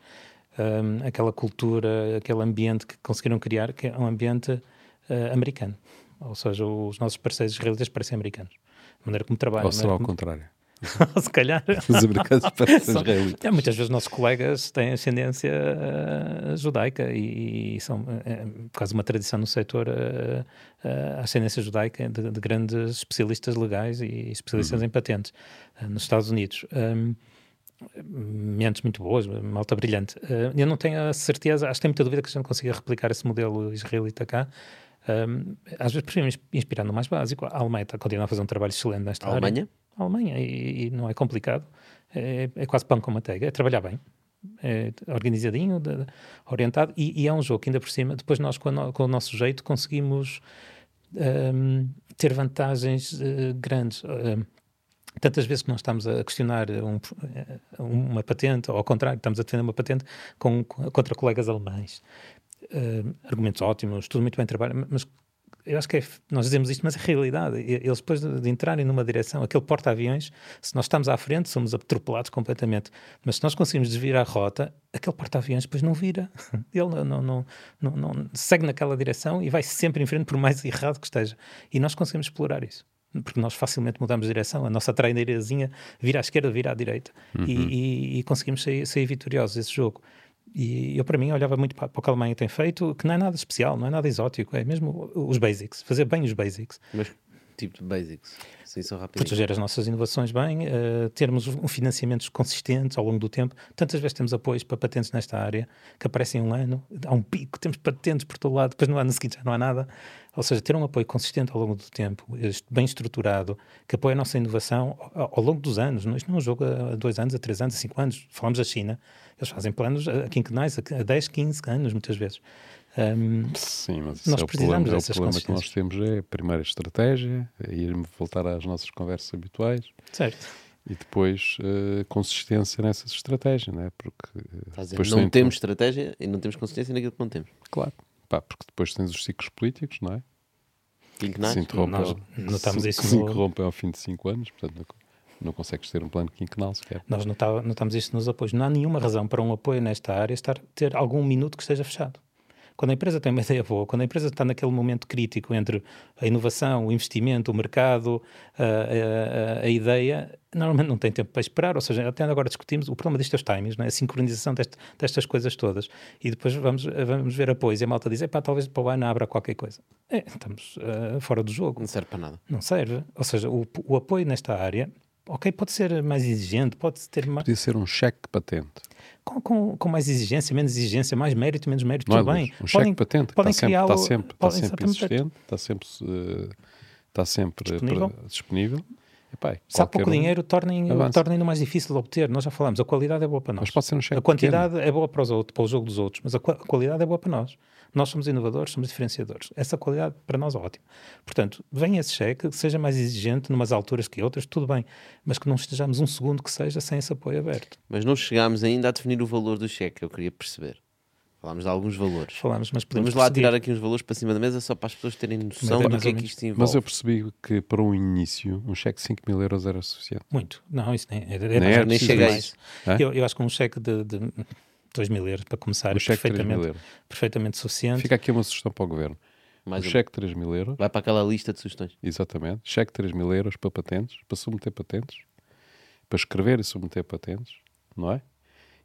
um, aquela cultura, aquele ambiente que conseguiram criar, que é um ambiente uh, americano. Ou seja, os nossos parceiros israelitas parecem americanos. a maneira como trabalham. Ou será ao como... contrário? se calhar. Os americanos parecem israelitas. É, muitas vezes nossos colegas têm ascendência uh, judaica e, e são é, quase uma tradição no setor uh, uh, a ascendência judaica de, de, grandes especialistas legais e especialistas uhum. em patentes nos Estados Unidos. Um, mentes muito boas, malta brilhante. eu não tenho a certeza, acho que tenho muita dúvida que a gente consiga replicar esse modelo israelita cá. Às vezes prefiro inspirar no mais básico. A Alemanha está a continuar a fazer um trabalho excelente nesta a Alemanha? área. A Alemanha, e, e, não é complicado. É, é, quase pão com manteiga, é trabalhar bem. É organizadinho, de, orientado, e, e, é um jogo que ainda por cima, depois nós com, no, com o nosso jeito conseguimos um, ter vantagens uh, grandes. Um, tantas vezes que nós estamos a questionar um, uma patente, ou ao contrário, estamos a defender uma patente com, contra colegas alemães. Uh, argumentos ótimos, tudo muito bem trabalhado, mas eu acho que é, nós dizemos isto, mas é realidade. Eles depois de, entrarem numa direção, aquele porta-aviões, se nós estamos à frente, somos atropelados completamente. Mas se nós conseguimos desviar a rota, aquele porta-aviões depois não vira. Ele não, não, não, não segue naquela direção e vai sempre em frente, por mais errado que esteja. E nós conseguimos explorar isso porque nós facilmente mudamos de direção, a nossa traineirazinha vira à esquerda, vira à direita, uhum. e, e, e, conseguimos sair, sair vitoriosos desse jogo. E eu, para mim, olhava muito para, para o que a Alemanha tem feito, que não é nada especial, não é nada exótico, é mesmo os basics, fazer bem os basics. Mas tipo de basics? Sim. Proteger as nossas inovações bem, uh, termos um financiamentos consistentes ao longo do tempo. Tantas vezes temos apoios para patentes nesta área que aparecem um ano, há um pico, temos patentes por todo lado, depois no ano seguinte já não há nada. Ou seja, ter um apoio consistente ao longo do tempo, bem estruturado, que apoia a nossa inovação ao, ao longo dos anos. Isto não é um jogo a dois anos, a três anos, a cinco anos. Falamos da China, eles fazem planos a quinquenais, a 10, 15 anos, muitas vezes. Um, Sim, mas nós é precisamos problema, é o problema que nós temos é a primeira estratégia, é ir voltar às nossas conversas habituais. Certo. E depois uh, consistência nessas estratégias, não é? Porque depois não temos estratégia e não temos consistência naquilo que não temos. Claro, Pá, porque depois tens os ciclos políticos, não é? Quinquenais? Se interrompem, nós notamos se, isso se interrompem ao fim de 5 anos, portanto não consegues ter um plano quinquenal sequer. Nós notamos isto nos apoios. Não há nenhuma razão para um apoio nesta área estar, ter algum minuto que esteja fechado. Quando a empresa tem uma ideia boa, quando a empresa está naquele momento crítico entre a inovação, o investimento, o mercado, a, a, a ideia, normalmente não tem tempo para esperar. Ou seja, até agora discutimos o problema destes timings, não é? a sincronização deste, destas coisas todas. E depois vamos, vamos ver apoios. E a malta diz: pá, talvez para o ano abra qualquer coisa. É, estamos uh, fora do jogo. Não serve para nada. Não serve. Ou seja, o, o apoio nesta área ok, pode ser mais exigente, pode ter mais. Podia ser um cheque patente. Com, com, com, mais exigência, menos exigência, mais mérito, menos mérito, Não tudo é, bem. Um cheque patente podem está, sempre, está sempre, está sempre existente, está sempre, uh, está sempre disponível. Disponível. Epá, Se há pouco um dinheiro, tornem, tornem mais difícil de obter. Nós já falamos, a qualidade é boa para nós. Mas pode ser um cheque A quantidade pequeno. é boa para, os outros, para o jogo dos outros, mas a, a qualidade é boa para nós. Nós somos inovadores, somos diferenciadores. Essa qualidade para nós é ótima. Portanto, vem esse cheque, seja mais exigente numas alturas que outras, tudo bem, mas que não estejamos um segundo que seja sem esse apoio aberto. Mas não chegámos ainda a definir o valor do cheque, eu queria perceber. Falámos de alguns valores. Falámos, mas podemos Vamos lá tirar aqui uns valores para cima da mesa só para as pessoas terem noção é do que é que isto envolve. Mas eu percebi que para um início um cheque de 5 mil euros era suficiente. Muito. Não, isso nem, é, é, nem, é, nem chega a isso. Eu, eu acho que um cheque de, de 2 mil euros para começar um é perfeitamente, perfeitamente suficiente. Fica aqui uma sugestão para o governo. Mais um cheque de 3 mil euros. Vai para aquela lista de sugestões. Exatamente. Cheque de 3 mil euros para patentes, para submeter patentes, para escrever e submeter patentes, não é?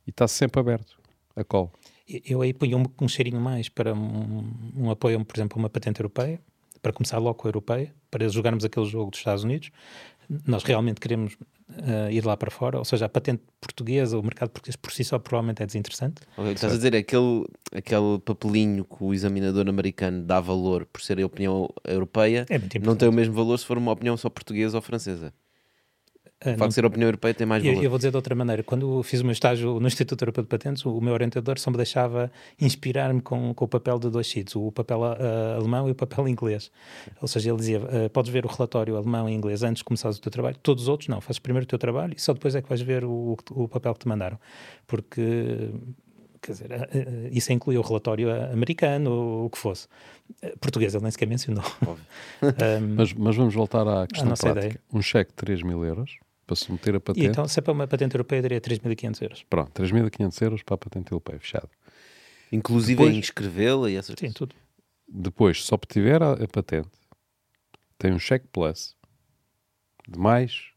E está sempre aberto a call. Eu aí ponho um, um cheirinho mais para um, um apoio, por exemplo, a uma patente europeia, para começar logo com a europeia, para jogarmos aquele jogo dos Estados Unidos. Nós realmente queremos uh, ir lá para fora, ou seja, a patente portuguesa, o mercado português por si só provavelmente é desinteressante. Okay, estás a dizer aquele, aquele papelinho que o examinador americano dá valor por ser a opinião europeia, é não tem o mesmo valor se for uma opinião só portuguesa ou francesa. Uh, o facto de ser a opinião europeia tem mais valor. Eu, eu, vou dizer de outra maneira. Quando fiz o meu estágio no Instituto Europeu de Patentes, o, meu orientador só me deixava inspirar-me com, com o papel de dois sítios, o papel uh, alemão e o papel inglês. Ou seja, ele dizia, uh, podes ver o relatório alemão e inglês antes de começares o teu trabalho, todos os outros não, fazes primeiro o teu trabalho e só depois é que vais ver o, o papel que te mandaram. Porque quer dizer, isso inclui o relatório americano, o que fosse. Português ele nem sequer mencionou. um, mas, mas, vamos voltar à questão prática. Ideia. Um cheque de 3 mil euros para submeter a patente. E então, se é para uma patente europeia, daria 3.500 euros. Pronto, 3.500 euros para a patente europeia, fechado. Inclusive depois, em inscrevê-la e essas Sim, tudo. Depois, só obtiver a, a patente, tem um cheque plus de mais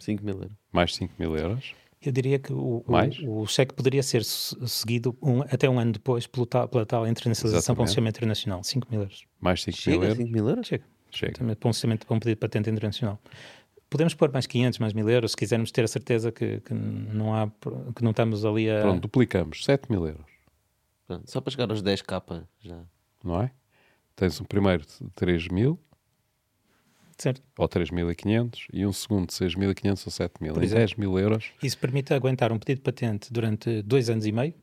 5 mil euros. Mais 5 mil euros. Eu diria que o, o, o, cheque poderia ser seguido um, até um ano depois pelo tal, pela tal internacionalização Exatamente. para um sistema internacional. 5 mil euros. Mais 5 mil euros? 5 mil euros? Chega. Chega. Para um, sistema, para um pedido de patente internacional. Podemos pôr mais 500, mais 1000 euros, se quisermos ter a certeza que, que, não, há, que não estamos ali a. Pronto, duplicamos. 7 mil euros. Pronto, só para chegar aos 10k já. Não é? Tens um primeiro de 3 mil Certo. Ou 3.500 e um segundo de 6.500 ou 7.000, em 10 mil euros. Isso permite aguentar um pedido de patente durante dois anos e meio,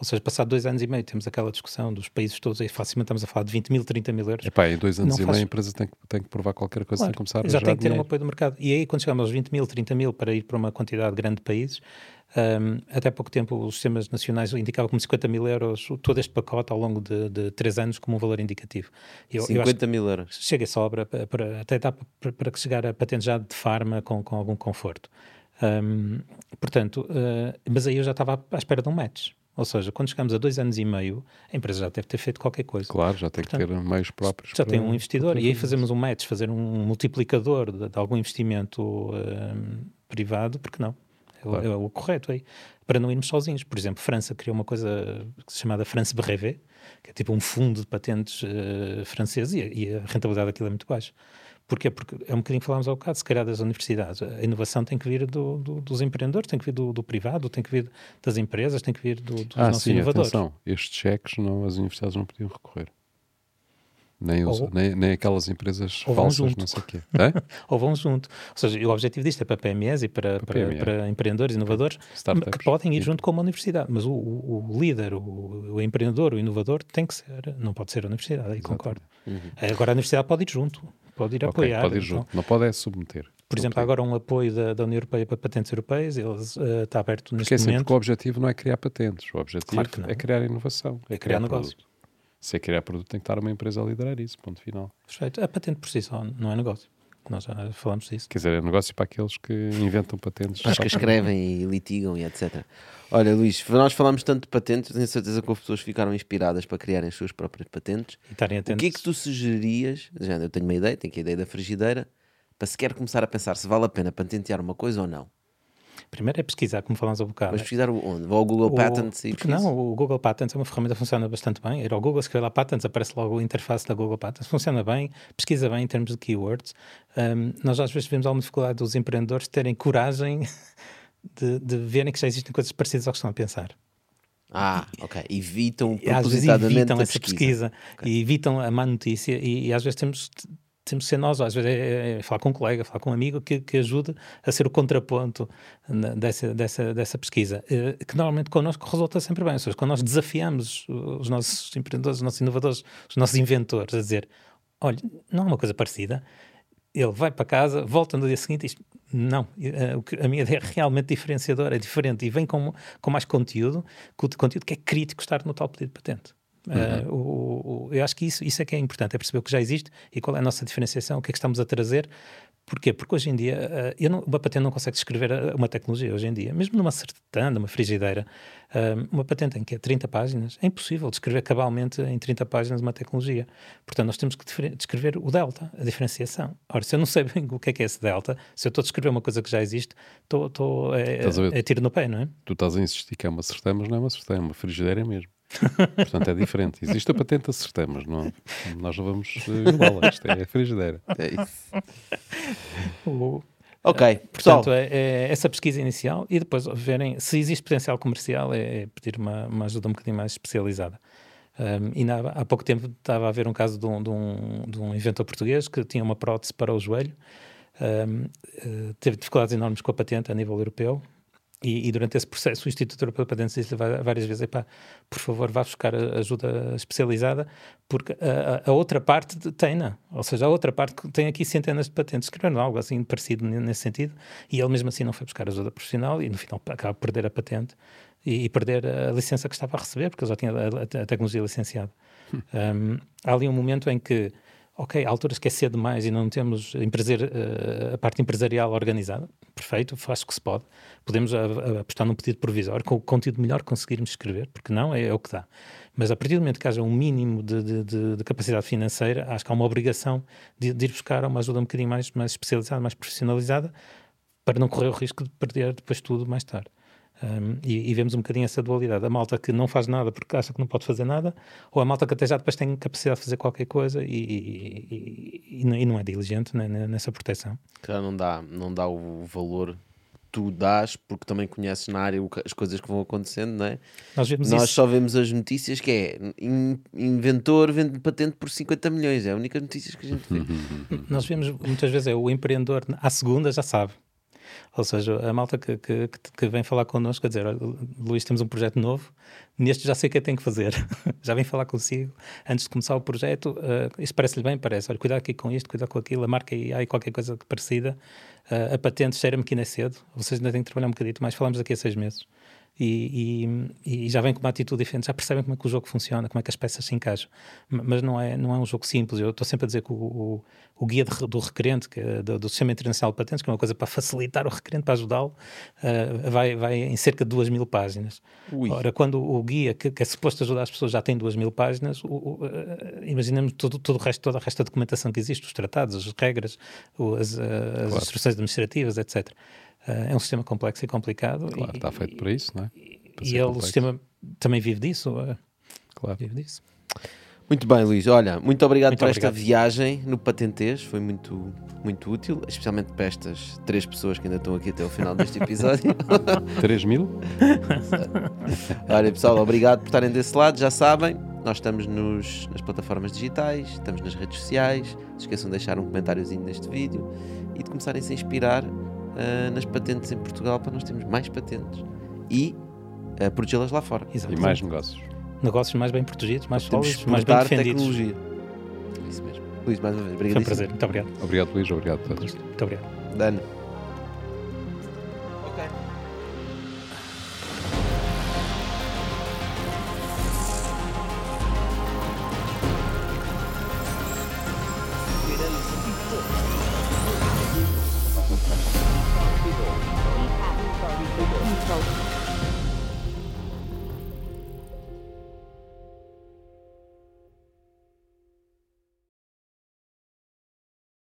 ou seja, passado dois anos e meio temos aquela discussão dos países todos, aí facilmente estamos a falar de 20 mil, 30 mil euros. Epá, em dois anos não e faz... meio a empresa tem que, tem que provar qualquer coisa, claro, que começar a Já tem que ter dinheiro. um apoio do mercado. E aí quando chegamos aos 20 mil, 30 mil para ir para uma quantidade grande de países, um, até pouco tempo os sistemas nacionais indicavam como 50 mil euros todo este pacote ao longo de, de três anos como um valor indicativo. Eu, 50 eu mil euros. Chega essa obra para, para, até dá para, para chegar a patente já de farma com, com algum conforto. Um, portanto, uh, mas aí eu já estava à espera de um match. Ou seja, quando chegamos a dois anos e meio, a empresa já deve ter feito qualquer coisa. Claro, já tem Portanto, que ter meios próprios. Já tem um investidor e aí fazemos um match, fazer um multiplicador de, de algum investimento um, privado, porque não? É claro. É, o, correto aí. Para não irmos sozinhos. Por exemplo, França criou uma coisa chamada France Brevet, que é tipo um fundo de patentes uh, francês e, e, a rentabilidade daquilo é muito baixa. Porquê? Porque é um bocadinho que falámos ao bocado, se calhar das universidades. A inovação tem que vir do, do, dos empreendedores, tem que vir do, do, privado, tem que vir das empresas, tem que vir dos ah, nossos sim, inovadores. Atenção, estes cheques não, as universidades não podiam recorrer. Nem, os, ou, nem, nem, aquelas empresas falsas, não sei o quê. É? ou vão junto. Ou seja, o objetivo disto é para PMEs e para, para, para, para empreendedores, inovadores, Startups. que podem ir junto com uma universidade. Mas o, o, o líder, o, o, empreendedor, o inovador, tem que ser, não pode ser a universidade, aí concordo. Uhum. Agora a universidade pode ir junto, pode ir okay, apoiar. Pode ir junto, então, não pode é submeter. Por exemplo, há agora um apoio da, da, União Europeia para patentes europeias, eles uh, está aberto neste Porque é momento. Porque o objetivo não é criar patentes, o objetivo claro é criar inovação, é, é criar, criar negócio. Produto se é criar produto, tem que estar uma empresa a liderar isso, ponto final. Perfeito. A patente por si só não é negócio. Nós já falamos disso. Quer dizer, é negócio para aqueles que inventam patentes. Para os que escrevem e litigam e etc. Olha, Luís, nós falamos tanto de patentes, tenho certeza que as pessoas ficaram inspiradas para criarem as suas próprias patentes. E estarem atentos. O que é que tu sugeririas? Já, eu tenho uma ideia, tenho aqui a ideia da frigideira, para sequer começar a pensar se vale a pena patentear uma coisa ou não. Primeiro é pesquisar, como falámos há bocado. Mas pesquisar onde? Vou ao Google o, Patents e Não, o Google Patents é uma ferramenta que funciona bastante bem. Ir ao Google, escrever lá Patents, aparece logo a interface da Google Patents. Funciona bem, pesquisa bem em termos de keywords. Um, nós às vezes vemos alguma dificuldade dos empreendedores terem coragem de, de verem que já existem coisas parecidas ao que estão a pensar. Ah, ok. Evitam propositadamente evitam essa pesquisa, okay. e evitam a má notícia e, e às vezes temos temos que ser nós, às vezes é, é, falar com um colega, falar com um amigo que, que ajude a ser o contraponto dessa, dessa, dessa pesquisa, eh, que normalmente connosco resulta sempre bem, ou seja, quando nós desafiamos os nossos empreendedores, os nossos inovadores, os nossos inventores a dizer, olha, não é uma coisa parecida, ele vai para casa, volta no dia seguinte e diz, não, eh, a minha ideia é realmente diferenciadora, é diferente e vem com, com mais conteúdo, conteúdo que é crítico estar no tal pedido de patente. Uhum. Uh, o, o, eu acho que isso, isso é que é importante, é perceber o que já existe e qual é a nossa diferenciação, o que é que estamos a trazer. Porquê? Porque hoje em dia, uh, eu não, uma patente não consegue descrever uma tecnologia hoje em dia, mesmo numa sertã, numa frigideira, uh, uma patente em que é 30 páginas, é impossível descrever cabalmente em 30 páginas uma tecnologia. Portanto, nós temos que descrever o delta, a diferenciação. Ora, se eu não sei bem o que é que é esse delta, se eu estou a descrever uma coisa que já existe, estou, estou é, é, tiro no pé, não é? Tu estás a insistir que é uma sertã, mas não é uma sertã, é uma frigideira mesmo. Portanto, é diferente. Existe a patente, acertamos, não, nós não vamos igual. Isto é a frigideira. É isso. Ok, portanto, é, é, essa pesquisa inicial e depois verem se existe potencial comercial, é, é pedir uma, uma, ajuda um bocadinho mais especializada. Um, e na, há pouco tempo estava a ver um caso de um, de, um, de um inventor português que tinha uma prótese para o joelho, um, eh, teve dificuldades enormes com a patente a nível europeu, e, e, durante esse processo, o Instituto Europeu para Patentes disse várias vezes: por favor, vá buscar ajuda especializada, porque a, a outra parte tem, não. Ou seja, a outra parte tem aqui centenas de patentes. Escreveram algo assim parecido nesse sentido, e ele mesmo assim não foi buscar ajuda profissional e no final acaba por perder a patente e, e perder a licença que estava a receber, porque ele já tinha a, a, a tecnologia licenciada. Hum. Um, há ali um momento em que ok, há alturas que é demais e não temos a parte empresarial organizada, perfeito, faz o que se pode. Podemos apostar num pedido provisório, com o conteúdo melhor conseguirmos escrever, porque não é, é o que dá. Mas a partir do momento que haja um mínimo de, de, de, de capacidade financeira, acho que há uma obrigação de, ir buscar uma ajuda um bocadinho mais, mais especializada, mais profissionalizada, para não correr o risco de perder depois tudo mais tarde. Um, e, e, vemos um bocadinho essa dualidade. A malta que não faz nada porque acha que não pode fazer nada, ou a malta que até já depois tem capacidade de fazer qualquer coisa e, e, e não é diligente né, nessa proteção. Claro, não dá, não dá o valor tu dás, porque também conheces na área as coisas que vão acontecendo, não é? Nós, Nós só vemos as notícias que é inventor vende patente por 50 milhões, é a única notícias que a gente vê. Nós vemos muitas vezes é o empreendedor à segunda já sabe. Ou seja, a malta que, que, que vem falar connosco, quer dizer, Luís, temos um projeto novo, neste já sei o que é que tenho que fazer. já vem falar consigo antes de começar o projeto. Uh, isso parece-lhe bem? Parece. Olha, cuidado aqui com isto, cuidado com aquilo, a marca aí, aí qualquer coisa parecida. Uh, a patente cheira-me que ainda é cedo, vocês ainda têm que trabalhar um bocadito mais. Falamos daqui a seis meses e, e, e, já vem com uma atitude diferente, já percebem como é que o jogo funciona, como é que as peças se encaixam. Mas não é, não é um jogo simples. Eu estou sempre a dizer que o, o, o guia de, do requerente, que é do, do, Sistema Internacional de Patentes, que é uma coisa para facilitar o requerente, para ajudá-lo, uh, vai, vai em cerca de duas mil páginas. Ui. Ora, quando o guia, que, que, é suposto ajudar as pessoas, já tem duas mil páginas, o, uh, imaginemos todo, todo o resto, toda a resta da documentação que existe, os tratados, as regras, as, as claro. instruções administrativas, etc. Uh, é um sistema complexo e complicado. Claro, e, está feito para isso, não é? Para e ele, o sistema também vive disso. Uh, claro. Vive disso. Muito bem, Luís. Olha, muito obrigado muito por obrigado. esta viagem no Patentês. Foi muito, muito útil, especialmente para estas três pessoas que ainda estão aqui até o final deste episódio. 3 mil? Olha, pessoal, obrigado por estarem desse lado. Já sabem, nós estamos nos, nas plataformas digitais, estamos nas redes sociais. Não se esqueçam de deixar um comentáriozinho neste vídeo e de começarem -se a inspirar uh, nas patentes em Portugal para nós termos mais patentes e uh, protegê-las lá fora. Exatamente. E mais negócios. Negócios mais bem protegidos, mais sólidos, mais bem defendidos. tecnologia. Isso mesmo. Luís, mais uma vez, obrigado. Foi um prazer, muito obrigado. Obrigado, Luís, obrigado a todos. Muito obrigado. Dano.